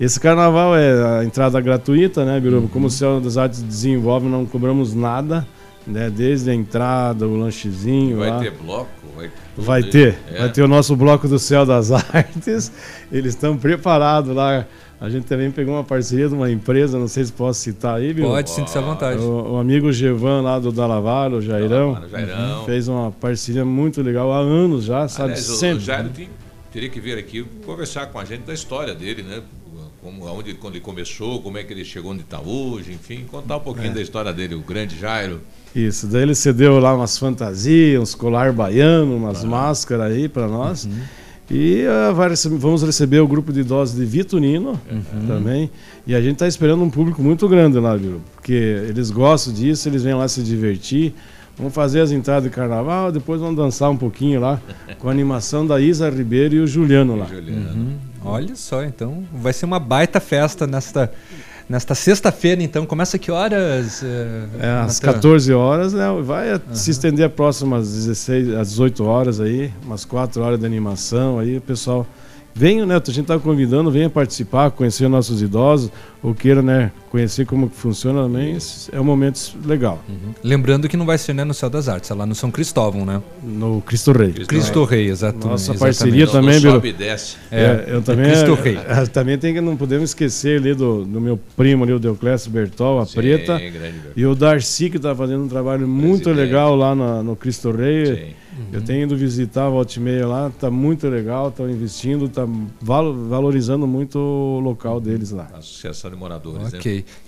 Esse carnaval é a entrada gratuita, né, Biruba? Como o Céu das Artes desenvolve, não cobramos nada, né? Desde a entrada, o lanchezinho Vai lá. ter bloco? Vai, Vai tudo, ter, é. vai ter o nosso bloco do Céu das Artes. Eles estão preparados lá. A gente também pegou uma parceria de uma empresa, não sei se posso citar aí, viu? Pode, sinta-se à vontade. O, o amigo Gevan lá do Dalavaro, o Jairão, Dalavaro, Jairão. fez uma parceria muito legal há anos já, sabe? Aliás, Sempre. o Jairo tem- teria que vir aqui conversar com a gente da história dele, né? Como, aonde, quando ele começou, como é que ele chegou onde está hoje, enfim, contar um pouquinho É. da história dele, o grande Jairo. Isso, daí ele cedeu lá umas fantasias, uns colar baiano, umas máscaras aí para nós. Uhum. E ah, vai rece- vamos receber o grupo de idosos de Vitorino Uhum. também. E a gente está esperando um público muito grande lá, viu? Porque eles gostam disso, eles vêm lá se divertir. Vamos fazer as entradas de carnaval, depois vamos dançar um pouquinho lá com a animação da Isa Ribeiro e o Juliano lá. Uhum. Olha só, então vai ser uma baita festa nesta, nesta sexta-feira, então. Começa que horas? eh, É, às Natan? 14 horas, né? Vai se estender a próxima às 16, às 18 horas aí, umas 4 horas de animação aí, o pessoal. Venha, né? A gente está convidando, venha participar, conhecer nossos idosos, ou queira, né, conhecer como que funciona também, é um momento legal. Lembrando que não vai ser né, no Céu das Artes, é lá no São Cristóvão, né? No Cristo Rei. Cristo, Rei, exatamente. Nossa exatamente. parceria Não, também, não sobe e desce. É, É, eu também. Cristo Rei. é, também tem que não podemos esquecer ali do, do meu primo ali, o Deoclésio Bertol, a Sim, Preta. grande. E o Darcy, que está fazendo um trabalho muito legal lá na- no Cristo Rei. Sim. Eu tenho ido visitar a volta e meia lá, tá muito legal, estão investindo, tá valo- valorizando muito o local deles lá. Associação de Moradores, né?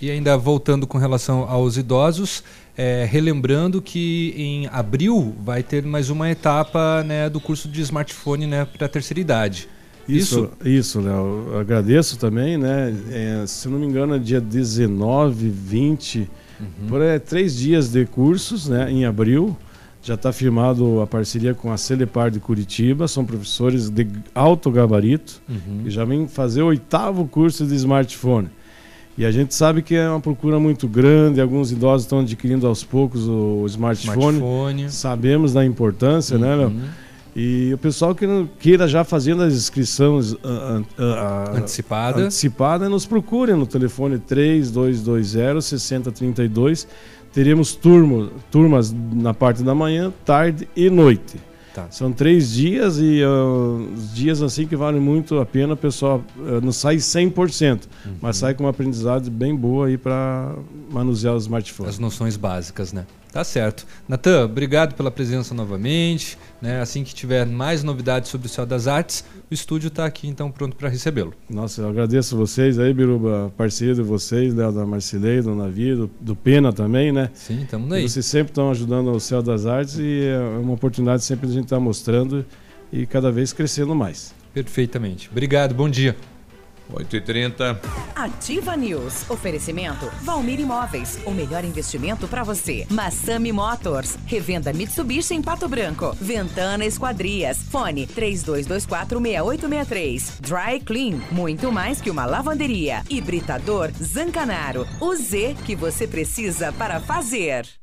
E ainda voltando com relação aos idosos, é, relembrando que em abril vai ter mais uma etapa né, do curso de smartphone né, para a terceira idade. Isso, isso, Léo. Eu Agradeço também, né? É, se não me engano, é dia 19, 20, Uhum. por aí, três dias de cursos, né? Em abril. Já está firmado a parceria com a Celepar de Curitiba, são professores de alto gabarito Uhum. que já vêm fazer o oitavo curso de smartphone. E a gente sabe que é uma procura muito grande, alguns idosos estão adquirindo aos poucos o smartphone. Smartphone. Sabemos da importância, né, Léo? Uhum. E o pessoal que queira já fazendo as inscrições ah, ah, ah, Antecipada. antecipada, nos procure no telefone 3220 6032. Teremos turmo, turmas na parte da manhã, tarde e noite. Tá. São três dias e os dias assim que valem muito a pena, o pessoal ah, não sai 100%, mas sai com uma aprendizado bem boa aí para manusear os smartphones. As noções básicas, né? Tá certo. Natan, obrigado pela presença novamente. Né? Assim que tiver mais novidades sobre o Céu das Artes, o estúdio está aqui então pronto para recebê-lo. Nossa, eu agradeço vocês aí, Biruba, parceiro de vocês, né, da Marcilei, do Navi, do, do Pena também, né? Sim, estamos aí. Vocês sempre estão ajudando o Céu das Artes e é uma oportunidade sempre de a gente estar mostrando e cada vez crescendo mais. Perfeitamente. Obrigado, bom dia. 8h30. Ativa News. Oferecimento Valmir Imóveis. O melhor investimento para você. Massami Motors. Revenda Mitsubishi em Pato Branco. Ventana Esquadrias. Fone 32246863. Dry Clean. Muito mais que uma lavanderia. Hibridador Zancanaro. O Z que você precisa para fazer.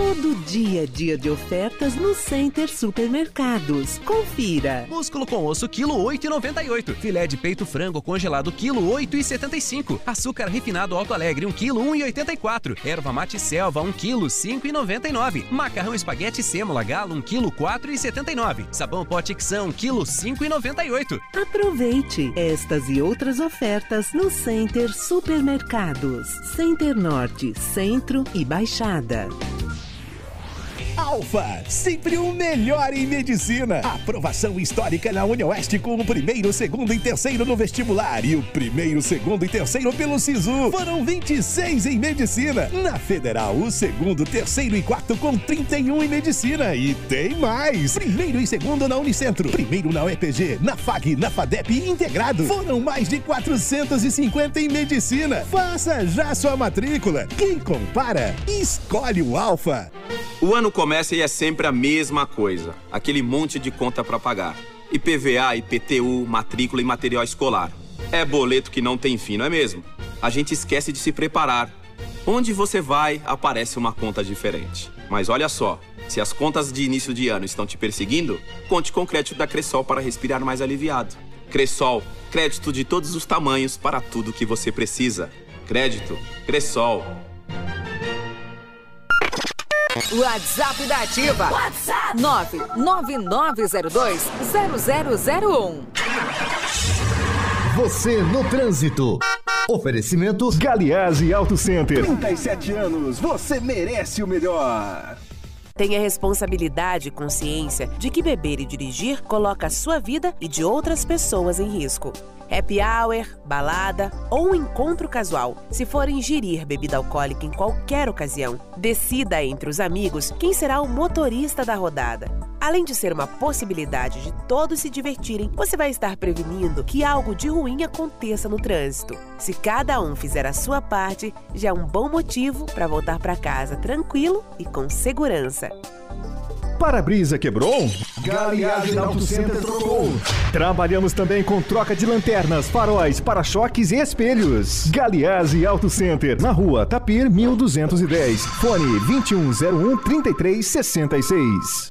Todo dia é dia de ofertas no Center Supermercados. Confira. Músculo com osso, quilo 8,98. Filé de peito frango congelado, quilo 8,75. Açúcar refinado Alto Alegre, 1 quilo 1,84. Erva mate selva, 1 quilo 5,99. Macarrão espaguete sêmola galo, 1 quilo 4,79. Sabão pote 1 quilo 5,98. Aproveite estas e outras ofertas no Center Supermercados. Center Norte, Centro e Baixada. Alfa, sempre o melhor em medicina. Aprovação histórica na Unioeste com o primeiro, segundo e terceiro no vestibular e o primeiro, segundo e terceiro pelo SISU. Foram 26 em medicina. Na Federal, o segundo, terceiro e quarto com 31 em medicina. E tem mais. Primeiro e segundo na Unicentro. Primeiro na UEPG, na FAG, na FADEP e integrado. Foram mais de 450 em medicina. Faça já sua matrícula. Quem compara, escolhe o Alfa. O ano começa e é sempre a mesma coisa. Aquele monte de conta para pagar. IPVA, IPTU, matrícula e material escolar. É boleto que não tem fim, não é mesmo? A gente esquece de se preparar. Onde você vai, aparece uma conta diferente. Mas olha só, se as contas de início de ano estão te perseguindo, conte com o crédito da Cressol para respirar mais aliviado. Cressol, crédito de todos os tamanhos para tudo que você precisa. Crédito, Cressol. WhatsApp da Ativa. WhatsApp 999020001. Você no trânsito. Oferecimento Galiase Auto Center. 37 anos, você merece o melhor. Tenha responsabilidade e consciência de que beber e dirigir coloca a sua vida e de outras pessoas em risco. Happy hour, balada ou um encontro casual. Se for ingerir bebida alcoólica em qualquer ocasião, decida entre os amigos quem será o motorista da rodada. Além de ser uma possibilidade de todos se divertirem, você vai estar prevenindo que algo de ruim aconteça no trânsito. Se cada um fizer a sua parte, já é um bom motivo para voltar para casa tranquilo e com segurança. Para-brisa quebrou? Galiase Auto Center trocou. Trabalhamos também com troca de lanternas, faróis, para-choques e espelhos. Galiase Auto Center, na rua Tapir 1210. Fone 2101 3366.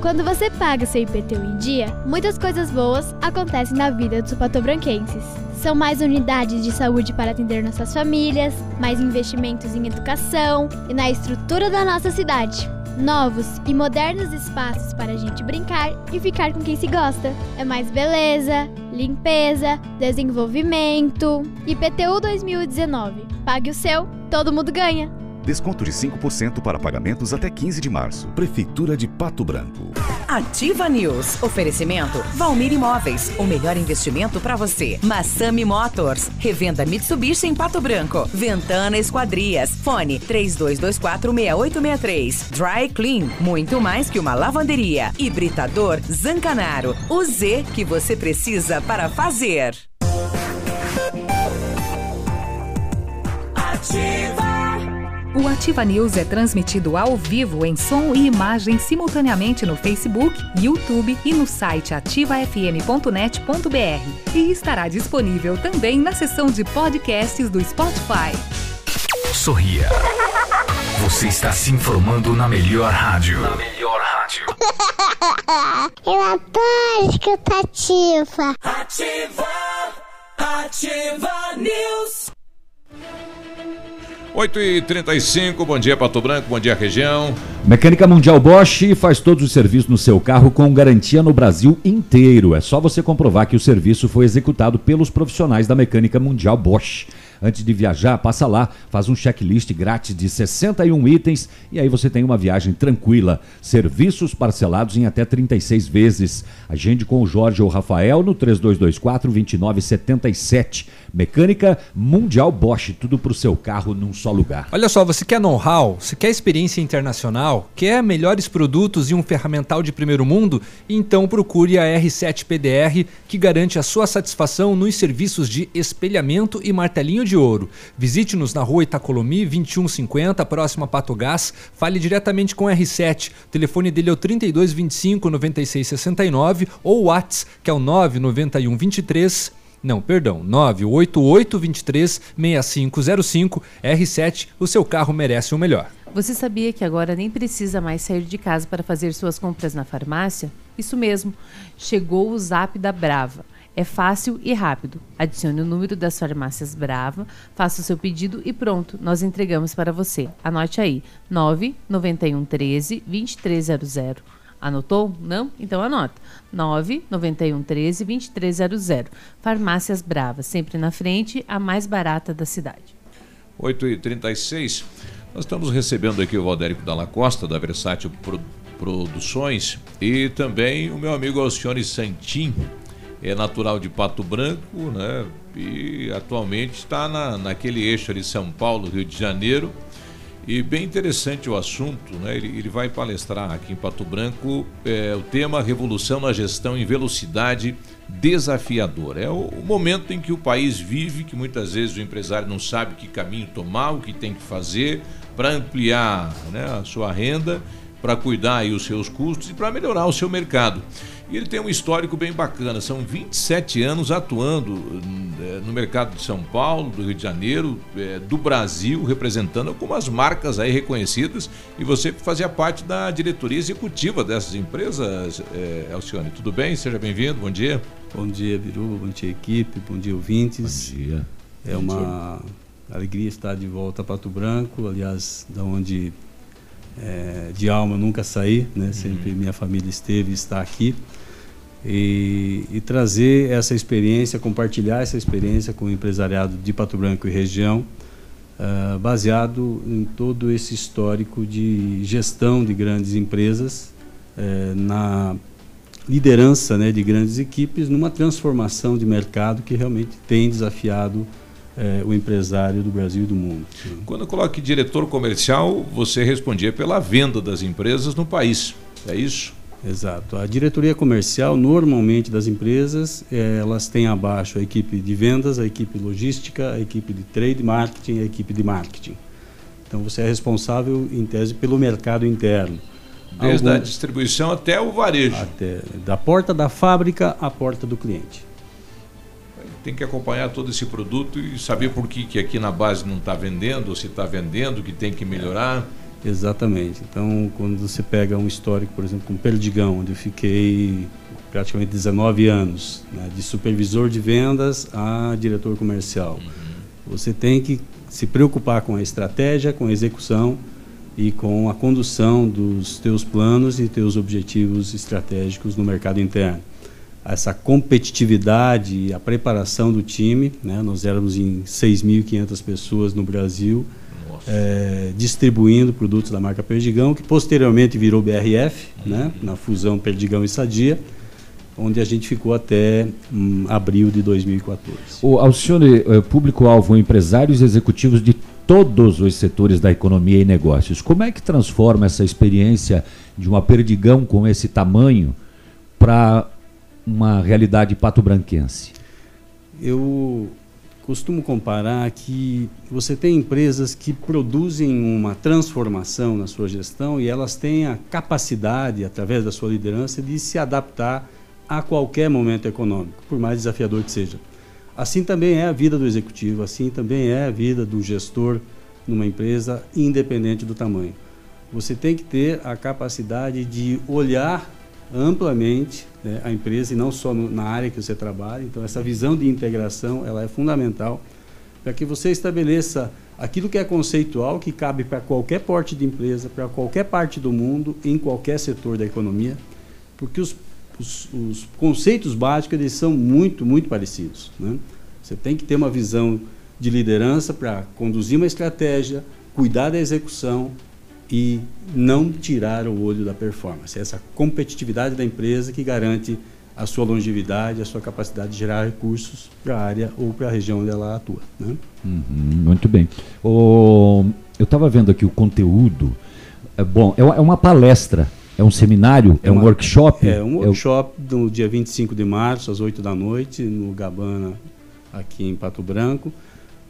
Quando você paga seu IPTU em dia, muitas coisas boas acontecem na vida dos patobranquenses. São mais unidades de saúde para atender nossas famílias, mais investimentos em educação e na estrutura da nossa cidade. Novos e modernos espaços para a gente brincar e ficar com quem se gosta. É mais beleza, limpeza, desenvolvimento. IPTU 2019. Pague o seu, todo mundo ganha. Desconto de 5% para pagamentos até 15 de março. Prefeitura de Pato Branco. Ativa News. Oferecimento Valmir Imóveis. O melhor investimento para você. Massami Motors. Revenda Mitsubishi em Pato Branco. Ventana Esquadrias. Fone 32246863. Dry Clean. Muito mais que uma lavanderia. Hibridador Zancanaro. O Z que você precisa para fazer. Ativa. O Ativa News é transmitido ao vivo em som e imagem simultaneamente no Facebook, YouTube e no site ativafm.net.br. E estará disponível também na seção de podcasts do Spotify. Sorria. Você está se informando na melhor rádio. Na melhor rádio. Eu adoro escutar Ativa. Ativa. Ativa News. 8 e 35 bom dia Pato Branco, bom dia região. Mecânica Mundial Bosch faz todos os serviços no seu carro com garantia no Brasil inteiro. É só você comprovar que o serviço foi executado pelos profissionais da Mecânica Mundial Bosch. Antes de viajar, passa lá, faz um checklist grátis de 61 itens e aí você tem uma viagem tranquila. Serviços parcelados em até 36 vezes. Agende com o Jorge ou Rafael no 3224 2977. Mecânica Mundial Bosch, tudo para o seu carro num só lugar. Olha só, você quer know-how, você quer experiência internacional, quer melhores produtos e um ferramental de primeiro mundo? Então procure a R7 PDR, que garante a sua satisfação nos serviços de espelhamento e martelinho de ouro. Visite-nos na rua Itacolomi 2150, próxima a Pato Gás. Fale diretamente com o R7. O telefone dele é o 3225 9669 ou WhatsApp, que é o 991 23 não, perdão, 988236505 R7, o seu carro merece o melhor. Você sabia que agora nem precisa mais sair de casa para fazer suas compras na farmácia? Isso mesmo, chegou o Zap da Brava. É fácil e rápido. Adicione o número das farmácias Brava, faça o seu pedido e pronto, nós entregamos para você. Anote aí: 991 13 2300. Anotou? Não? Então anota. 991 13 2300. Farmácias Bravas, sempre na frente, a mais barata da cidade. 8h36. Nós estamos recebendo aqui o Valdérico Dalla Costa, da Versátil Produções, e também o meu amigo Alcione Santin, é natural de Pato Branco, né? E atualmente está na, naquele eixo ali São Paulo, Rio de Janeiro. E bem interessante o assunto, né? Ele, ele vai palestrar aqui em Pato Branco é, o tema Revolução na Gestão em Velocidade Desafiadora. É o, o, momento em que o país vive, que muitas vezes o empresário não sabe que caminho tomar, o que tem que fazer para ampliar né, a sua renda, para cuidar aí os seus custos e para melhorar o seu mercado. E ele tem um histórico bem bacana, são 27 anos atuando eh, no mercado de São Paulo, do Rio de Janeiro, eh, do Brasil, representando algumas marcas aí reconhecidas. E você fazia parte da diretoria executiva dessas empresas, é, Alcione. Tudo bem? Seja bem-vindo, bom dia. Bom dia, Biruba, bom dia, equipe, bom dia, ouvintes. Bom dia. É uma alegria estar de volta a Pato Branco, aliás, da onde é, de alma nunca saí, né? Sempre uhum. minha família esteve e está aqui. E, e, trazer essa experiência, compartilhar essa experiência com o empresariado de Pato Branco e região, uh, baseado em todo esse histórico de gestão de grandes empresas, uh, na liderança né, de grandes equipes, numa transformação de mercado que realmente tem desafiado é, o empresário do Brasil e do mundo. Quando eu coloco diretor comercial, você respondia pela venda das empresas no país, é isso? Exato. A diretoria comercial, normalmente das empresas, é, elas têm abaixo a equipe de vendas, a equipe logística, a equipe de trade marketing, a equipe de marketing. Então você é responsável, em tese, pelo mercado interno. Desde Algum... a distribuição até o varejo. Até, da porta da fábrica à porta do cliente tem que acompanhar todo esse produto e saber por que, que aqui na base não está vendendo, ou se está vendendo, que tem que melhorar. Exatamente. Então, quando você pega um histórico, por exemplo, com Perdigão, onde eu fiquei praticamente 19 anos, né, de supervisor de vendas a diretor comercial, uhum. você tem que se preocupar com a estratégia, com a execução e com a condução dos teus planos e teus objetivos estratégicos no mercado interno essa competitividade, a preparação do time. Né? Nós éramos em 6.500 pessoas no Brasil é, distribuindo produtos da marca Perdigão, que posteriormente virou BRF, Uhum. né, na fusão Perdigão e Sadia, onde a gente ficou até hum, abril de 2014. O Alcione, eh, público-alvo, empresários e executivos de todos os setores da economia e negócios. Como é que transforma essa experiência de uma perdigão com esse tamanho para uma realidade pato-branquense? Eu costumo comparar que você tem empresas que produzem uma transformação na sua gestão e elas têm a capacidade, através da sua liderança, de se adaptar a qualquer momento econômico, por mais desafiador que seja. Assim também é a vida do executivo, assim também é a vida do gestor numa empresa, independente do tamanho. Você tem que ter a capacidade de olhar amplamente né, a empresa e não só no, na área que você trabalha. Então, essa visão de integração ela é fundamental para que você estabeleça aquilo que é conceitual, que cabe para qualquer porte de empresa, para qualquer parte do mundo, em qualquer setor da economia, porque os, os, os conceitos básicos eles são muito, muito parecidos. Né? Você tem que ter uma visão de liderança para conduzir uma estratégia, cuidar da execução e não tirar o olho da performance. Essa competitividade da empresa que garante a sua longevidade, a sua capacidade de gerar recursos para a área ou para a região onde ela atua. Né? Uhum, muito bem. Eu estava vendo aqui o conteúdo. É, bom, é, é uma palestra, é um seminário, é, um uma- workshop? É um o- workshop no dia 25 de março, às 8 da noite, no Gabana, aqui em Pato Branco,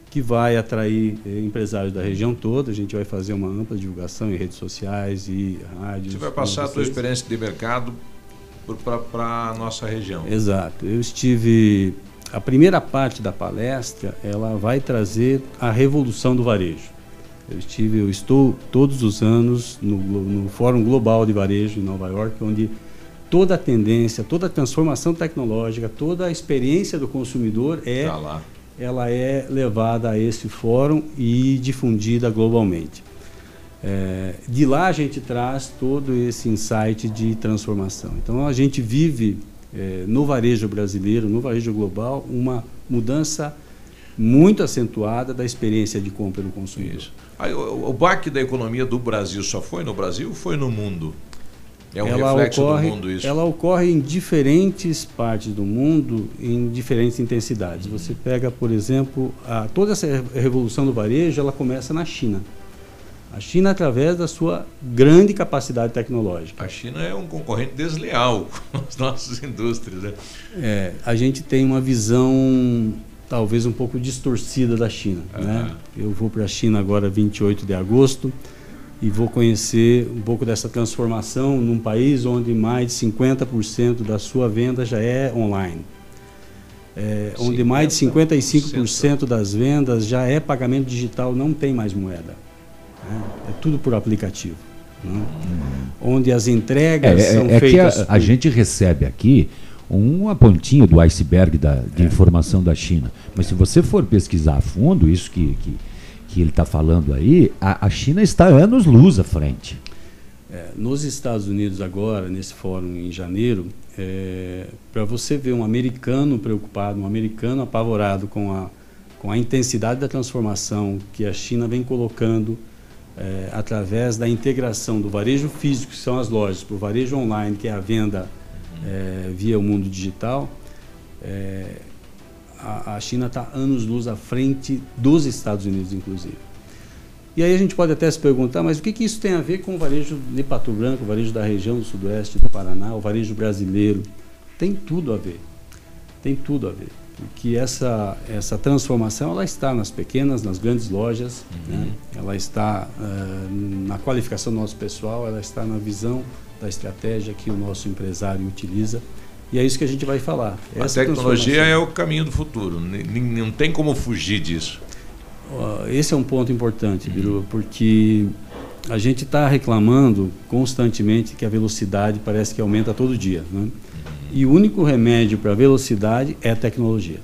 que vai atrair eh, empresários da região toda. A gente vai fazer uma ampla divulgação em redes sociais e rádios. Você vai passar a vocês. experiência de mercado para a nossa região. Exato. Eu estive. A primeira parte da palestra ela vai trazer a revolução do varejo. Eu estive, eu estou todos os anos no, no Fórum Global de Varejo em Nova York, onde toda a tendência, toda a transformação tecnológica, toda a experiência do consumidor é Tá lá. Ela é levada a esse fórum e difundida globalmente. É, de lá a gente traz todo esse insight de transformação. Então a gente vive é, no varejo brasileiro, no varejo global, uma mudança muito acentuada da experiência de compra do consumidor. Aí, o, o baque da economia do Brasil só foi no Brasil ou foi no mundo? É um ela reflexo ocorre, do mundo isso. Ela ocorre em diferentes partes do mundo, em diferentes intensidades. Você pega, por exemplo, a, toda essa re- revolução do varejo, ela começa na China. A China, através da sua grande capacidade tecnológica. A China é um concorrente desleal com as nossas indústrias. Né? É, a gente tem uma visão talvez um pouco distorcida da China. Né? Eu vou para a China agora 28 de agosto e vou conhecer um pouco dessa transformação num país onde mais de 50% da sua venda já é online. É, onde mais de 55% das vendas já é pagamento digital, não tem mais moeda. né? É tudo por aplicativo. né? Onde as entregas É, é- são é que feitas. a, a por- gente recebe aqui uma pontinha do iceberg da, de informação da China. Mas se você for pesquisar a fundo isso que, que, que ele está falando aí, a, a China está anos luz à frente. É, nos Estados Unidos agora, nesse fórum em janeiro, para você ver um americano preocupado, um americano apavorado com a, com a intensidade da transformação que a China vem colocando é, através da integração do varejo físico, que são as lojas, para o varejo online, que é a venda é, via o mundo digital, é, a, a China está anos-luz à frente dos Estados Unidos, inclusive. E aí a gente pode até se perguntar, mas o que, que isso tem a ver com o varejo de Pato Branco, o varejo da região do sudoeste do Paraná, o varejo brasileiro? Tem tudo a ver. Tem tudo a ver. Porque essa, essa transformação ela está nas pequenas, nas grandes lojas, né? ela está eh, na qualificação do nosso pessoal, ela está na visão da estratégia que o nosso empresário utiliza. E é isso que a gente vai falar. A Essa tecnologia transformação. é o caminho do futuro. Não tem como fugir disso. Esse é um ponto importante, Biru, porque a gente está reclamando constantemente que a velocidade parece que aumenta todo dia. Né? E o único remédio para a velocidade é a tecnologia.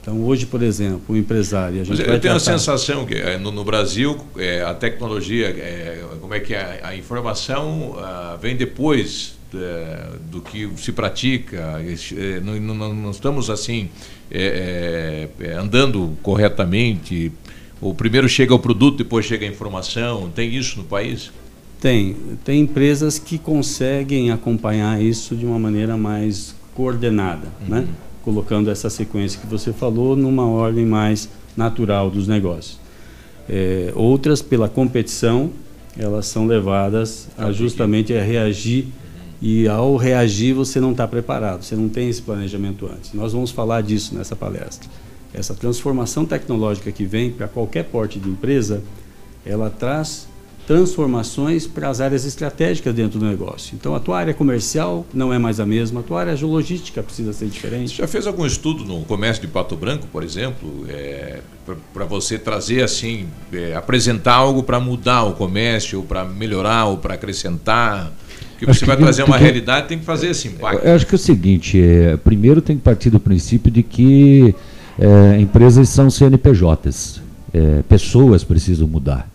Então, hoje, por exemplo, o empresário. A gente Mas eu tenho a tratar- sensação que eh, no, no Brasil eh, a tecnologia, eh, como é que é? a informação ah, vem depois eh, do que se pratica. Eh, Não, não- não- estamos assim eh, eh, andando corretamente O primeiro chega o produto, depois chega a informação. Tem isso no país? Tem. Tem empresas que conseguem acompanhar isso de uma maneira mais coordenada, Uhum. né? colocando essa sequência que você falou numa ordem mais natural dos negócios. É, outras, pela competição, elas são levadas a justamente a reagir e ao reagir você não está preparado, você não tem esse planejamento antes. Nós vamos falar disso nessa palestra. Essa transformação tecnológica que vem para qualquer porte de empresa, ela traz transformações para as áreas estratégicas dentro do negócio. Então, a tua área comercial não é mais a mesma, a tua área logística precisa ser diferente. Você já fez algum estudo no comércio de Pato Branco, por exemplo, para você trazer assim, é, apresentar algo para mudar o comércio, para melhorar ou para acrescentar? Porque Acho você que vai trazer uma tem- realidade, tem que fazer esse impacto. Eu acho que é o seguinte, é, primeiro tem que partir do princípio de que é, empresas são CNPJs, é, pessoas precisam mudar,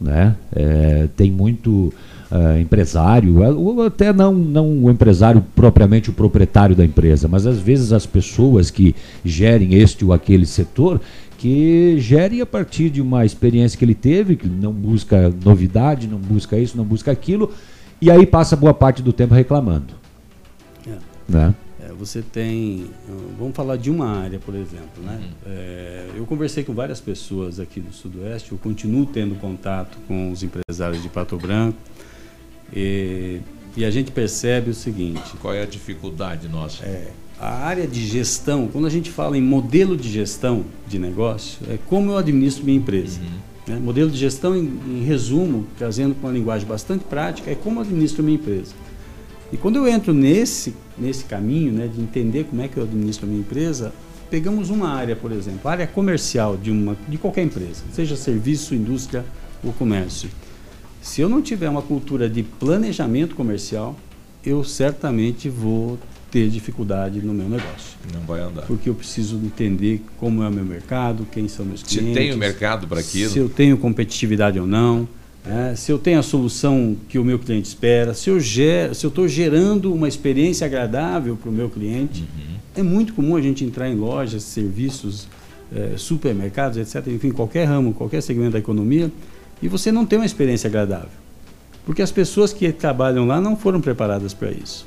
né? É, tem muito é, empresário, é, ou até não, não o empresário propriamente o proprietário da empresa, mas às vezes as pessoas que gerem este ou aquele setor que gerem a partir de uma experiência que ele teve, que não busca novidade, não busca isso, não busca aquilo, e aí passa boa parte do tempo reclamando. É. Né? É, você tem. Vamos falar de uma área, por exemplo. Né? É, eu conversei com várias pessoas aqui do Sudoeste, eu continuo tendo contato com os empresários de Pato Branco. E, e a gente percebe o seguinte: Qual é a dificuldade nossa? É, a área de gestão, quando a gente fala em modelo de gestão de negócio, é como eu administro minha empresa. Né? Modelo de gestão, em, em resumo, trazendo com uma linguagem bastante prática, é como administro minha empresa. E quando eu entro nesse, nesse caminho né, de entender como é que eu administro a minha empresa, pegamos uma área, por exemplo, área comercial de, uma, de qualquer empresa, seja serviço, indústria ou comércio. Se eu não tiver uma cultura de planejamento comercial, eu certamente vou ter dificuldade no meu negócio. Não vai andar. Porque eu preciso entender como é o meu mercado, quem são meus Se clientes. tem o mercado para aquilo. Se eu tenho competitividade ou não. né? se eu tenho a solução que o meu cliente espera. Se eu ger, se eu estou gerando uma experiência agradável para o meu cliente. É muito comum a gente entrar em lojas, serviços, eh, supermercados, etc. Enfim, qualquer ramo, qualquer segmento da economia. E você não tem uma experiência agradável. Porque as pessoas que trabalham lá não foram preparadas para isso.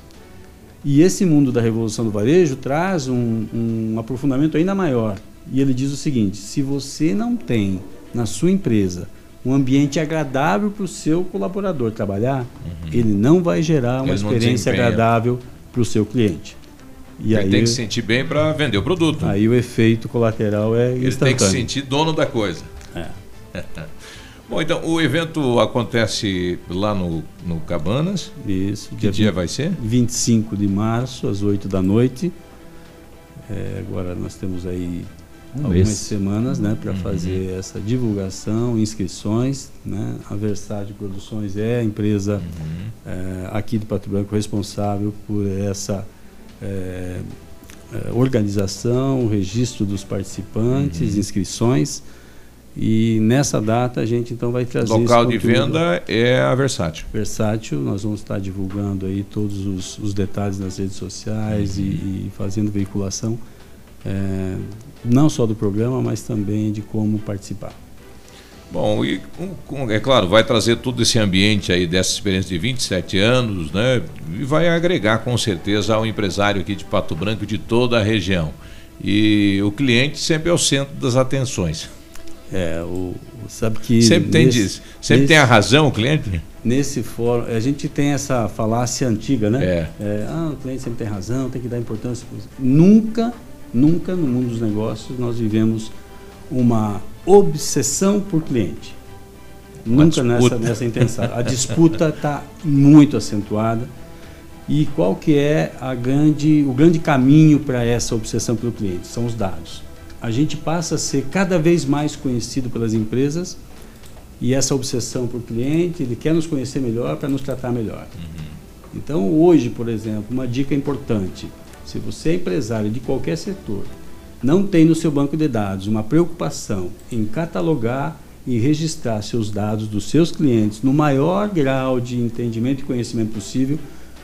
E esse mundo da revolução do varejo traz um, um aprofundamento ainda maior. E ele diz o seguinte: se você não tem na sua empresa um ambiente agradável para o seu colaborador trabalhar, ele não vai gerar uma Uhum. Ele experiência agradável para o seu cliente. E Ele aí, tem que se sentir bem para vender o produto. aí o efeito colateral é Ele tem que instantâneo. se sentir dono da coisa. É. Bom, então o evento acontece lá no, no Cabanas. Isso. Que dia, vai ser? 25 de março, às 8 da noite. É, agora nós temos aí Um algumas mês. semanas né, Uhum. para fazer essa divulgação, inscrições. Né? A Versátil Produções é a empresa Uhum. é, aqui de Pato Branco responsável por essa é, é, organização, registro dos participantes, Uhum. inscrições. E nessa data a gente então vai trazer Local de venda é a Versátil. Versátil, nós vamos estar divulgando aí todos os, os detalhes nas redes sociais e, e fazendo veiculação, é, não só do programa, mas também de como participar. Bom, e é claro, vai trazer todo esse ambiente aí dessa experiência de 27 anos, né? E vai agregar com certeza ao empresário aqui de Pato Branco de toda a região. E o cliente sempre é o centro das atenções. É, o, sabe que sempre tem nesse- disso. Sempre tem a razão o cliente? Nesse fórum, a gente tem essa falácia antiga, né? É. ah, o cliente sempre tem razão, tem que dar importância. Nunca, nunca no mundo dos negócios nós vivemos uma obsessão por cliente. Uma nunca nessa, nessa intenção. A disputa está muito acentuada. E qual que é a grande, o grande caminho para essa obsessão pelo cliente? São os dados. A gente passa a ser cada vez mais conhecido pelas empresas e essa obsessão por cliente, ele quer nos conhecer melhor para nos tratar melhor. Então, hoje, por exemplo, uma dica importante: se você é empresário de qualquer setor, não tem no seu banco de dados uma preocupação em catalogar e registrar seus dados dos seus clientes no maior grau de entendimento e conhecimento possível,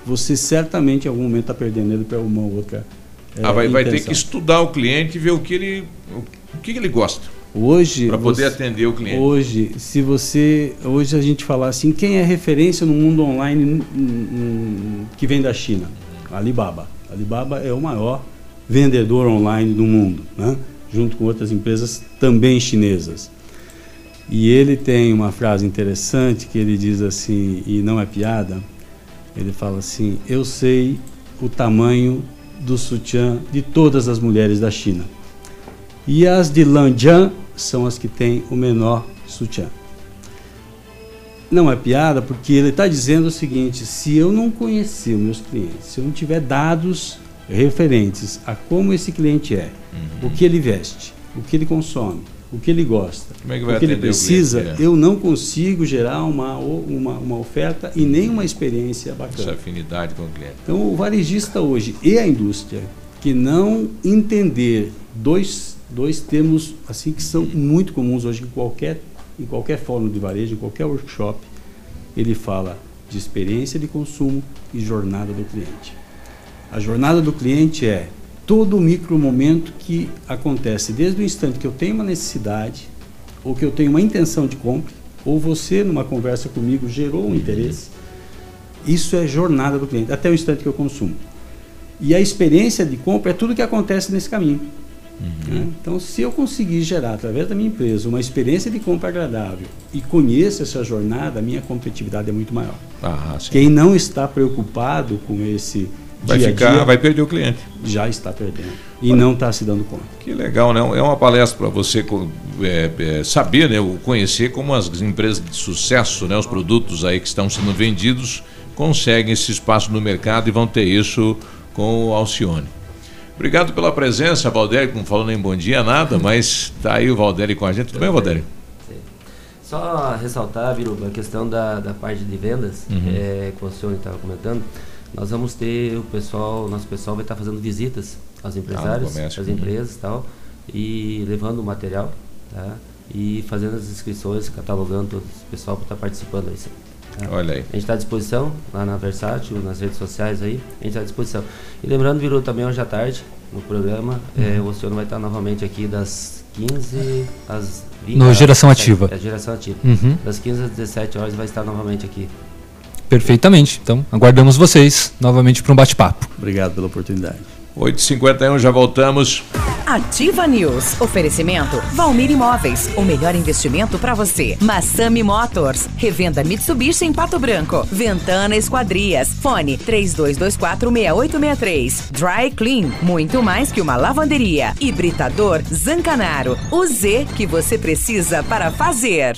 você certamente em algum momento está perdendo ele para uma outra. Ah, eh, vai, vai ter que estudar o cliente e ver o que ele, o que ele gosta. Hoje. Para poder você- atender o cliente. Hoje, se você. Hoje a gente falar assim, quem é referência no mundo online que vem da China? Alibaba. Alibaba é o maior vendedor online do mundo, né? junto com outras empresas também chinesas. E ele tem uma frase interessante que ele diz assim, e não é piada, ele fala assim: Eu sei o tamanho do sutiã de todas as mulheres da China. E as de Lanjiang são as que têm o menor sutiã. Não é piada, porque ele está dizendo o seguinte: se eu não conhecer os meus clientes, se eu não tiver dados referentes a como esse cliente é, o que ele veste, o que ele consome, o que ele gosta, Como é que o que ele precisa, cliente? É. eu não consigo gerar uma, uma, uma oferta e nem uma experiência Essa bacana. afinidade com o cliente. Então, o varejista hoje e a indústria que não entender dois, dois termos assim que são muito comuns hoje em qualquer, em qualquer fórum de varejo, em qualquer workshop, ele fala de experiência de consumo e jornada do cliente. A jornada do cliente é todo o micro momento que acontece desde o instante que eu tenho uma necessidade ou que eu tenho uma intenção de compra ou você numa conversa comigo gerou um interesse. Isso é jornada do cliente até o instante que eu consumo. E a experiência de compra é tudo que acontece nesse caminho. né? Então, se eu conseguir gerar através da minha empresa uma experiência de compra agradável e conheço essa jornada, a minha competitividade é muito maior. Ah. Quem não está preocupado com esse Vai dia a ficar, dia, vai perder o cliente. já está perdendo e não está se dando conta. Que legal, né? É uma palestra para você é, é, saber, né? o Conhecer como as empresas de sucesso, né? Os produtos aí que estão sendo vendidos conseguem esse espaço no mercado e vão ter isso com o Alcione. Obrigado pela presença, Valdério, não falando em bom dia nada, mas tá aí o Valdério com a gente. Tudo bem, Valdério? Só ressaltar, Viruba, a questão da, da parte de vendas, Uhum. é, que o senhor estava comentando, nós vamos ter o pessoal, nosso pessoal vai estar fazendo visitas aos empresários, comércio, às uhum. empresas e tal, e levando o material, tá? E fazendo as inscrições, catalogando todo esse pessoal para estar participando aí. tá? Olha aí. A gente está à disposição lá na Versátil, nas redes sociais aí, a gente está à disposição. E lembrando, Viru, também hoje à tarde, no programa, é, o senhor vai estar novamente aqui das 15 às 20 No Geração 17, Ativa. É, Geração Ativa. Uhum. Das 15 às 17 horas vai estar novamente aqui. Perfeitamente. Então, aguardamos vocês novamente para um bate-papo. Obrigado pela oportunidade. 8h51, já voltamos. Ativa News. Oferecimento Valmir Imóveis. O melhor investimento para você. Massami Motors. Revenda Mitsubishi em Pato Branco. Ventana Esquadrias. Fone 32246863. Dry Clean. Muito mais que uma lavanderia. Hibridador Zancanaro. O Z que você precisa para fazer.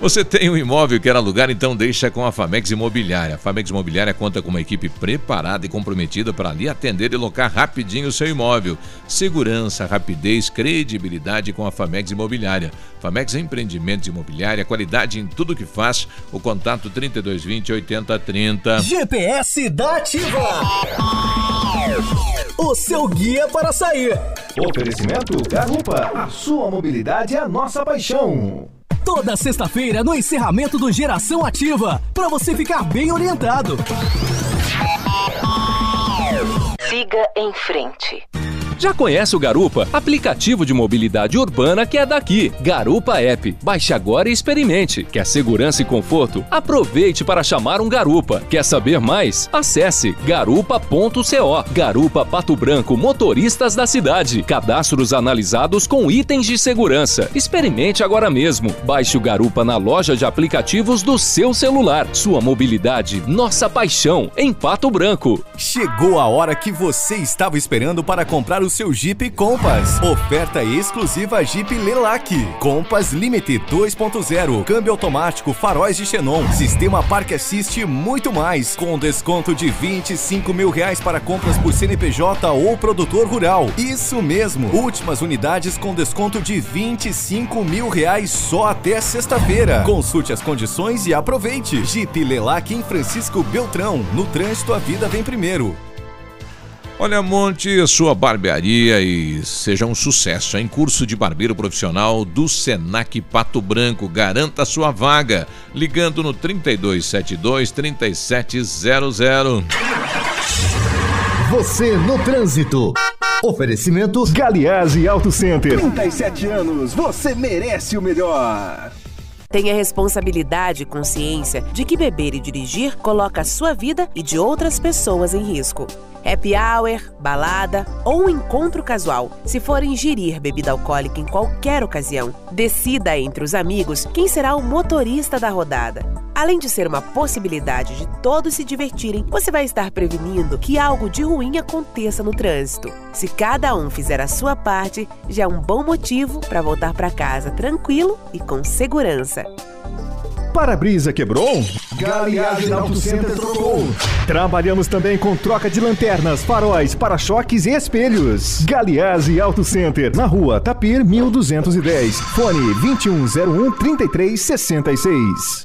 Você tem um imóvel e quer alugar, então deixa com a Famex Imobiliária. A Famex Imobiliária conta com uma equipe preparada e comprometida para lhe atender e locar rapidinho o seu imóvel. Segurança, rapidez, credibilidade com a Famex Imobiliária. Famex Empreendimentos Imobiliária, qualidade em tudo que faz. O contato 3220 8030. GPS da Ativa. O seu guia para sair. Oferecimento Garupa, a sua mobilidade é a nossa paixão. Toda sexta-feira no encerramento do Geração Ativa, para você ficar bem orientado. Siga em frente. Já conhece o Garupa? Aplicativo de mobilidade urbana que é daqui. Garupa App. Baixe agora e experimente. Quer segurança e conforto? Aproveite para chamar um Garupa. Quer saber mais? Acesse garupa.co. Garupa Pato Branco, motoristas da cidade. Cadastros analisados com itens de segurança. Experimente agora mesmo. Baixe o Garupa na loja de aplicativos do seu celular. Sua mobilidade, nossa paixão, em Pato Branco. Chegou a hora que você estava esperando para comprar o o seu Jeep Compass. Oferta exclusiva Jeep Lelac. Compass Limited 2.0. Câmbio automático, faróis de Xenon. Sistema Park Assist e muito mais. Com desconto de 25 mil reais para compras por CNPJ ou produtor rural. Isso mesmo. Últimas unidades com desconto de 25 mil reais só até sexta-feira. Consulte as condições e aproveite. Jeep Lelac em Francisco Beltrão. No trânsito, a vida vem primeiro. Olha, monte sua barbearia e seja um sucesso em curso de barbeiro profissional do Senac Pato Branco. Garanta sua vaga ligando no 3272 3700. Você no trânsito. Oferecimento Galiase Auto Center. 37 anos, você merece o melhor. Tenha responsabilidade e consciência de que beber e dirigir coloca a sua vida e de outras pessoas em risco. Happy hour, balada ou um encontro casual. Se for ingerir bebida alcoólica em qualquer ocasião, decida entre os amigos quem será o motorista da rodada. Além de ser uma possibilidade de todos se divertirem, você vai estar prevenindo que algo de ruim aconteça no trânsito. Se cada um fizer a sua parte, já é um bom motivo para voltar para casa tranquilo e com segurança. Para-brisa quebrou? Galiage Auto Center trocou. Trabalhamos também com troca de lanternas, faróis, para-choques e espelhos. Galiase Auto Center, na rua Tapir 1210. Fone 2101 3366.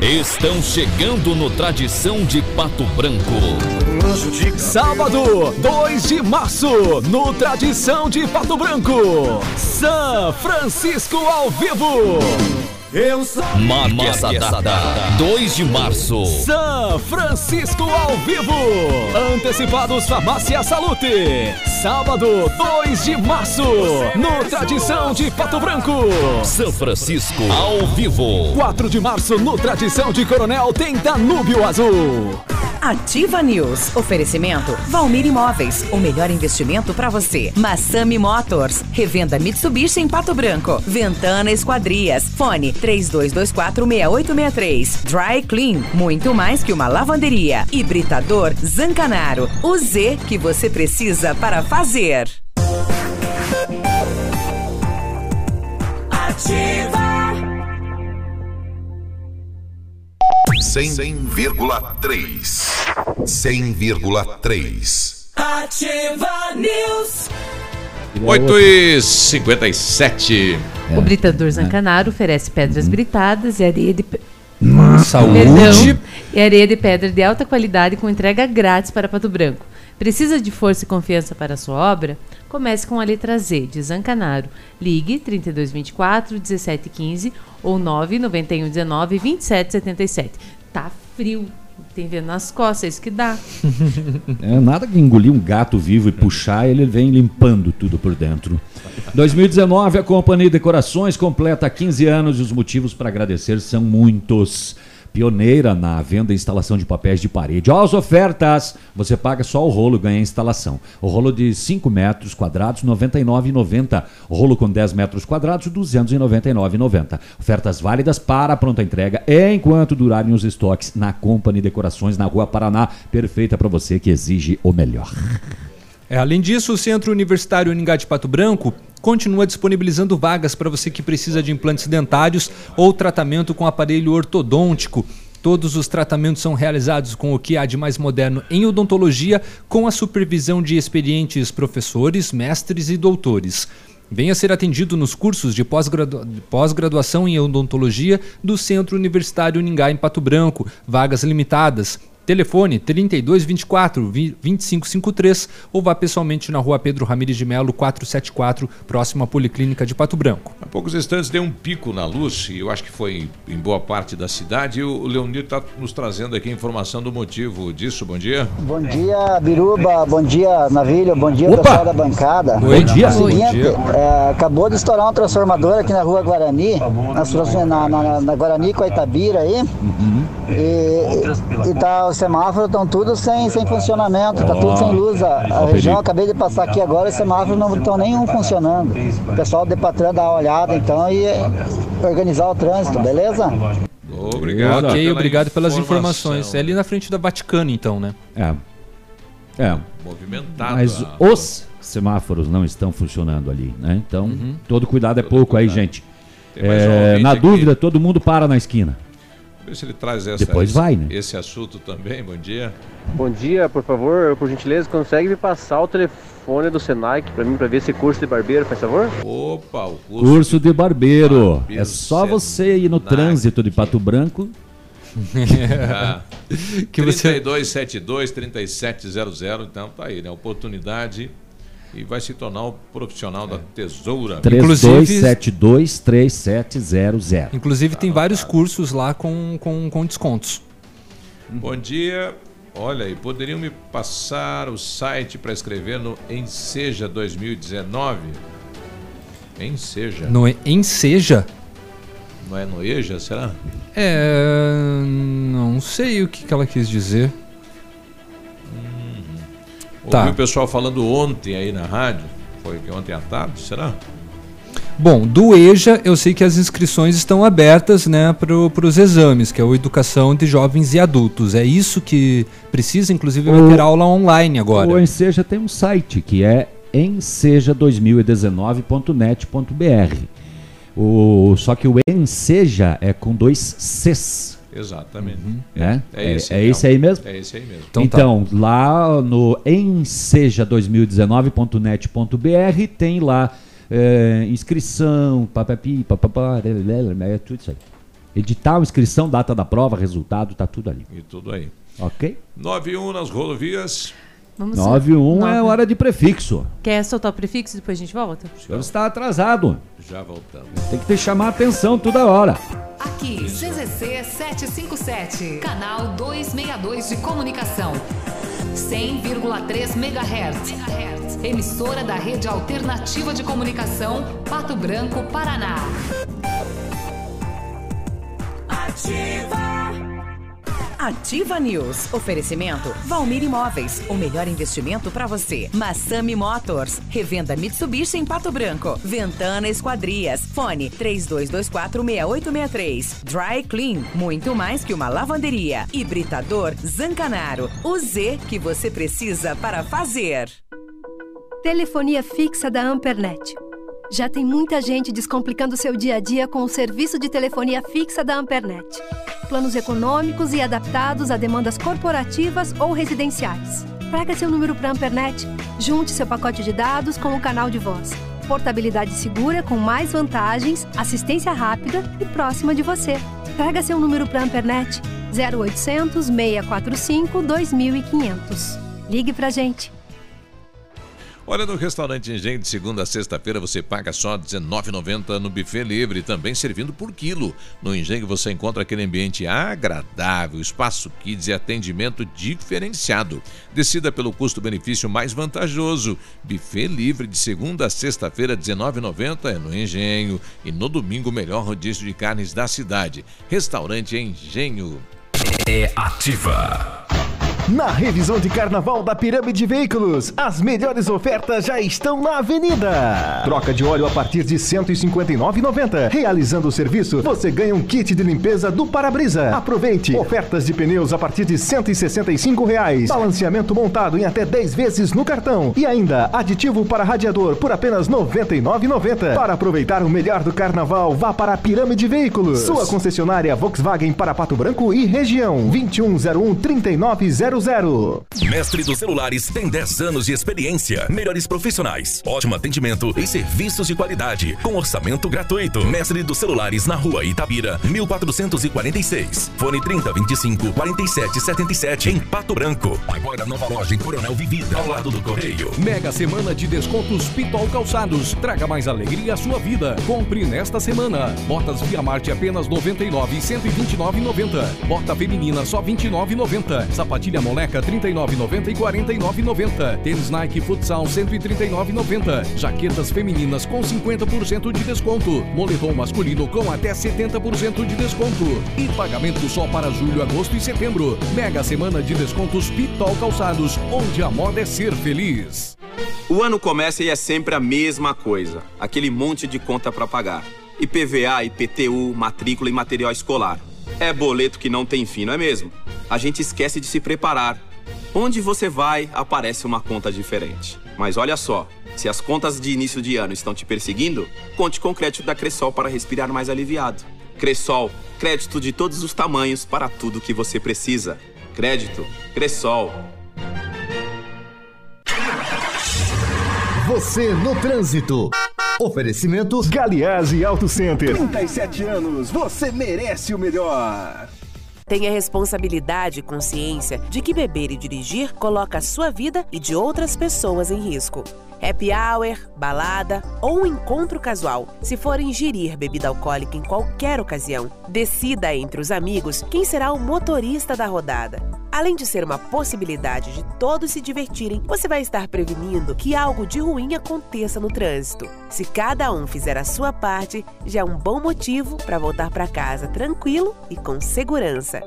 estão chegando no Tradição de Pato Branco. Sábado, 2 de março, no Tradição de Pato Branco. São Francisco ao vivo. Eu sou. Marque, essa data, 2 de março. São Francisco ao vivo. Antecipados Farmácia Salute. Sábado, 2 de março, no Tradição de Pato Branco. São Francisco ao vivo. 4 de março, no Tradição de Coronel, tem Danúbio Azul. Ativa News. Oferecimento Valmir Imóveis. O melhor investimento para você. Massami Motors. Revenda Mitsubishi em Pato Branco. Ventana Esquadrias. Fone 32246863. Dry Clean. Muito mais que uma lavanderia. Hibridador Zancanaro. O Z que você precisa para fazer. Ativa. 100,3. 100,3. Ativa News. 8 e 57. O britador Zancanaro oferece pedras britadas e areia de. Saúde. Perdão, e areia de pedra de alta qualidade com entrega grátis para Pato Branco. Precisa de força e confiança para a sua obra? Comece com a letra Z de Zancanaro. Ligue 3224 1715 ou 991 19 2777. Tá frio. Tem vendo nas costas, é isso que dá. É nada que engolir um gato vivo e puxar, ele vem limpando tudo por dentro. 2019, a Companhia Decorações completa 15 anos e os motivos para agradecer são muitos. Pioneira na venda e instalação de papéis de parede. Ó, as ofertas! Você paga só o rolo e ganha a instalação. O rolo de 5 metros quadrados, R$ 99,90. O rolo com 10 metros quadrados, R$ 299,90. Ofertas válidas para pronta entrega enquanto durarem os estoques na Company Decorações, na Rua Paraná. Perfeita para você que exige o melhor. É, além disso, o Centro Universitário Uningá de Pato Branco continua disponibilizando vagas para você que precisa de implantes dentários ou tratamento com aparelho ortodôntico. Todos os tratamentos são realizados com o que há de mais moderno em odontologia, com a supervisão de experientes professores, mestres e doutores. Venha ser atendido nos cursos de pós-gradua- pós-graduação em odontologia do Centro Universitário Uningá em Pato Branco, vagas limitadas. Telefone 3224 vi- 2553 ou vá pessoalmente na rua Pedro Ramires de Melo 474, próximo à Policlínica de Pato Branco. Há poucos instantes deu um pico na luz, e eu acho que foi em boa parte da cidade. E o Leonir está nos trazendo aqui a informação do motivo disso. Bom dia. Bom dia, Biruba. Bom dia, Navilho. Bom dia, Opa! pessoal da bancada. Bom dia. É seguinte, Bom dia. é, acabou de estourar um transformador aqui na rua Guarani, na, na, na- na Guarani com a Itabira aí. E, e tá, os semáforos estão tudo sem, sem funcionamento, tá tudo sem luz. A, a região, acabei de passar aqui agora, os semáforos não estão nenhum funcionando. O pessoal do Depatran dá uma olhada então e é, organizar o trânsito, beleza? Obrigado. ok, pela obrigado pelas informação. informações. É ali na frente da Vaticano, então, né? É. É. Movimentado. Mas a- os semáforos não estão funcionando ali, né? Então, todo cuidado é pouco aí, gente. É, na aqui. dúvida, todo mundo para na esquina. Ver se ele traz essa, Depois esse, vai, né? esse assunto também. Bom dia. Bom dia, por favor, por gentileza, consegue me passar o telefone do Senai pra mim, pra ver esse curso de barbeiro, faz favor? Opa, o curso. Curso de barbeiro. Barbeiro É só você ir no trânsito de Pato Branco. Ah, Que você- 3272 3700, então tá aí, né? Oportunidade e vai se tornar um profissional da tesoura. 32723700. Inclusive tem vários cursos lá com, com, com descontos. Bom dia. Olha aí, poderiam me passar o site para escrever no Enseja 2019? Enseja. No Enseja? Não é no EJA, será? É. Não sei o que, que ela quis dizer. Tá. Ouvi o pessoal falando ontem aí na rádio. Foi que ontem à tarde, será? Bom, do EJA eu sei que as inscrições estão abertas né, para os exames, que é o Educação de Jovens e Adultos. É isso que precisa, inclusive vai ter aula online agora. O Enseja tem um site que é enseja2019.net.br. O, só que o Enseja é com dois Cs. Exatamente. Né? É esse é, aí, esse aí mesmo? É esse aí mesmo. Então, lá no enseja2019.net.br tem lá é, inscrição, papapi, papapá, é tudo isso aí. Edital, inscrição, data da prova, resultado, tá tudo ali. E tudo aí. Ok? 91 nas rodovias. Vamos 91 é hora de prefixo. Quer soltar o prefixo e depois a gente volta? O senhor está atrasado. Já voltamos. Tem que ter chamar a atenção toda hora. Aqui, CZC 757, canal 262 de comunicação. 100,3 MHz. Emissora da Rede Alternativa de Comunicação, Pato Branco, Paraná. Ativa News. Oferecimento Valmir Imóveis. O melhor investimento para você. Massami Motors. Revenda Mitsubishi em Pato Branco. Ventana Esquadrias. Fone 32246863. Dry Clean. Muito mais que uma lavanderia. Hibridador Zancanaro. O Z que você precisa para fazer. Telefonia fixa da Ampernet. Já tem muita gente descomplicando seu dia a dia com o serviço de telefonia fixa da Ampernet. Planos econômicos e adaptados a demandas corporativas ou residenciais. Traga seu número para a Ampernet, junte seu pacote de dados com o canal de voz. Portabilidade segura com mais vantagens, assistência rápida e próxima de você. Traga seu número para a Ampernet 0800 645 2500. Ligue pra gente. Olha, no restaurante Engenho, de segunda a sexta-feira, você paga só R$19,90 no buffet livre, também servindo por quilo. No Engenho você encontra aquele ambiente agradável, espaço kids e atendimento diferenciado. Decida pelo custo-benefício mais vantajoso. Buffet livre de segunda a sexta-feira, R$19,90 é no Engenho. E no domingo, o melhor rodízio de carnes da cidade. Restaurante Engenho. É ativa. Na revisão de carnaval da Pirâmide Veículos, as melhores ofertas já estão na avenida. Troca de óleo a partir de R$ 159,90. Realizando o serviço, você ganha um kit de limpeza do para-brisa. Aproveite! Ofertas de pneus a partir de 165 reais. Balanceamento montado em até 10 vezes no cartão. E ainda aditivo para radiador por apenas R$ 99,90. Para aproveitar o melhor do carnaval, vá para a Pirâmide Veículos. Sua concessionária Volkswagen para Pato Branco e região. 2101 3900 3100. Mestre dos Celulares tem 10 anos de experiência, melhores profissionais, ótimo atendimento e serviços de qualidade, com orçamento gratuito. Mestre dos Celulares na rua Itabira, 1446. Fone 3025 4777 em Pato Branco. Agora nova loja em Coronel Vivida, ao lado do Correio. Mega semana de descontos Pitol Calçados. Traga mais alegria à sua vida. Compre nesta semana. Botas Via Marte apenas 99 e 129,90. Bota feminina só 29,90. Sapatilha moleca 39,90 e 49,90. Tênis Nike Futsal 139,90. Jaquetas femininas com 50% de desconto. Moletom masculino com até 70% de desconto. E pagamento só para julho, agosto e setembro. Mega semana de descontos Pitol Calçados, onde a moda é ser feliz. O ano começa e é sempre a mesma coisa. Aquele monte de conta para pagar. IPVA, IPTU, matrícula e material escolar. É boleto que não tem fim, não é mesmo? A gente esquece de se preparar. Onde você vai, aparece uma conta diferente. Mas olha só, se as contas de início de ano estão te perseguindo, conte com o crédito da Cressol para respirar mais aliviado. Cressol, crédito de todos os tamanhos para tudo que você precisa. Crédito, Cressol. Você no trânsito. Oferecimento Galiase Auto Center. 37 anos, você merece o melhor. Tenha responsabilidade e consciência de que beber e dirigir coloca a sua vida e de outras pessoas em risco. Happy hour, balada ou um encontro casual. Se for ingerir bebida alcoólica em qualquer ocasião, decida entre os amigos quem será o motorista da rodada. Além de ser uma possibilidade de todos se divertirem, você vai estar prevenindo que algo de ruim aconteça no trânsito. Se cada um fizer a sua parte, já é um bom motivo para voltar para casa tranquilo e com segurança.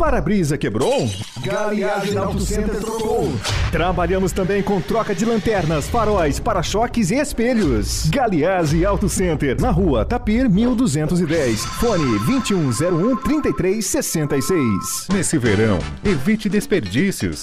Para-brisa quebrou? Galiase Auto Center trocou. Trabalhamos também com troca de lanternas, faróis, para-choques e espelhos. Galiase Auto Center, na rua Tapir 1210. Fone 2101 3366. Nesse verão, evite desperdícios.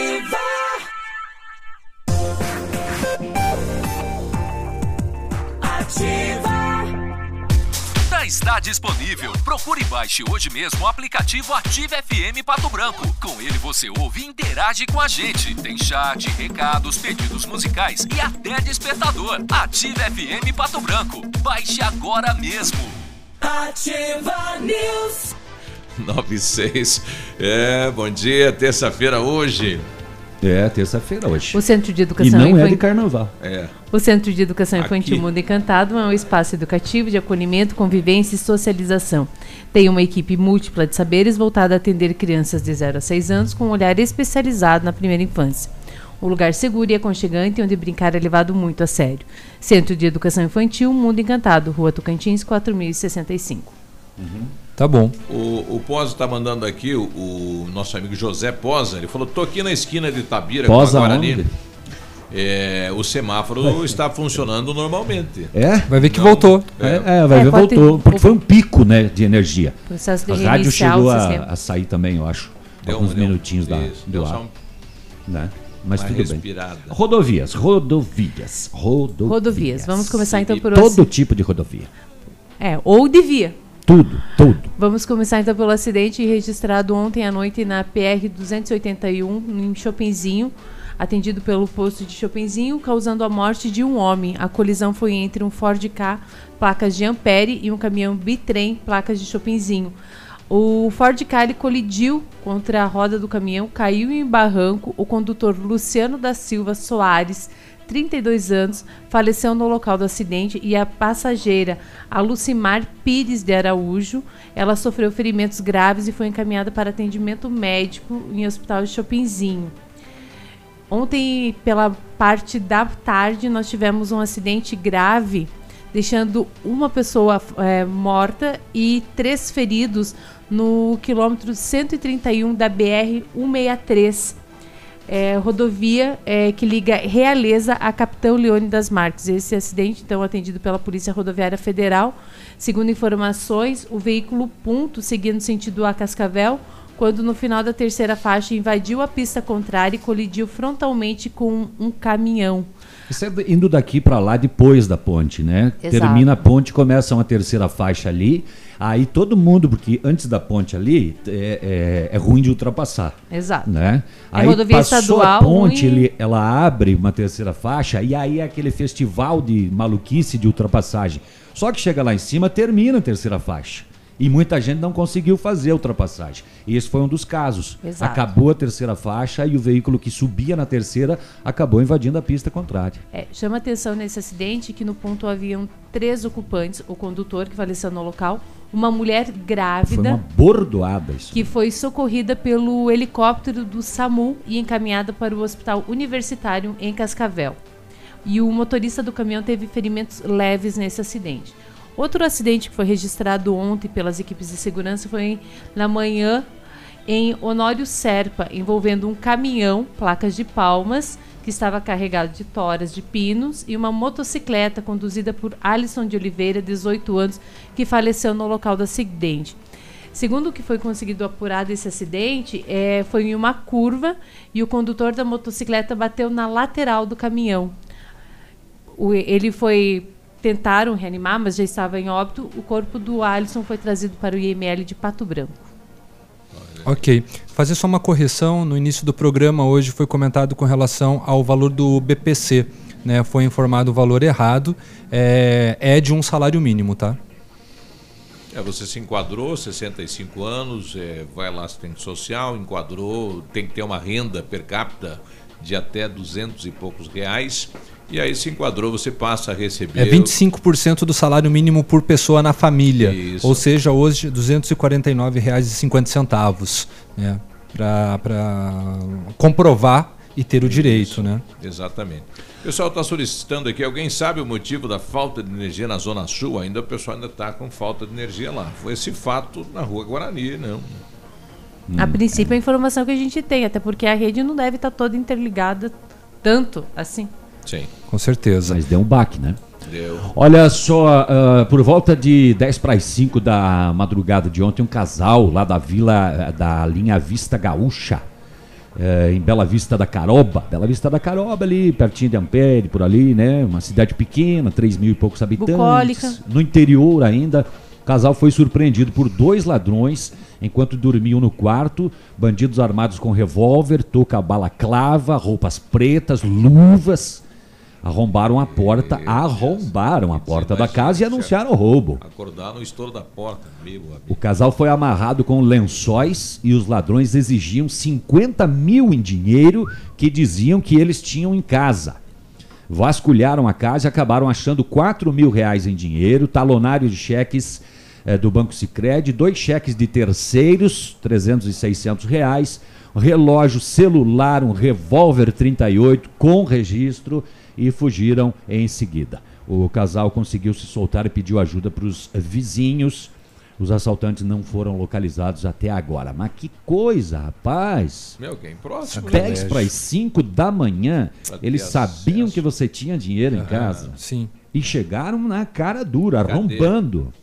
Está disponível. Procure e baixe hoje mesmo o aplicativo Ative FM Pato Branco. Com ele você ouve e interage com a gente. Tem chat, recados, pedidos musicais e até despertador. Ative FM Pato Branco. Baixe agora mesmo. Ativa News. 96. É, bom dia, terça-feira hoje. É, terça-feira hoje. O Centro de E Educação não é Infantil- de carnaval. É. O Centro de Educação Infantil Aqui. Mundo Encantado é um espaço educativo de acolhimento, convivência e socialização. Tem uma equipe múltipla de saberes voltada a atender crianças de 0 a 6 anos com um olhar especializado na primeira infância. Um lugar seguro e aconchegante onde brincar é levado muito a sério. Centro de Educação Infantil Mundo Encantado, Rua Tocantins, 4065. Tá bom. O, o Posa tá mandando aqui, o, o nosso amigo José Posa, ele falou: tô aqui na esquina de Itabira Posa com a Guarani. onde? É, o semáforo está funcionando normalmente. É? Vai ver que Não, voltou. É, é, vai É, ver, pode ter- voltou. Porque foi um pico, né, de energia. Processo de a rádio chegou o a, a sair também, eu acho. Deu alguns um- deu minutinhos da, isso, do deu ar. só um- né? Mas tudo respirada. bem. Rodovias, rodovias, rodovias. Rodovias. Vamos começar então por todo tipo de rodovia. É, ou devia. Tudo, tudo. Vamos começar então pelo acidente registrado ontem à noite na PR 281 em Chopinzinho, atendido pelo posto de Chopinzinho, causando a morte de um homem. A colisão foi entre um Ford K, placas de Ampere, e um caminhão bitrem, placas de Chopinzinho. O Ford ele colidiu contra a roda do caminhão, caiu em barranco. O condutor Luciano da Silva Soares, 32 anos, faleceu no local do acidente e a passageira, a Lucimar Pires de Araújo, ela sofreu ferimentos graves e foi encaminhada para atendimento médico em hospital de Chopinzinho. Ontem, pela parte da tarde, nós tivemos um acidente grave, deixando uma pessoa eh, morta e três feridos no quilômetro 131 da BR-163. É, rodovia é, que liga Realeza a Capitão Leone das Marques. Esse acidente, então, atendido pela Polícia Rodoviária Federal. Segundo informações, o veículo Punto seguia no sentido a Cascavel, quando no final da terceira faixa invadiu a pista contrária e colidiu frontalmente com um caminhão. Isso é indo daqui para lá depois da ponte, né? Exato. Termina a ponte, começa uma terceira faixa ali. Aí todo mundo, porque antes da ponte ali é, é, é ruim de ultrapassar. Exato. Né? É aí rodovia passou estadual, a ponte, ruim. ele, ela abre uma terceira faixa e aí é aquele festival de maluquice de ultrapassagem. Só que chega lá em cima, termina a terceira faixa. E muita gente não conseguiu fazer a ultrapassagem. E esse foi um dos casos. Exato. Acabou a terceira faixa e o veículo que subia na terceira acabou invadindo a pista contrária. É, chama atenção nesse acidente que no ponto haviam três ocupantes, o condutor que faleceu no local, uma mulher Foi grávida uma bordoada isso. que foi socorrida pelo helicóptero do SAMU e encaminhada para o Hospital Universitário em Cascavel. E o motorista do caminhão teve ferimentos leves nesse acidente. Outro acidente que foi registrado ontem pelas equipes de segurança foi na manhã em Honório Serpa, envolvendo um caminhão, placas de palmas, que estava carregado de toras de pinos, e uma motocicleta conduzida por Alisson de Oliveira, 18 anos, que faleceu no local do acidente. Segundo o que foi conseguido apurar desse acidente, é, foi em uma curva e o condutor da motocicleta bateu na lateral do caminhão. O- ele foi tentaram reanimar, mas já estava em óbito. O corpo do Alisson foi trazido para o IML de Pato Branco. Ok. Fazer só uma correção. No início do programa, hoje foi comentado com relação ao valor do BPC. Né? Foi informado o valor errado. É, é de um salário mínimo, tá? É, você se enquadrou, 65 anos, é, vai lá assistente social, enquadrou, tem que ter uma renda per capita de até 200 e poucos reais. E aí se enquadrou, você passa a receber. É 25% do salário mínimo por pessoa na família. Isso. Ou seja, hoje R$ 249,50. Né? Para comprovar e ter o direito. Né? Exatamente. O pessoal está solicitando aqui, alguém sabe o motivo da falta de energia na Zona Sul? Ainda o pessoal ainda está com falta de energia lá. Foi esse fato na Rua Guarani, não. A princípio, é a informação que a gente tem, até porque a rede não deve estar toda interligada tanto assim. Sim. Com certeza. Mas deu um baque, né? Deu. Olha só, ah, por volta de 10 para as 5 da madrugada de ontem, um casal lá da vila eh, da linha Vista Gaúcha, eh, em Bela Vista da Caroba, Bela Vista da Caroba ali, pertinho de Ampere, por ali, né? Uma cidade pequena, 3 mil e poucos habitantes. Bucólica. No interior ainda, o casal foi surpreendido por dois ladrões enquanto dormiam no quarto. Bandidos armados com revólver, touca balaclava, roupas pretas, luvas. Arrombaram a porta, arrombaram a porta da casa e anunciaram o roubo. Acordar no estouro da porta, meu amigo. O casal foi amarrado com lençóis e os ladrões exigiam 50 mil em dinheiro que diziam que eles tinham em casa. Vasculharam a casa e acabaram achando 4 mil reais em dinheiro, talonário de cheques eh, do Banco Sicredi, dois cheques de terceiros, 300 e 600 reais, um relógio celular, um revólver 38 com registro e fugiram em seguida. O casal conseguiu se soltar e pediu ajuda para os vizinhos. Os assaltantes não foram localizados até agora. Mas que coisa, rapaz! Meu, quem próximo? né? 10 para as 5 da manhã, Pra eles sabiam que você tinha dinheiro em Aham, casa. Sim. E chegaram na cara dura, Cadê? arrombando.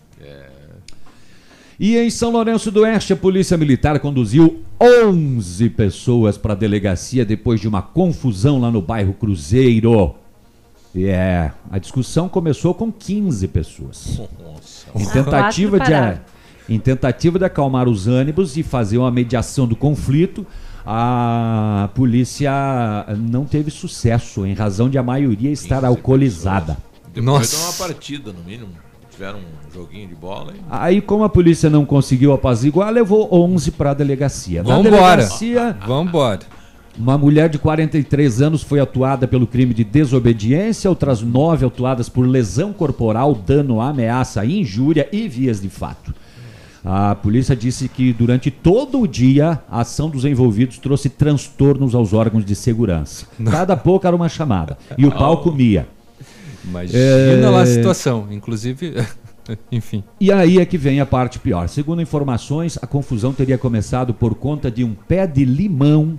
E em São Lourenço do Oeste, a Polícia Militar conduziu 11 pessoas para a delegacia depois de uma confusão lá no bairro Cruzeiro. E é, a discussão começou com 15 pessoas. Nossa. Em tentativa, de, em tentativa de acalmar os ânimos e fazer uma mediação do conflito, a polícia não teve sucesso em razão de a maioria estar alcoolizada. Depois Nossa. de uma partida, no mínimo. Tiveram um joguinho de bola e. Aí, como a polícia não conseguiu apaziguar, levou 11 para a delegacia. Na Vambora. delegacia, Vambora. uma mulher de 43 anos foi atuada pelo crime de desobediência, outras nove atuadas por lesão corporal, dano, ameaça, injúria e vias de fato. A polícia disse que durante todo o dia a ação dos envolvidos trouxe transtornos aos órgãos de segurança. Cada pouco era uma chamada. E o pau comia. Imagina É. lá a situação. Inclusive, enfim. E aí é que vem a parte pior. Segundo informações, a confusão teria começado por conta de um pé de limão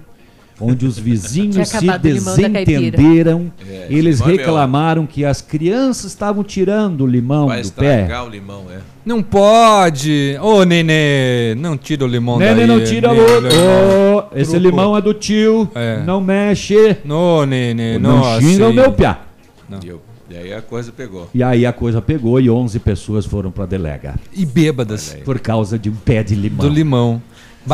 onde os vizinhos se desentenderam. É, Eles é reclamaram que as crianças estavam tirando o limão Vai do pé. estragar o limão, é. Não pode! Ô, Nenê, não tira o limão Nenê, daí. não tira Nenê, o- limão. Ô, esse Truco. limão é do tio, não mexe. Não, Nenê, Não não xinga o meu piá. Eu- e aí a coisa pegou. E aí a coisa pegou e 11 pessoas foram pra delega. E bêbadas. Por causa de um pé de limão. Do limão.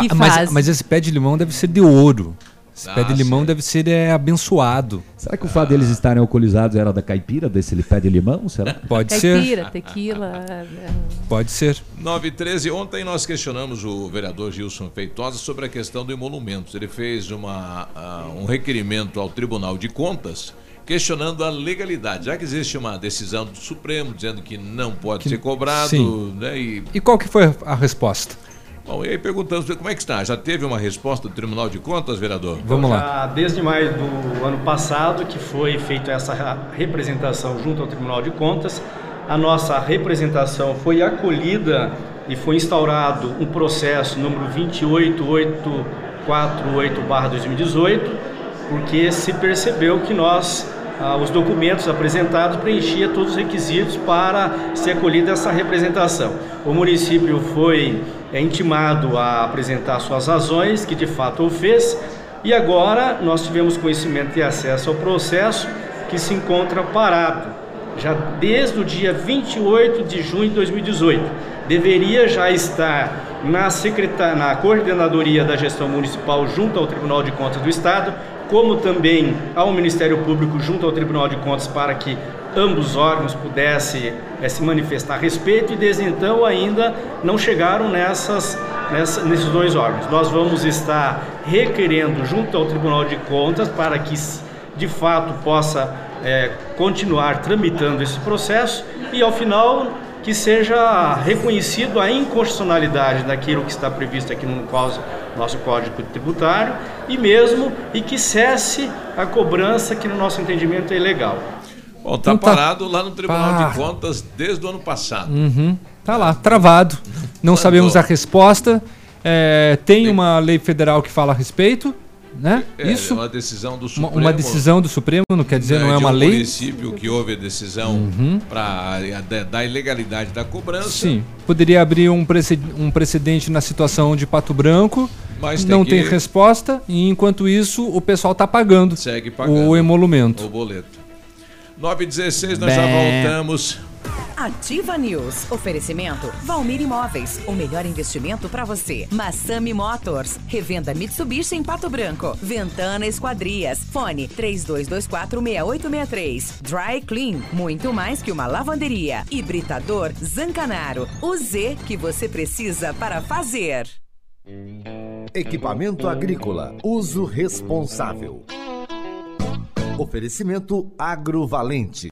Que mas, mas esse pé de limão deve ser de ouro. Esse pé Ah, de limão deve ser é, abençoado. Será que o fato deles estarem alcoolizados era da caipira, desse pé de limão? Será? Pode ser. Caipira, tequila. é, Pode ser. 9 e 13, ontem nós questionamos o vereador Gilson Feitosa sobre a questão do emolumentos. Ele fez uma, ah, um requerimento ao Tribunal de Contas questionando a legalidade. Já que existe uma decisão do Supremo dizendo que não pode Que- ser cobrado, sim. né? E, E qual que foi a resposta? bom, e aí perguntamos como é que está. Já teve uma resposta do Tribunal de Contas, vereador? Vamos lá. Já desde maio do ano passado que foi feita essa representação junto ao Tribunal de Contas, a nossa representação foi acolhida e foi instaurado um processo número 28848/2018, porque se percebeu que nós ah, os documentos apresentados preenchia todos os requisitos para ser acolhida essa representação. O município foi é, intimado a apresentar suas razões, que de fato o fez, e agora nós tivemos conhecimento e acesso ao processo que se encontra parado, já desde o dia 28 de junho de 2018. Deveria já estar na, secreta- na coordenadoria da gestão municipal junto ao Tribunal de Contas do Estado, como também ao Ministério Público junto ao Tribunal de Contas para que ambos os órgãos pudessem eh, se manifestar a respeito e desde então ainda não chegaram nessas, nessa- nesses dois órgãos. Nós vamos estar requerendo junto ao Tribunal de Contas para que de fato possa eh, continuar tramitando esse processo e ao final que seja reconhecido a inconstitucionalidade daquilo que está previsto aqui no nosso Código Tributário e mesmo e que cesse a cobrança que no nosso entendimento é ilegal. Bom, tá Então tá- parado lá no Tribunal de Contas desde o ano passado. Uhum. Tá lá, travado. Não sabemos a resposta. É, tem uma lei federal que fala a respeito, né? É, Isso. uma decisão do Supremo. uma decisão do Supremo, não quer dizer, não é uma um lei. Uhum. município que houve a decisão para da ilegalidade da cobrança. Sim, poderia abrir um, prece- um precedente na situação de Pato Branco. Mas tem não que- tem resposta e enquanto isso o pessoal está pagando, Segue pagando. o emolumento. O boleto. 9 e 16 nós já Bé. voltamos. Ativa News. Oferecimento Valmir Imóveis. O melhor investimento para você. Massami Motors. Revenda Mitsubishi em Pato Branco. Ventana Esquadrias. Fone 32246863. Dry Clean. Muito mais que uma lavanderia. Hibridador Zancanaro. O Z que você precisa para fazer. Equipamento agrícola. Uso responsável. Oferecimento Agrovalente.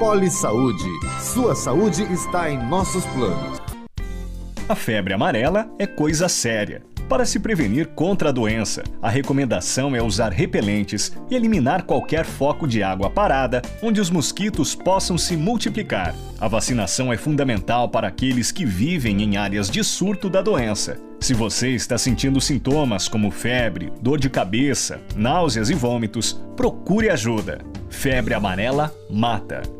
Poli Saúde. Sua saúde está em nossos planos. A febre amarela é coisa séria. Para se prevenir contra a doença, a recomendação é usar repelentes e eliminar qualquer foco de água parada onde os mosquitos possam se multiplicar. A vacinação é fundamental para aqueles que vivem em áreas de surto da doença. Se você está sentindo sintomas como febre, dor de cabeça, náuseas e vômitos, procure ajuda. Febre amarela mata.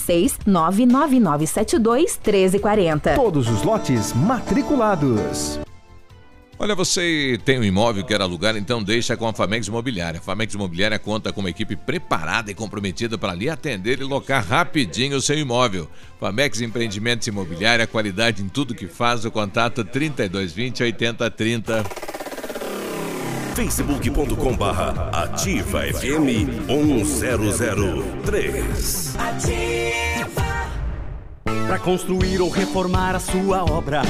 46 99972 1340. Todos os lotes matriculados. Olha, você tem um imóvel que quer alugar, então deixa com a Famex Imobiliária. A Famex Imobiliária conta com uma equipe preparada e comprometida para lhe atender e locar rapidinho o seu imóvel. Famex Empreendimentos Imobiliária, qualidade em tudo que faz. O contato 3220 8030 facebook.com barra ativa FM 1003 Para construir ou reformar a sua obra.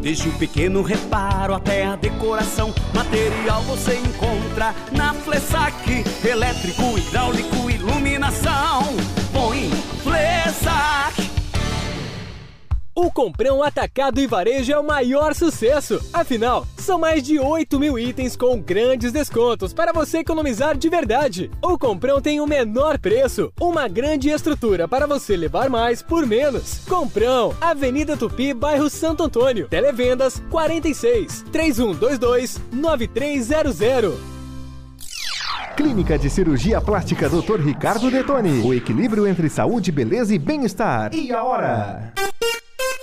Desde o pequeno reparo até a decoração Material você encontra na Flessac. Elétrico, hidráulico, iluminação. Põe Flessac o Comprão Atacado e Varejo é o maior sucesso. Afinal, são mais de 8 mil itens com grandes descontos para você economizar de verdade. O Comprão tem o menor preço, uma grande estrutura para você levar mais por menos. Comprão, Avenida Tupi, bairro Santo Antônio. Televendas 46 3122 9300. Clínica de Cirurgia Plástica Dr. Ricardo Detoni. O equilíbrio entre saúde, beleza e bem-estar. E a hora?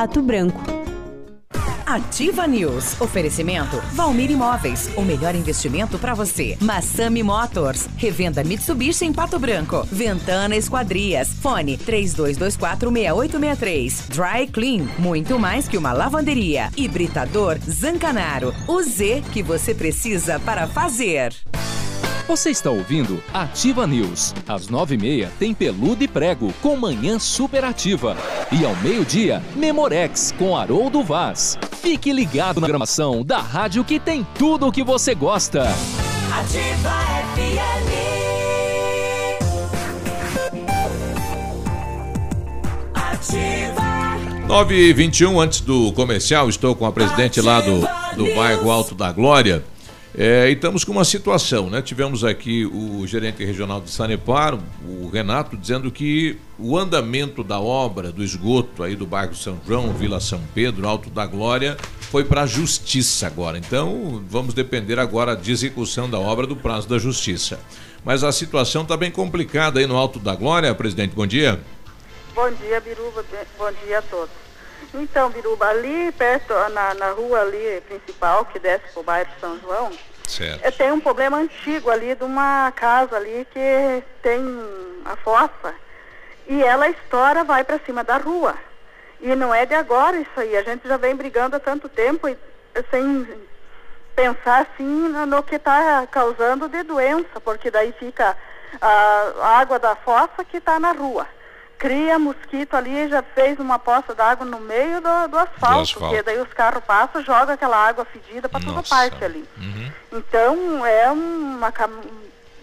Pato Branco. Ativa News. Oferecimento Valmir Imóveis. O melhor investimento para você. Massami Motors. Revenda Mitsubishi em Pato Branco. Ventana Esquadrias. Fone 32246863. Dry Clean. Muito mais que uma lavanderia. Hibridador Zancanaro. O Z que você precisa para fazer. Você está ouvindo Ativa News. Às nove e meia tem Peludo e Prego com Manhã Superativa. E ao meio-dia, Memorex com Haroldo Vaz. Fique ligado na programação da rádio que tem tudo o que você gosta. Ativa FM. Ativa. 9 e 21 antes do comercial, estou com a presidente lá do, do bairro Alto da Glória. É, e estamos com uma situação, né? Tivemos aqui o gerente regional de Sanepar, o Renato, dizendo que o andamento da obra do esgoto aí do bairro São João, Vila São Pedro, Alto da Glória, foi para a justiça agora. Então, vamos depender agora de execução da obra do prazo da justiça. Mas a situação está bem complicada aí no Alto da Glória, presidente. Bom dia. Bom dia, Biruba. Bom dia a todos. Então, Biruba, ali perto, na, na rua ali principal, que desce para o bairro São João, é, tem um problema antigo ali de uma casa ali que tem a fossa e ela estoura, vai para cima da rua. E não é de agora isso aí, a gente já vem brigando há tanto tempo e, sem pensar assim no, que está causando de doença, porque daí fica a, a água da fossa que está na rua cria mosquito ali, já fez uma poça d'água no meio do, do, asfalto, asfalto. porque daí os carros passam, jogam aquela água fedida para toda parte ali. Uhum. Então é uma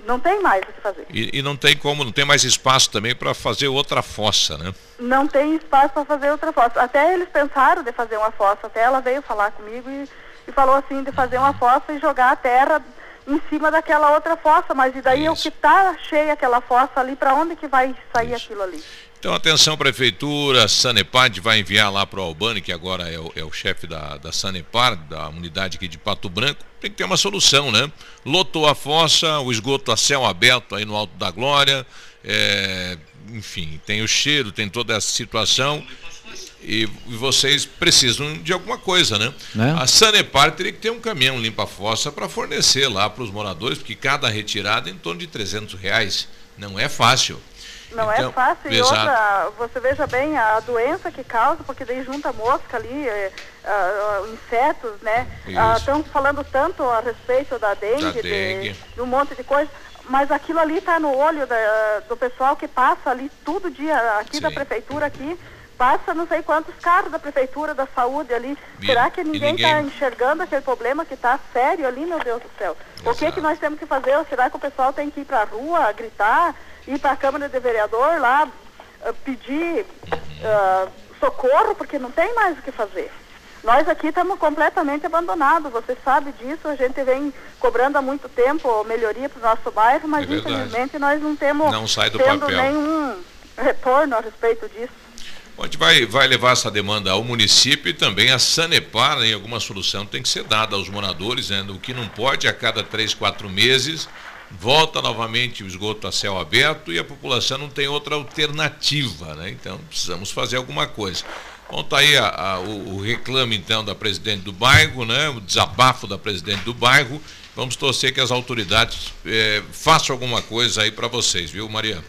não tem mais o que fazer. E, e não tem como, não tem mais espaço também para fazer outra fossa, né? Não tem espaço para fazer outra fossa. Até eles pensaram de fazer uma fossa, até ela veio falar comigo e, e falou assim de fazer uma fossa e jogar a terra em cima daquela outra fossa, mas e daí o que está cheia aquela fossa ali, para onde que vai sair aquilo ali? Então, atenção, Prefeitura, Sanepad vai enviar lá para o Albani, que agora é o, é o chefe da, da Sanepar, da unidade aqui de Pato Branco. Tem que ter uma solução, né? Lotou a fossa, o esgoto a céu aberto aí no Alto da Glória, é, enfim, tem o cheiro, tem toda essa situação. E, vocês precisam de alguma coisa, né? Né? A Sanepar teria que ter um caminhão limpa-fossa para fornecer lá para os moradores, porque cada retirada é em torno de 300 reais. Não é fácil. Não Então, é fácil. E outra, você veja bem a doença que causa, porque daí junta mosca ali, é, ah, ah, insetos, né? Isso. Estão falando tanto a respeito da dengue, Da de- dengue. De, um monte de coisa. Mas aquilo ali está no olho da- do pessoal que passa ali todo dia, aqui da prefeitura aqui. Passa não sei quantos carros da prefeitura, da saúde ali. E- Será que ninguém ninguém- está enxergando aquele problema que está sério ali, meu Deus do céu? O que, que nós temos que fazer? Será que o pessoal tem que ir para a rua, gritar, ir para a Câmara de Vereador lá, ah, pedir ah, socorro, porque não tem mais o que fazer. Nós aqui estamos completamente abandonados, você sabe disso, a gente vem cobrando há muito tempo melhoria para o nosso bairro, mas É infelizmente nós não temos Não sai do tendo papel. nenhum retorno a respeito disso. A gente vai, vai levar essa demanda ao município e também a Sanepar, em alguma solução tem que ser dada aos moradores, né? o que não pode a cada três, quatro meses, volta novamente o esgoto a céu aberto e a população não tem outra alternativa, né? Então precisamos fazer alguma coisa. Bom, tá aí a- a- o, o reclame então da presidente do bairro, né? O desabafo da presidente do bairro. Vamos torcer que as autoridades eh, façam alguma coisa aí para vocês, viu, Maria?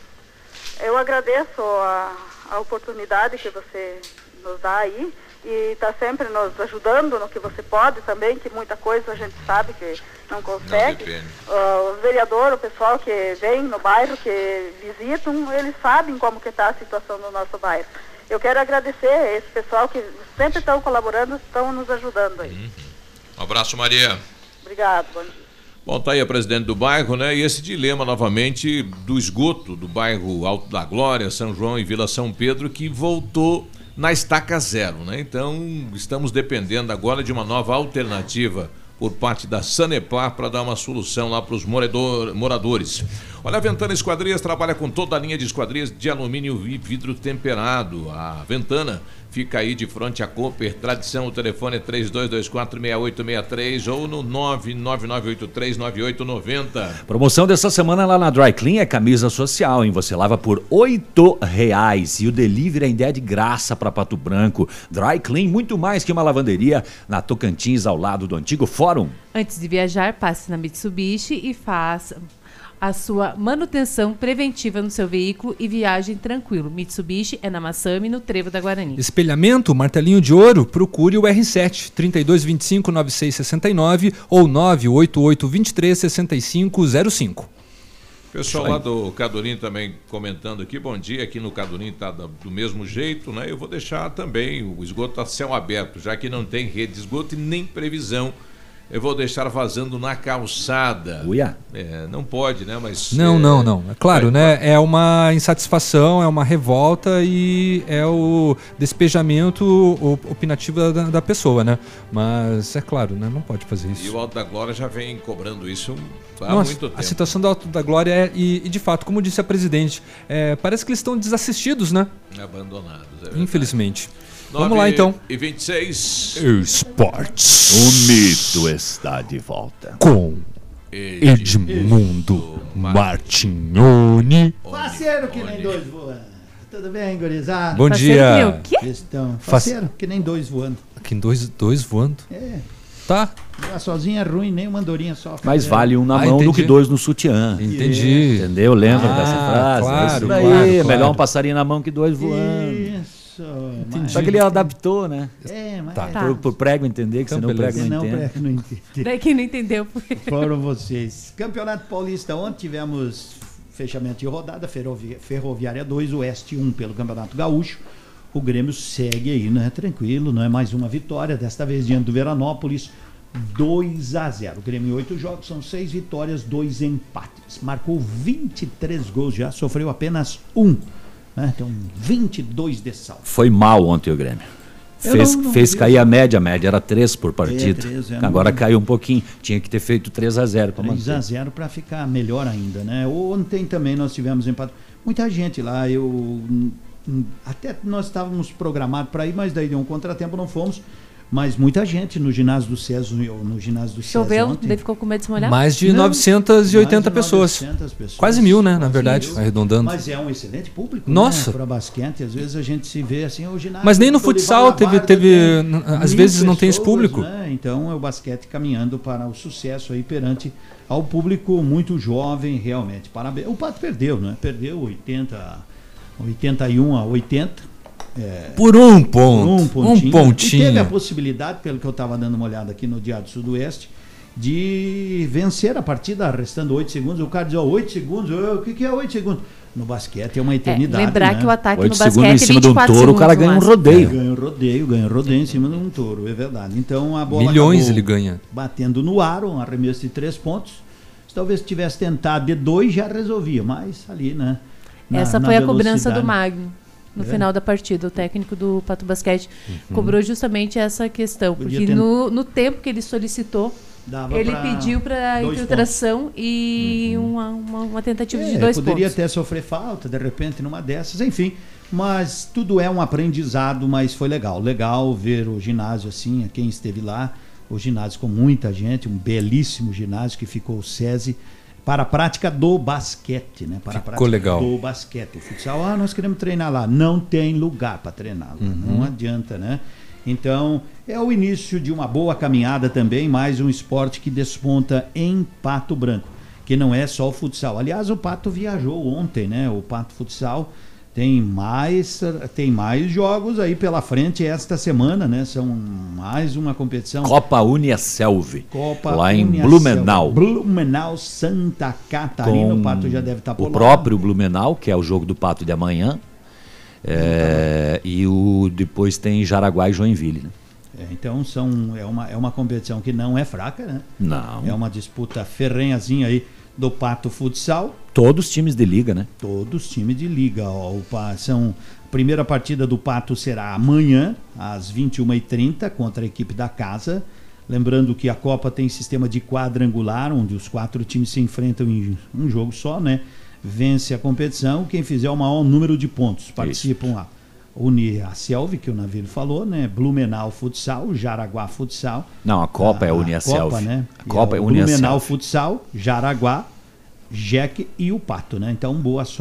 Eu agradeço a, a oportunidade que você nos dá aí e está sempre nos ajudando no que você pode também, que muita coisa a gente sabe que não consegue. depende. Ah, o vereador, o pessoal que vem no bairro, que visitam, eles sabem como que está a situação do nosso bairro. Eu quero agradecer esse pessoal que sempre estão colaborando, estão nos ajudando aí. Um abraço, Maria. Obrigado, bom dia. Bom, tá aí a presidente do bairro, né? E esse dilema novamente do esgoto do bairro Alto da Glória, São João e Vila São Pedro, que voltou na estaca zero, né? Então, estamos dependendo agora de uma nova alternativa por parte da Sanepar para dar uma solução lá para os morador- moradores. Olha, a Ventana Esquadrias trabalha com toda a linha de esquadrias de alumínio e vidro temperado. A Ventana fica aí de frente à Cooper. Tradição, o telefone é 32246863 ou no 999839890. Promoção dessa semana lá na Dry Clean é camisa social, hein? Você lava por oito reais e o delivery ainda é de graça para Pato Branco. Dry Clean, muito mais que uma lavanderia na Tocantins, ao lado do antigo Fórum. Antes de viajar, passe na Mitsubishi e faça a sua manutenção preventiva no seu veículo e viagem tranquilo. Mitsubishi é na Massami, no Trevo da Guarani. Espelhamento, martelinho de ouro, procure o R7 3225 9669 ou 988 23 6505. Pessoal lá do Cadurim também comentando aqui, bom dia, aqui no Cadurim está do mesmo jeito, né? Eu vou deixar também o esgoto a céu aberto, já que não tem rede de esgoto e nem previsão. Eu vou deixar vazando na calçada. Uia. É, não pode, né? Mas Não, é, não, não. É claro, né? É uma insatisfação, é uma revolta e é o despejamento opinativo da, da pessoa, né? Mas é claro, né? Não pode fazer E isso. o Alto da Glória já vem cobrando isso há Nossa, muito tempo. a situação do Alto da Glória é, e, e de fato, como disse a presidente, é, parece que eles estão desassistidos, né? Abandonados. é verdade. Infelizmente. Vamos lá então. E 26. Esportes. O mito está de volta. Com Edmundo Martignoni. Faceiro que nem dois voando. Tudo bem, gurizada? Bom Faceiro dia. que nem o quê? Estão. Face- Faceiro que nem dois voando. Aqui em dois, dois voando. É. Tá. Voar sozinho é ruim, nem uma andorinha só. Mais vale um na Ah, mão do entendi. que dois no sutiã. Entendi. Entendeu? Lembra Ah, dessa frase? claro, É isso daí. claro, Melhor claro. um passarinho na mão que dois voando. Isso. mas- Só que ele adaptou, né? É, mas. Tá. Por, por prego entender, que Então, senão o prego não o entende. prego não entende. Daí quem não entendeu foi. Foram vocês. Campeonato Paulista, ontem tivemos fechamento de rodada, Ferrovi- Ferroviária 2, Oeste 1 pelo Campeonato Gaúcho. O Grêmio segue aí, não é tranquilo, não é mais uma vitória, desta vez diante do Veranópolis, 2 a 0. O Grêmio, oito jogos, são seis vitórias, dois empates. Marcou 23 gols já, sofreu apenas um. Né? Então, 22 de saldo. Foi mal ontem o Grêmio. Eu Fez, não- não fez vi. cair a média, a média era 3 por partida. três, é, Agora não- caiu um pouquinho. Tinha que ter feito 3 a 0 para 3 a manter. 0 para ficar melhor ainda, né? Ontem também nós tivemos empate. Muita gente lá, eu até nós estávamos programados para ir, mas daí deu um contratempo, não fomos. Mas muita gente no ginásio do César, no ginásio do César Choveu, ontem. ficou com medo de se molhar? Mais de Não, 980 mais de pessoas. 900 pessoas. Quase mil, né? Na Quase verdade, mil. arredondando. Mas é um excelente público, Nossa. né? Para basquete, às vezes a gente se vê assim, o ginásio. Mas nem no futsal teve- teve- às vezes não tem esse pessoas, público. né? Então é o basquete caminhando para o sucesso aí perante ao público muito jovem, realmente. Parabéns. O Pato perdeu, né? Perdeu 80, 81 a 80. É, Por um ponto. por um pontinho. Um pontinho. E teve a possibilidade, pelo que eu estava dando uma olhada aqui no Diário Sudoeste, de vencer a partida restando 8 segundos. O cara diz, ó, 8 segundos, o que, que é 8 segundos? No basquete é uma eternidade. lembrar né? que o ataque Oito no basquete segundos em é cima de um 24 touro, o cara ganha um rodeio. Ganha um rodeio, ganha um rodeio em cima de um touro, é verdade. Então a bola Milhões ele ganha. Batendo no aro, um arremesso de 3 pontos. Se talvez tivesse tentado de 2 já resolvia, mas ali, né? na- Essa foi a cobrança do Magno. No É? final da partida, o técnico do Pato Basquete Uhum. cobrou justamente essa questão, Podia porque ter- no, no tempo que ele solicitou, Dava ele pediu para infiltração e uma, uma, uma tentativa de É, dois poderia pontos. até sofrer falta, de repente, numa dessas, enfim. Mas tudo é um aprendizado, mas foi legal. Legal ver o ginásio assim, quem esteve lá, o ginásio com muita gente, um belíssimo ginásio que ficou o SESI para a prática do basquete, né? Para a Ficou prática legal. do basquete. O futsal, ah, nós queremos treinar lá. Não tem lugar para treinar lá. Uhum. Não adianta, né? Então, é o início de uma boa caminhada também, mais um esporte que desponta em Pato Branco, que não é só o futsal. Aliás, o Pato viajou ontem, né? O Pato Futsal tem mais tem mais jogos aí pela frente esta semana, né? São mais uma competição. Copa Uniaselv. Copa lá em Uniacel. Blumenau. Blumenau, Santa Catarina. O Pato já deve estar por o lá. próprio Blumenau, que é o jogo do Pato de amanhã. É, e o depois tem Jaraguá e Joinville. né? É, então são, é, uma, é uma competição que não é fraca, né? Não. É uma disputa ferrenhazinha aí do Pato Futsal. Todos os times de liga, né? Todos os times de liga. Ó, o são, a primeira partida do Pato será amanhã, às 21h30, contra a equipe da casa. Lembrando que a Copa tem sistema de quadrangular, onde os quatro times se enfrentam em um jogo só, né? Vence a competição, quem fizer o maior número de pontos. Participam lá. Uni a Selv, que o Navilho falou, né? Blumenau Futsal, Jaraguá Futsal. Não, a Copa é a A Uniaselv. Copa, né? A Copa é Uniaselv. Blumenau Futsal, Jaraguá, Jeque e o Pato, né? Então, boa sorte